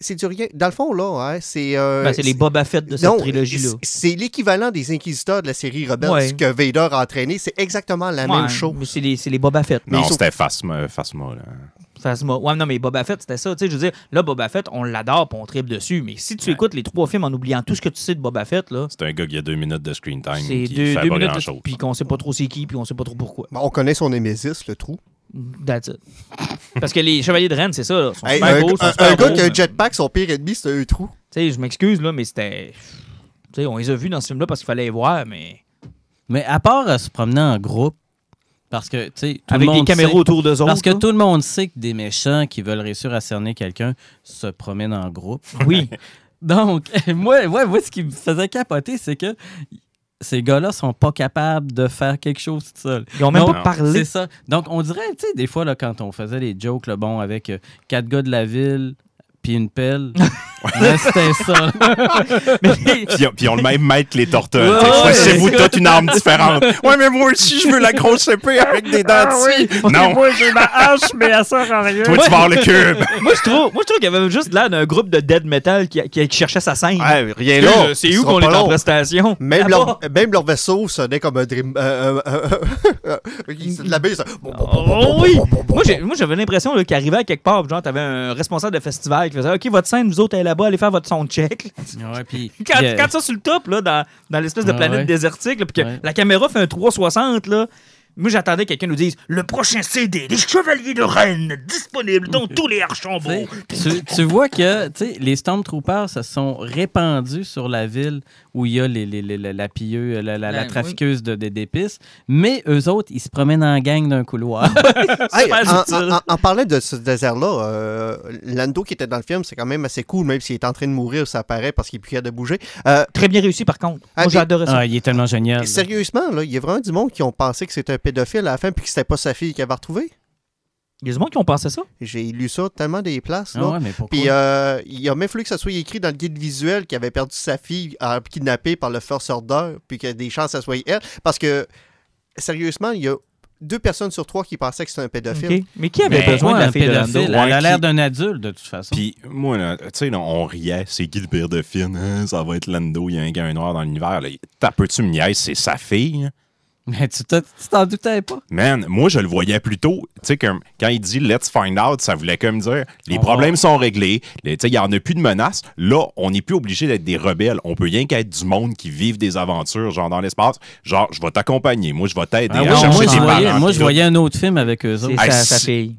C'est du rien. Dans le fond, là, hein, c'est. euh, Ben, c'est les Boba Fett de cette non, trilogie-là. c'est- l'équivalent des Inquisiteurs de la série Rebels Ouais. que Vader a entraîné. C'est exactement la Ouais, même chose. Mais c'est les, c'est les Boba Fett. Mais Non, sont- c'était Phasma, Phasma, là. Phasma. Ouais, non, mais Boba Fett, c'était ça. Tu sais, je veux dire, là, Boba Fett, on l'adore puis on tripe dessus. Mais si tu Ouais. écoutes les trois films en oubliant tout ce que tu sais de Boba Fett, là, C'est un gars qui a deux minutes de screen time c'est qui deux, fait deux pas minutes, puis qu'on sait pas trop c'est qui, puis on sait pas trop pourquoi. On connaît son Némésis, le trou. That's it. Parce que les Chevaliers de Rennes, c'est ça. là, ils sont Hey, super un, beaux, ils sont un- super un gars beaux, qui a un jetpack, son pire ennemi, c'est un trou. Tu sais, je m'excuse, là, mais c'était. Tu sais, on les a vus dans ce film-là parce qu'il fallait les voir, mais. Mais à part euh, se promener en groupe, parce que, tu sais, tout Avec le des monde caméras sait- autour d'eux autres. Parce que là. tout le monde sait que des méchants qui veulent réussir à cerner quelqu'un se promènent en groupe. Oui. Donc, moi, moi, moi, ce qui me faisait capoter, c'est que ces gars-là sont pas capables de faire quelque chose tout seuls. Ils ont même pas parlé. C'est ça. Donc, on dirait, tu sais, des fois, là, quand on faisait les jokes, là, bon, avec euh, quatre gars de la ville puis une pelle, là, c'était ça. là. Mais- Puis, ils ont- le même maître que les tortues. Ouais, Choisissez-vous ouais. toute une arme différente. Ouais, mais moi aussi, je veux la grosse épée avec des dents dessus. Non, j'ai ma hache, mais à rien. toi, tu vas avoir le cube. moi, je trouve, moi, je trouve qu'il y avait juste l'air d'un groupe de dead metal qui, qui, qui cherchait sa scène. Ouais, rien Là, là. c'est ce où qu'on est en prestation? Même leur, même leur vaisseau sonnait comme un dream. Euh, euh, euh, euh, c'est de la baie, ça. Oh oui! Moi, moi, j'avais l'impression là, qu'il arrivait à quelque part, genre, t'avais un responsable de festival qui faisait OK, votre scène, vous autres, allez là-bas, allez faire votre son check. Ouais, puis, Quand, ça sur le top, là, dans, dans l'espèce de Ah planète ouais. désertique, là, puis que la caméra fait un 360, là. Moi, j'attendais que quelqu'un nous dise Le prochain CD, Les Chevaliers de Rennes, disponible dans tous les Archambault. Tu, tu- vois que les Stormtroopers se sont répandus sur la ville où il y a les, les- les- la, pilleuse, la, la- la La- trafiqueuse de- de- d'épices, mais eux autres, ils se promènent en gang d'un couloir. Hey, en, subtil. en- en parlant de ce désert-là, euh, Lando qui était dans le film, c'est quand même assez cool, même s'il est en train de mourir, ça apparaît parce qu'il est plus capable de bouger. Euh, Très bien réussi, par contre. Ah, Moi, j'ai et- adoré ça. ah, il est tellement génial. sérieusement, là, il y a vraiment du monde qui ont pensé que c'était un pédophile à la fin puis que c'était pas sa fille qu'il avait retrouvée. Il y a du monde qui ont pensé ça. J'ai lu ça tellement des places. Ah Là. ouais, mais pourquoi? Puis euh, il a même fallu que ça soit écrit dans le guide visuel qu'il avait perdu sa fille euh, kidnappée par le First Order, puis qu'il y a des chances que ça soit elle. Parce que, sérieusement, il y a deux personnes sur trois qui pensaient que c'était un pédophile. Mais qui avait Mais- besoin de Ouais, la un fille de pédophile, elle a l'air qui- d'un adulte, de toute façon. Puis moi, tu sais, on riait, c'est qui le pire de film? Hein, ça va être Lando, il y a un gars noir dans l'univers. T'as peu-tu me c'est sa fille? Mais tu t'en doutais pas. Man, moi, je le voyais plutôt, tu sais, comme quand il dit let's find out, ça voulait comme dire les On problèmes sont réglés, les- tu sais, il n'y en a plus de menaces. Là, on n'est plus obligé d'être des rebelles. On peut rien qu'être du monde qui vivent des aventures, genre dans l'espace. Genre, je vais t'accompagner, moi, je vais t'aider Ah à chercher moi, je tes voyais, parents. moi, je voyais un autre film avec eux autres. Hey, sa, sa fille.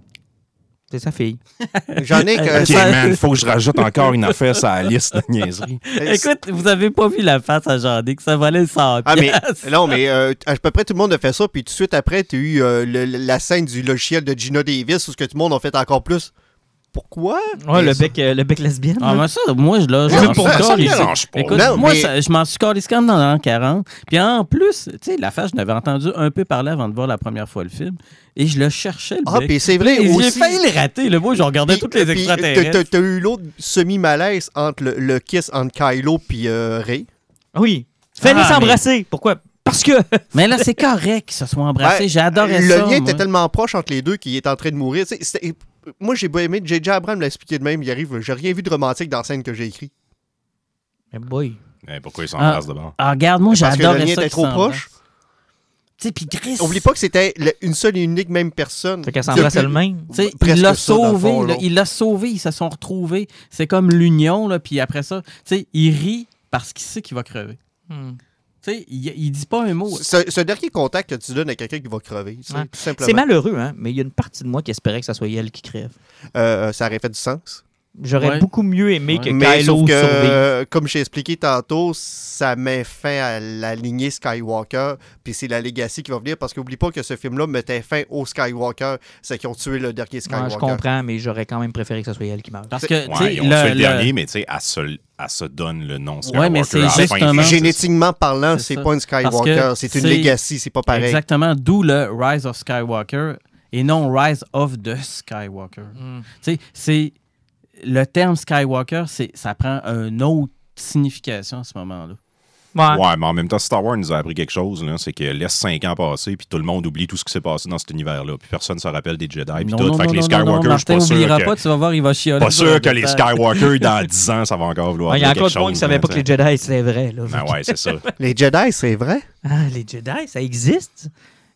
C'est sa fille. J'en ai que. Ok, Ça- man, faut que je rajoute encore une affaire sur la liste de niaiseries. Écoute, vous avez pas vu la face à Jean que ça valait 100 Ah, mais non, mais euh, à peu près tout le monde a fait ça, puis tout de suite après, tu as eu euh, le- la scène du logiciel de Gina Davis où ce que tout le monde a fait encore plus. Pourquoi? Ouais, le ça- bec, euh, le bec lesbienne. Ah, là. mais ça, moi, je, là, je pour ça, ça. Écoute, Non, moi, mais- ça- je m'en suis calissé comme dans l'an 40. Puis en plus, tu sais, la face, je n'avais entendu un peu parler avant de voir la première fois le film. Et je le cherchais, le Ah, bec. puis c'est vrai Et J'ai failli le rater. Le moi, je regardais toutes les extraterrestres. t'as- eu l'autre semi-malaise entre le, le kiss entre Kylo puis euh, Rey? Oui. Fallait Ah, s'embrasser. Pourquoi? Parce que. Mais là, c'est correct qu'ils se soient embrassés. Ouais, J'ai adoré le ça. lien moi. était tellement proche entre les deux qu'il est en train de mourir. C'était- moi, j'ai pas aimé. J.J. Abrams l'a expliqué de même. Il arrive, j'ai rien vu de romantique dans la scène que j'ai écrit. Mais boy. Eh, pourquoi ils s'embrassent d'abord? Ah, regarde, moi, Parce que j'adorais le lien ça. était qu'ils trop proche. Tu sais, puis Chris. Oublie pas que c'était une seule et unique même personne. Fait qu'elle s'embrasse elle-même. Tu sais, Presque il l'a sauvé, fond, là. il l'a sauvé, ils se sont retrouvés. C'est comme l'union, là, puis après ça, tu sais, il rit parce qu'il sait qu'il va crever. Hmm. Tu sais, il, il dit pas un mot. Ce, ce dernier contact que tu donnes à quelqu'un qui va crever, tu sais, Ouais. tout simplement. C'est malheureux, hein, mais il y a une partie de moi qui espérait que ça soit elle qui crève. Euh, ça aurait fait du sens. J'aurais Ouais. beaucoup mieux aimé que Mais Kylo sauf que, euh, comme j'ai expliqué tantôt, ça met fin à la lignée Skywalker, puis c'est la Legacy qui va venir, parce qu'oublie pas que ce film-là mettait fin au Skywalker, c'est qu'ils ont tué le dernier Ouais, Skywalker. je comprends, mais j'aurais quand même préféré que ce soit elle qui meure. Parce que, tu sais, Ouais, ils ont le- tué le, le- dernier, mais tu sais, elle se, elle se donne le nom Skywalker. Ouais, mais c'est justement-. Génétiquement parlant, C'est pas une Skywalker, Parce que c'est une Legacy, c'est pas pareil. Exactement, d'où le Rise of Skywalker et non Rise of the Skywalker. Mm. Tu sais, c'est le terme Skywalker, c'est ça prend une autre signification à ce moment-là. Ouais. Ouais, mais en même temps, Star Wars nous a appris quelque chose, c'est que laisse 5 ans passer, puis tout le monde oublie tout ce qui s'est passé dans cet univers-là, puis personne ne se rappelle des Jedi, puis non, tout. non, fait non, que les Skywalker, je suis Martin pas sûr que, pas, tu vas voir, il va chialer. pas sûr que les. Skywalker, dans 10 ans, ça va encore vouloir Ouais, Il y a encore quelque de monde qui chose, savait pas que les. Jedi, c'était vrai. Là. Ben ouais, c'est ça. Les Jedi, c'est vrai? Ah, les Jedi, ça existe?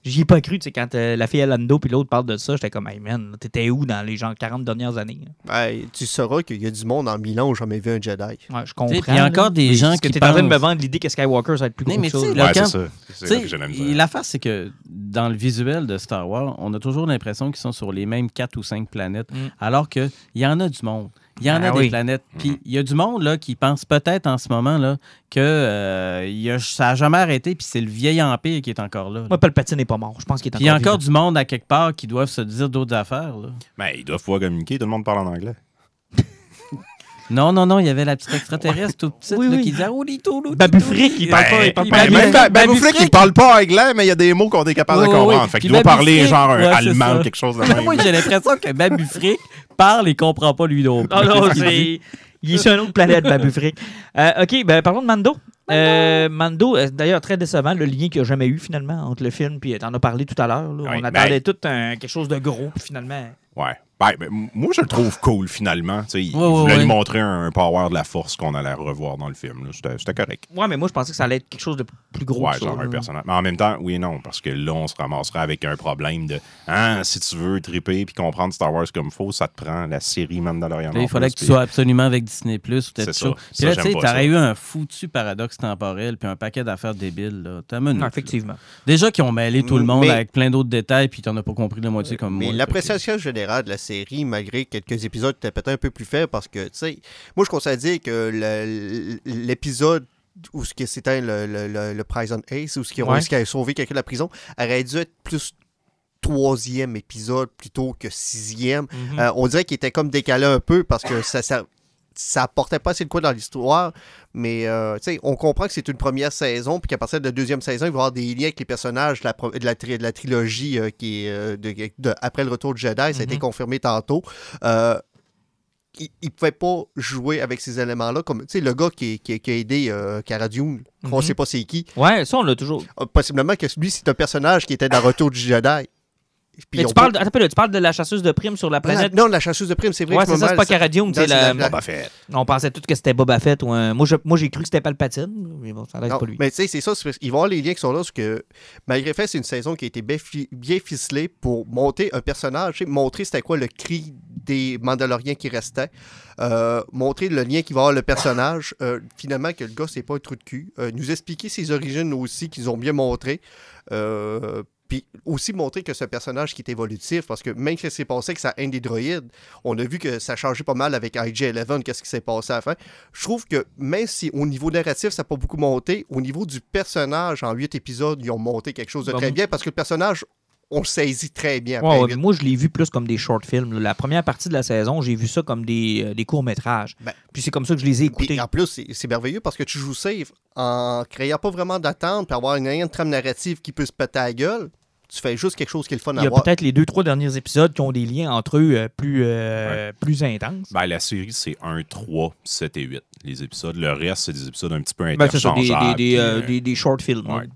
J'y ai pas cru, tu sais, quand euh, la fille à Lando puis l'autre parle de ça, j'étais comme, hey man, t'étais où dans les genre 40 dernières années? Ben, tu sauras qu'il y a du monde en mille ans où j'ai jamais vu un Jedi. Ouais, je Tu comprends. il y a encore des gens parce que qui t'es en train de me pensent- vendre l'idée que Skywalker, ça va être plus Mais- gros mais que ça. tu Ouais, c'est camp- ça. C'est Tu ça que j'ai la sais, misère. l'affaire, c'est que dans le visuel de Star Wars, on a toujours l'impression qu'ils sont sur les mêmes quatre ou cinq planètes, Mm. alors qu'il y en a du monde. Il y en Ah a des oui. planètes. Puis il y a du monde là, qui pense peut-être en ce moment là, que euh, il y a- ça n'a jamais arrêté, puis c'est le vieil empire qui est encore là. là. Moi, Palpatine n'est pas mort. Je pense qu'il est Puis il y a encore encore du monde à quelque part qui doivent se dire d'autres affaires. là. Ben, ils doivent pouvoir communiquer, tout le monde parle en anglais. Non, non, non, il y avait la petite extraterrestre toute petite Oui, là, oui. qui disait Oh, Lito, Lito, Babu Lito. Frick, il parle pas, il parle pas Ben, anglais. Babu Frick, il parle pas anglais, mais il y a des mots qu'on est capable de comprendre. oui. Fait qu'il doit parler genre allemand ou quelque chose de même. Moi, j'ai l'impression que Babu Frick parle et comprend pas lui non plus. Ah non, c'est. Il est sur une autre planète, Babu Frick. Euh, OK, ben parlons de Mando. Euh, Mando, euh, d'ailleurs, très décevant, le lien qu'il n'y a jamais eu finalement entre le film puis t'en as parlé tout à l'heure. On ben- attendait tout un- quelque chose de gros, puis finalement. Ouais. Ben, ben, moi, je le trouve cool, finalement. Tu sais, il Ouais, voulait ouais. nous montrer un, un power de la force qu'on allait revoir dans le film. là. C'était c'était correct. Ouais, mais moi, je pensais que ça allait être quelque chose de plus gros. Ouais, que ça, genre un là. personnage. Mais en même temps, oui et non, parce que là, on se ramasserait avec un problème de hein, si tu veux triper puis comprendre Star Wars comme faut, ça te prend la série Mandalorian. Là, il fallait que tu sois absolument avec Disney Plus ou peut-être ça. Puis là, tu sais, t'aurais eu un foutu paradoxe temporel puis un paquet d'affaires débiles. Là. T'as mené, Non, là. effectivement. Déjà qu'ils ont mêlé tout le monde Mais- avec plein d'autres détails puis t'en as pas compris la moitié comme Mais moi. l'appréciation générale de la série, malgré quelques épisodes qui étaient peut-être un peu plus faibles, parce que, tu sais, moi, je conseille à dire que l'épisode où ce que c'était le, le, le, le Prison Ace, où ce qui Ouais. réussi à sauver quelqu'un de la prison, aurait dû être plus troisième épisode plutôt que sixième. Mhm. Euh, on dirait qu'il était comme décalé un peu parce que ça, ça, ça apportait pas assez de quoi dans l'histoire. Mais euh, on comprend que c'est une première saison, puis qu'à partir de la deuxième saison, il va y avoir des liens avec les personnages de la, pro- de la, tri- de la trilogie euh, qui est de, de- après le retour de Jedi. Ça a été Mhm. confirmé tantôt. Euh, il ne pouvait pas jouer avec ces éléments-là. Comme tu sais, le gars qui, qui- qui a aidé euh, Cara Dune, on Mhm. sait pas c'est qui. Ouais, ça, on l'a toujours. Euh, possiblement que lui, c'est un personnage qui était dans Retour du Jedi. Puis Mais on tu parles, attends, là, tu parles de la chasseuse de primes sur la Ah, planète. non, la chasseuse de primes, c'est vrai. Ouais, c'est ça, c'est pas Caradium, c'est la. Boba Fett. On pensait tous que c'était Boba Fett. Ou un- moi, j'ai cru que c'était Palpatine, mais bon, ça reste Non, pas lui. mais tu sais, c'est ça, qu'ils vont avoir les liens qui sont là, parce que malgré fait, c'est une saison qui a été bien, fi- bien ficelée pour monter un personnage, montrer c'était quoi le cri des Mandaloriens qui restaient, euh, montrer le lien qui va avoir le personnage, euh, finalement que le gars, c'est pas un trou de cul, euh, nous expliquer ses origines aussi, qu'ils ont bien montré, euh, puis aussi montrer que ce personnage qui est évolutif, parce que même si ça s'est passé avec sa haine des droïdes, on a vu que ça a changé pas mal avec IG-11, qu'est-ce qui s'est passé à la fin. Je trouve que même si au niveau narratif, ça n'a pas beaucoup monté, au niveau du personnage, en huit épisodes, ils ont monté quelque chose de très bien, parce que le personnage, on le saisit très bien. Après ouais, moi, je l'ai vu plus comme des short films. là. La première partie de la saison, j'ai vu ça comme des, euh, des courts-métrages. Ben, Puis c'est comme ça que je les ai écoutés. Puis en plus, c'est c'est merveilleux parce que tu joues safe en créant pas vraiment d'attente, puis avoir une, une trame narrative qui peut se péter à la gueule. Tu fais juste quelque chose qui est le fun Il à y a voir. peut-être les deux, trois derniers épisodes qui ont des liens entre eux euh, plus, euh, plus intenses. Ben, la série, c'est 1, 3, 7 et 8, les épisodes. Le reste, c'est des épisodes un petit peu Ben, c'est ça, des, interchangeables. des, des, puis, euh, des- des short films. ouais.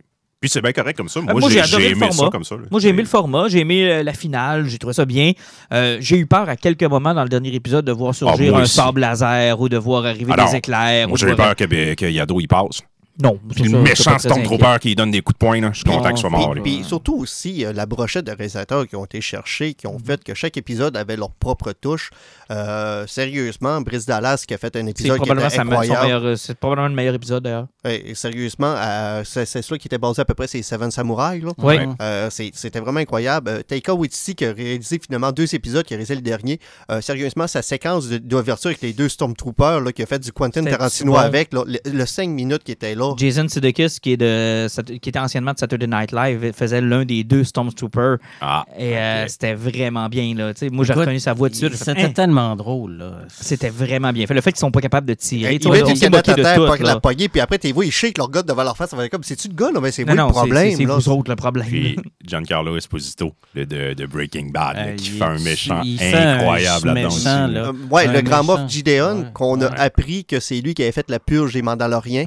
Puis c'est bien correct comme ça. Moi, moi, j'ai aimé format. ça comme ça. là. Moi, j'ai aimé le format, j'ai aimé euh, la finale, j'ai trouvé ça bien. Euh, j'ai eu peur à quelques moments dans le dernier épisode de voir surgir Ah, moi un sable laser ou de voir arriver Alors, des éclairs. Moi, ou j'ai eu voir- peur que, ben, que Yado, il passe. Non. Puis le méchant Stormtrooper qui donne des coups de poing, là, je suis content qu'il soit Puis, mort. là. puis surtout aussi, euh, la brochette de réalisateurs qui ont été cherchés, qui ont fait que chaque épisode avait leur propre touche. Euh, sérieusement, Brice Dallas qui a fait un épisode qui était incroyable. euh, c'est probablement le meilleur épisode d'ailleurs. Et, et sérieusement, euh, c'est celui qui était basé à peu près sur les Seven Samurai. Là. Oui. Euh, C'était vraiment incroyable. Euh, Taika Waititi qui a réalisé finalement deux épisodes, qui a réalisé le dernier. Euh, sérieusement, sa séquence d'ouverture avec les deux Stormtroopers là, qui a fait du Quentin Tarantino avec, là, le, 5 minutes qui était là. Jason Sudeikis, qui, est de, qui était anciennement de Saturday Night Live, faisait l'un des deux Stormtroopers. Ah, Et euh, c'était vraiment bien. Là. Tu sais, Moi, j'ai reconnu sa voix dessus. C'était tellement drôle, là. C'était vraiment bien fait. Le fait qu'ils sont pas capables de tirer. Ils tu sais, mettent une canette à de terre tout. pour la poignée, puis après, t'es vois, ils shake leur gars devant leur face. Ça va être comme, c'est-tu le gars, là? Mais c'est non, le c'est- problème. c'est vous autres le problème. Puis Giancarlo Esposito, le de, de Breaking Bad, là, Euh, qui il- fait un méchant un incroyable méchant, là. Euh, ouais, le grand. Moff Gideon, qu'on a appris que c'est lui qui avait fait la purge des Mandaloriens.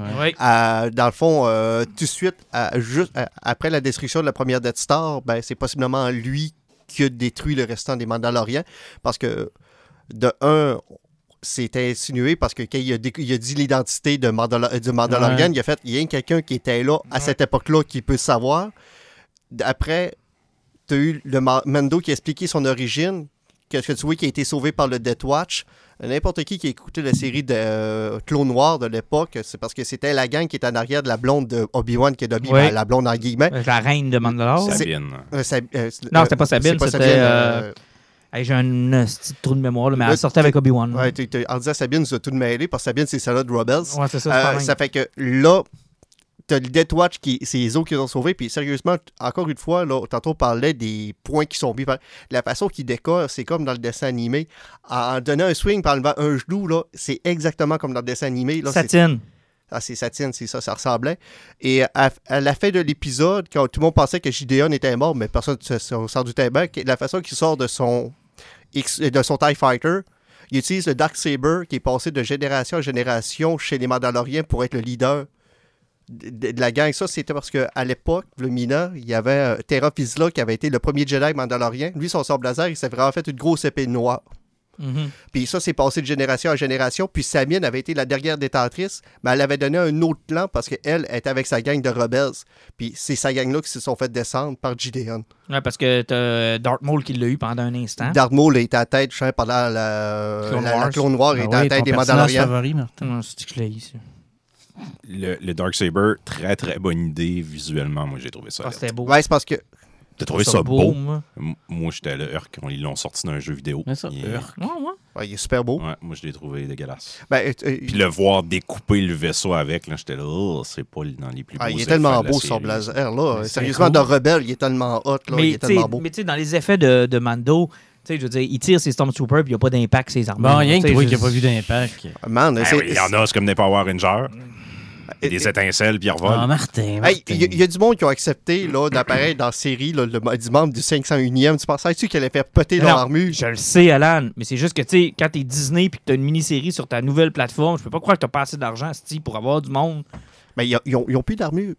Dans le fond, euh, tout de suite, à- juste à- après la destruction de la première Death Star, ben, c'est possiblement lui qui a détruit le restant des Mandaloriens. Parce que, de un, c'était insinué parce que quand il a, dit l'identité de Mandalorian, Ouais. il a fait il y a quelqu'un qui était là à cette époque-là qui peut savoir. Après, tu as eu le Ma- Mando qui a expliqué son origine, que, que tu vois qui a été sauvé par le Death Watch. N'importe qui qui a écouté la série de euh, Clone Noir de l'époque, c'est parce que c'était la gang qui était en arrière de la blonde de Obi-Wan qui est Ouais. ben, la blonde en guillemets. La reine de Mandalore? C'est- Sabine. Euh, Sab- euh, Non, euh, c'était pas Sabine, c'est c'était, euh, Hey, J'ai un euh, petit trou de mémoire, là, mais Là, elle sortait avec Obi-Wan. ouais, en disant Sabine, tu as tout mêlé, parce que Sabine, c'est celle-là de Rebels. Ouais, c'est ça. Euh, ça fait que là, t'as le Death Watch, qui, c'est les autres qui les ont sauvés. Puis sérieusement, encore une fois, là, tantôt on parlait des points qui sont mis par. La façon qu'ils décorent, c'est comme dans le dessin animé. En donnant un swing par enlevant un genou, là, c'est exactement comme dans le dessin animé. Là, Satine. ah, c'est Satine, c'est ça, ça ressemblait. Et à, à la fin de l'épisode, quand tout le monde pensait que Gideon était mort, mais personne ne s'en doutait bien, la façon qu'il sort de son, X- de son TIE Fighter, il utilise le Dark Saber qui est passé de génération en génération chez les Mandaloriens pour être le leader de, la gang. Ça, c'était parce qu'à l'époque, le Mina, il y avait euh, Terra Vizsla qui avait été le premier Jedi Mandalorien. Lui, son sort blazer, il s'est vraiment fait une grosse épée noire. Mhm. Puis ça, c'est passé de génération en génération. Puis Samine avait été la dernière détentrice, mais elle avait donné un autre plan parce qu'elle était avec sa gang de rebelles. Puis c'est sa gang-là qui se sont fait descendre par Gideon. Ouais, parce que t'as Darth Maul qui l'a eu pendant un instant. Darth Maul était à la tête, je sais, pendant la, Clone la, la Wars. Clone Noire, il Ah était à la tête des Mandaloriens. favori, Martin. Non, c'est que je l'ai ici. Le, le Dark Saber, très très bonne idée visuellement. Moi, j'ai trouvé ça. Ah, c'était beau. Ouais, c'est parce que T'as trouvé ça beau? moi. M- Moi, j'étais là, heure quand ils l'ont sorti d'un jeu vidéo. Mais ça, Il- Urk. Ouais, ouais. ouais, il est super beau. Ouais, moi, je l'ai trouvé dégueulasse. Ben, euh, euh, Puis le voir découper le vaisseau avec, là, j'étais là, Oh, c'est pas dans les plus beaux ah, il est tellement beau son blazer là. Sérieusement, cool. de Rebelle, il est tellement hot là, il Mais est tu sais, tellement beau. mais tu sais, dans les effets de, de Mando, tu sais, je veux dire, il tire ses Stormtroopers puis il n'y a pas d'impact ses armes. Bon, rien que toi qui n'as pas vu d'impact. Man, Ben oui, il y en a, c'est comme des Power Rangers. Et- Des étincelles, puis ils revolent. Ah, Martin, Hey, Martin. il y, a- il y a du monde qui ont accepté d'apparaître dans la série, là, le, du membre du 501e. Tu pensais-tu qu'elle allait faire péter leur Non, armure? Je le sais, Alan, mais c'est juste que, tu sais, quand t'es Disney puis que t'as une mini-série sur ta nouvelle plateforme, je peux pas croire que t'as pas assez d'argent, pour avoir du monde. Mais ils, ils ont, ils ont plus d'armure.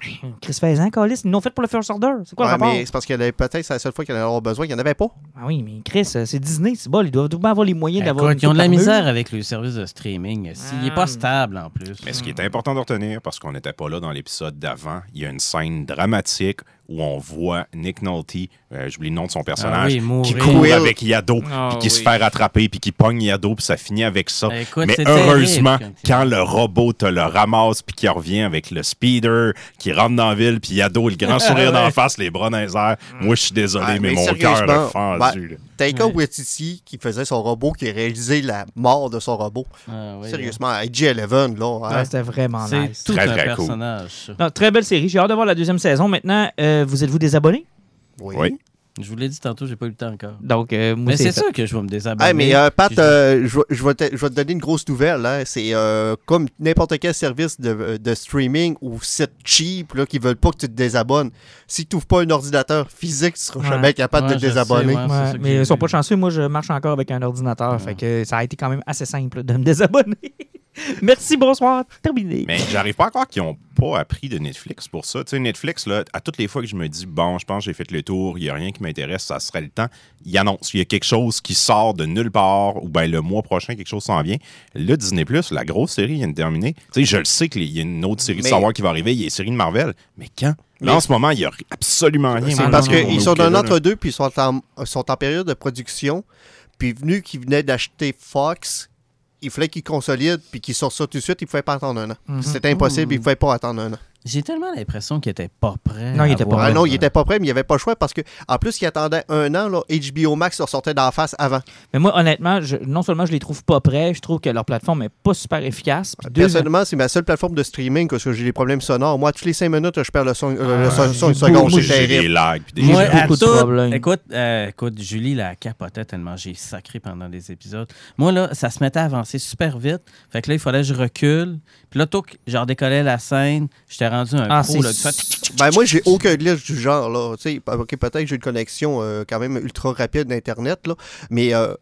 Chris Faisan, Calis, ils l'ont fait pour le First Order. C'est quoi Ouais, le rapport? mais c'est parce que peut-être c'est la seule fois qu'il en avoir besoin. Il n'y en avait pas. Ah oui, mais Chris, euh, c'est Disney, c'est bon, ils doivent tout avoir les moyens d'avoir Écoute, une ils ont de la misère avec le service de streaming. S'il n'est Ah. pas stable en plus? Mais ce qui est important de retenir, parce qu'on n'était pas là dans l'épisode d'avant, il y a une scène dramatique où on voit Nick Nolte, euh, j'oublie le nom de son personnage, Ah oui, mourir. qui court avec Yado, Ah puis qui se fait rattraper, puis qui pogne Yado, puis ça finit avec ça. Écoute, Mais heureusement, terrible quand le robot te le ramasse, puis qu'il revient avec le speeder, qui rentre dans la ville, puis Yado, le grand sourire d'en face, les bras dans les airs, moi, je suis désolé, Ah, mais, mais mon cœur a sérieusement, fendu. Taika Ouais. Waititi qui faisait son robot, qui a réalisé la mort de son robot. Ah, oui, Sérieusement, IG-11, là. hein. Ouais, c'était vraiment C'est nice. tout Très, un très cool. personnage. Non, très belle série. J'ai hâte de voir la deuxième saison. Maintenant, euh, vous êtes-vous désabonné? Oui. Oui. Je vous l'ai dit tantôt, j'ai pas eu le temps encore. Donc, euh, moi, Mais c'est ça que je vais me désabonner. Hey, mais euh, Pat, je- euh, je vais- je vais te je vais te donner une grosse nouvelle. hein. C'est euh, comme n'importe quel service de, de streaming ou site cheap là, qui veulent pas que tu te désabonnes. Si tu n'ouvres pas un ordinateur physique, tu seras Ouais. jamais capable Ouais, de te sais, désabonner. ouais. mais ils sont pas chanceux. Moi, je marche encore avec un ordinateur. Fait que ça a été quand même assez simple de me désabonner. Merci, bonsoir. Terminé. Mais j'arrive pas à croire qu'ils ont pas appris de Netflix pour ça. Tu sais, Netflix, là, à toutes les fois que je me dis, bon, je pense que j'ai fait le tour, il n'y a rien qui m'intéresse, ça serait le temps, il annonce, il y a quelque chose qui sort de nulle part, ou bien le mois prochain, quelque chose s'en vient. Là, Disney, la grosse série vient de terminer. Tu sais, je le sais qu'il y a une autre série de Mais- Wars qui va arriver, il y a une série de Marvel, mais quand? Là, Mais- en ce moment, il n'y a absolument rien. C'est parce qu'ils sont dans un là, entre-deux, puis ils sont en, sont en période de production. Puis venu qu'ils venaient d'acheter Fox, il fallait qu'ils consolident, puis qu'ils sortent ça tout de suite, il ne pouvaient pas attendre un an. Mhm. C'était impossible, il ne pouvaient pas attendre un an. J'ai tellement l'impression qu'il était pas prêt. Non, il était pas Ouais, Ah non, il n'était pas prêt, mais il n'y avait pas le choix parce que en plus, il attendait un an, là, HBO Max leur sortait d'en face avant. Mais moi, honnêtement, je- non seulement je les trouve pas prêts, je trouve que leur plateforme est pas super efficace. Personnellement, c'est ma seule plateforme de streaming parce que j'ai des problèmes sonores. Moi, toutes les 5 minutes, je perds le son, euh, le son- Ah, son une seconde. J'ai des lags. des J'ai Moi, beaucoup à de problèmes. Écoute, euh, écoute, Julie la capotait tellement j'ai sacré pendant des épisodes. Moi, là, ça se mettait à avancer super vite. Fait que là, il fallait que je recule. Puis là, tout, que je redécollais la scène. J'étais rendu un Ah, pro. c'est Là, tu fais- Ben, moi, j'ai aucun glitch du genre. Là. Tu sais, ok, peut-être que j'ai une connexion euh, quand même ultra rapide d'Internet, là, mais euh,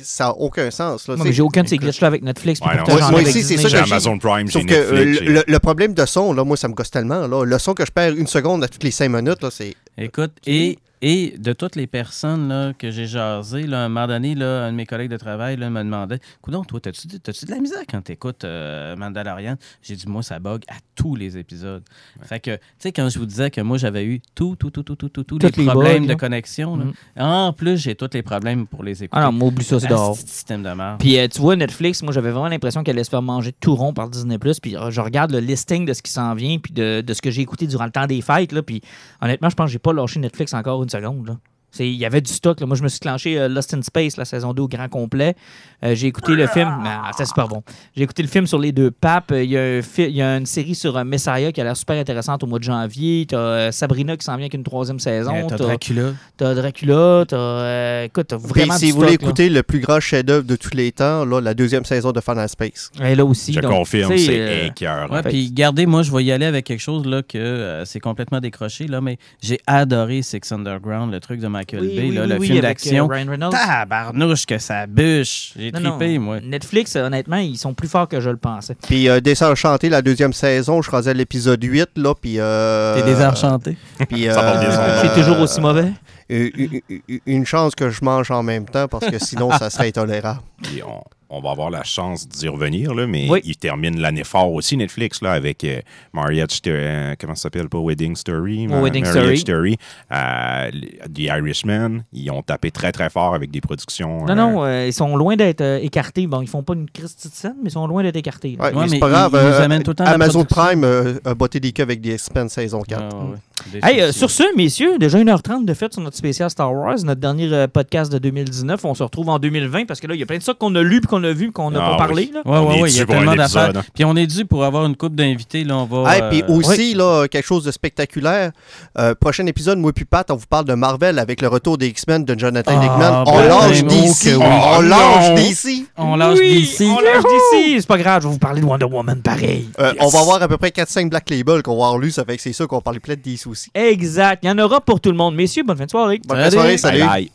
ça n'a aucun sens. Là, mais j'ai aucun de ces glitches-là avec Netflix. Ouais, non, moi aussi, c'est ça J'ai Amazon Prime, j'ai Sauf que Netflix. le, le problème de son, là, moi, ça me gosse tellement. Là. Le son que je perds une seconde à toutes les 5 minutes, là, c'est. Écoute, et, et de toutes les personnes là, que j'ai jasées, là, à un moment donné, là, un de mes collègues de travail là, me demandait Coudon, toi, t'as-tu de la misère quand t'écoutes euh, Mandalorian? J'ai dit Moi, ça bug à tous les épisodes. Fait que, tu sais, quand je vous disais que moi, j'avais eu tout, tout, tout, tout, tout, tout, tous les problèmes bugs, de là. connexion. Mhm. en plus, j'ai tous les problèmes pour les écouter. Ah non, moi, oublie ça, c'est Ah, dehors. c'est système de merde. Puis euh, tu vois, Netflix, moi j'avais vraiment l'impression qu'elle allait se faire manger tout rond par Disney+. Puis euh, je regarde le listing de ce qui s'en vient, puis de, de ce que j'ai écouté durant le temps des fêtes. Là, puis honnêtement, je pense que j'ai pas lâché Netflix encore une seconde. Là. Il y avait du stock. Là. Moi, je me suis clenché euh, Lost in Space, la saison 2 au grand complet. Euh, j'ai écouté le film. Ah, c'est super bon. J'ai écouté le film sur les deux papes. Euh, Il y a, un fi- il y a une série sur euh, Messiah qui a l'air super intéressante au mois de janvier. T'as euh, Sabrina qui s'en vient avec une troisième saison. Euh, T'as T'as Dracula. t'as Dracula. T'as euh, écoute, t'as Puis vraiment si du vous voulez là. écouter le plus grand chef-d'œuvre de tous les temps, là, la deuxième saison de Final Space. Et là aussi. Je donc, confirme, tu c'est écœurant. Ouais, puis gardez, moi, je vais y aller avec quelque chose là que euh, c'est complètement décroché, là, mais j'ai adoré Six Underground, le truc de Michael Oui, Bay, oui, là, oui, le oui, film avec, d'action. euh. Tabarnouche que ça bûche. J'ai trippé, non. moi. Netflix, euh, honnêtement, ils sont plus forts que je le pensais. Puis euh, Désenchanté, la deuxième saison, je croisais à l'épisode 8, là, puis... Euh, T'es désenchanté. Puis, Ça va bien, ça. C'est toujours aussi mauvais? euh, Une chance que je mange en même temps, parce que sinon, ça serait intolérable. On, va avoir la chance d'y revenir, là, mais Oui. il termine l'année fort aussi, Netflix, là, avec euh, Marriage euh, comment ça s'appelle, pas Wedding Story, Oh, Wedding Marriage Story. Story, euh, The Irishman, ils ont tapé très très fort avec des productions. Non, euh, non, euh, ils sont loin d'être euh, écartés. Bon, ils font pas une crise de scène, mais ils sont loin d'être écartés. Ouais, mais pas grave. ils nous euh, amènent tout le temps de la Amazon. Prime euh, a botté des queues avec des Expense saison 4. Ah, ouais. Hey, euh, sur ce, messieurs, déjà 1h30 de fait sur notre spécial Star Wars, notre dernier euh, podcast de 2019. On se retrouve en 2020 parce que là, il y a plein de ça qu'on a lu puis qu'on a vu qu'on n'a Ah pas parlé. oui. là. Ouais, On ouais, il y a tellement d'affaires. hein. Puis on est dû pour avoir une coupe d'invités. Là, on va. Euh, puis aussi, là, quelque chose de spectaculaire. Euh, prochain épisode, moi puis Pat, on vous parle de Marvel avec le retour des X-Men de Jonathan Ah, Hickman. ben, on lâche ben, DC. ok, oui. On Oh, lâche. DC. on lâche d'ici. On lâche d'ici. C'est pas grave, je vais vous parler de Wonder Woman pareil. Euh, Yes. On va avoir à peu près 4-5 Black Label qu'on va avoir lu. Ça fait que c'est ça qu'on parlait peut-être DC aussi. Exact. Il y en aura pour tout le monde. Messieurs, bonne fin de soirée. Bonne soirée, Bye salut. bye.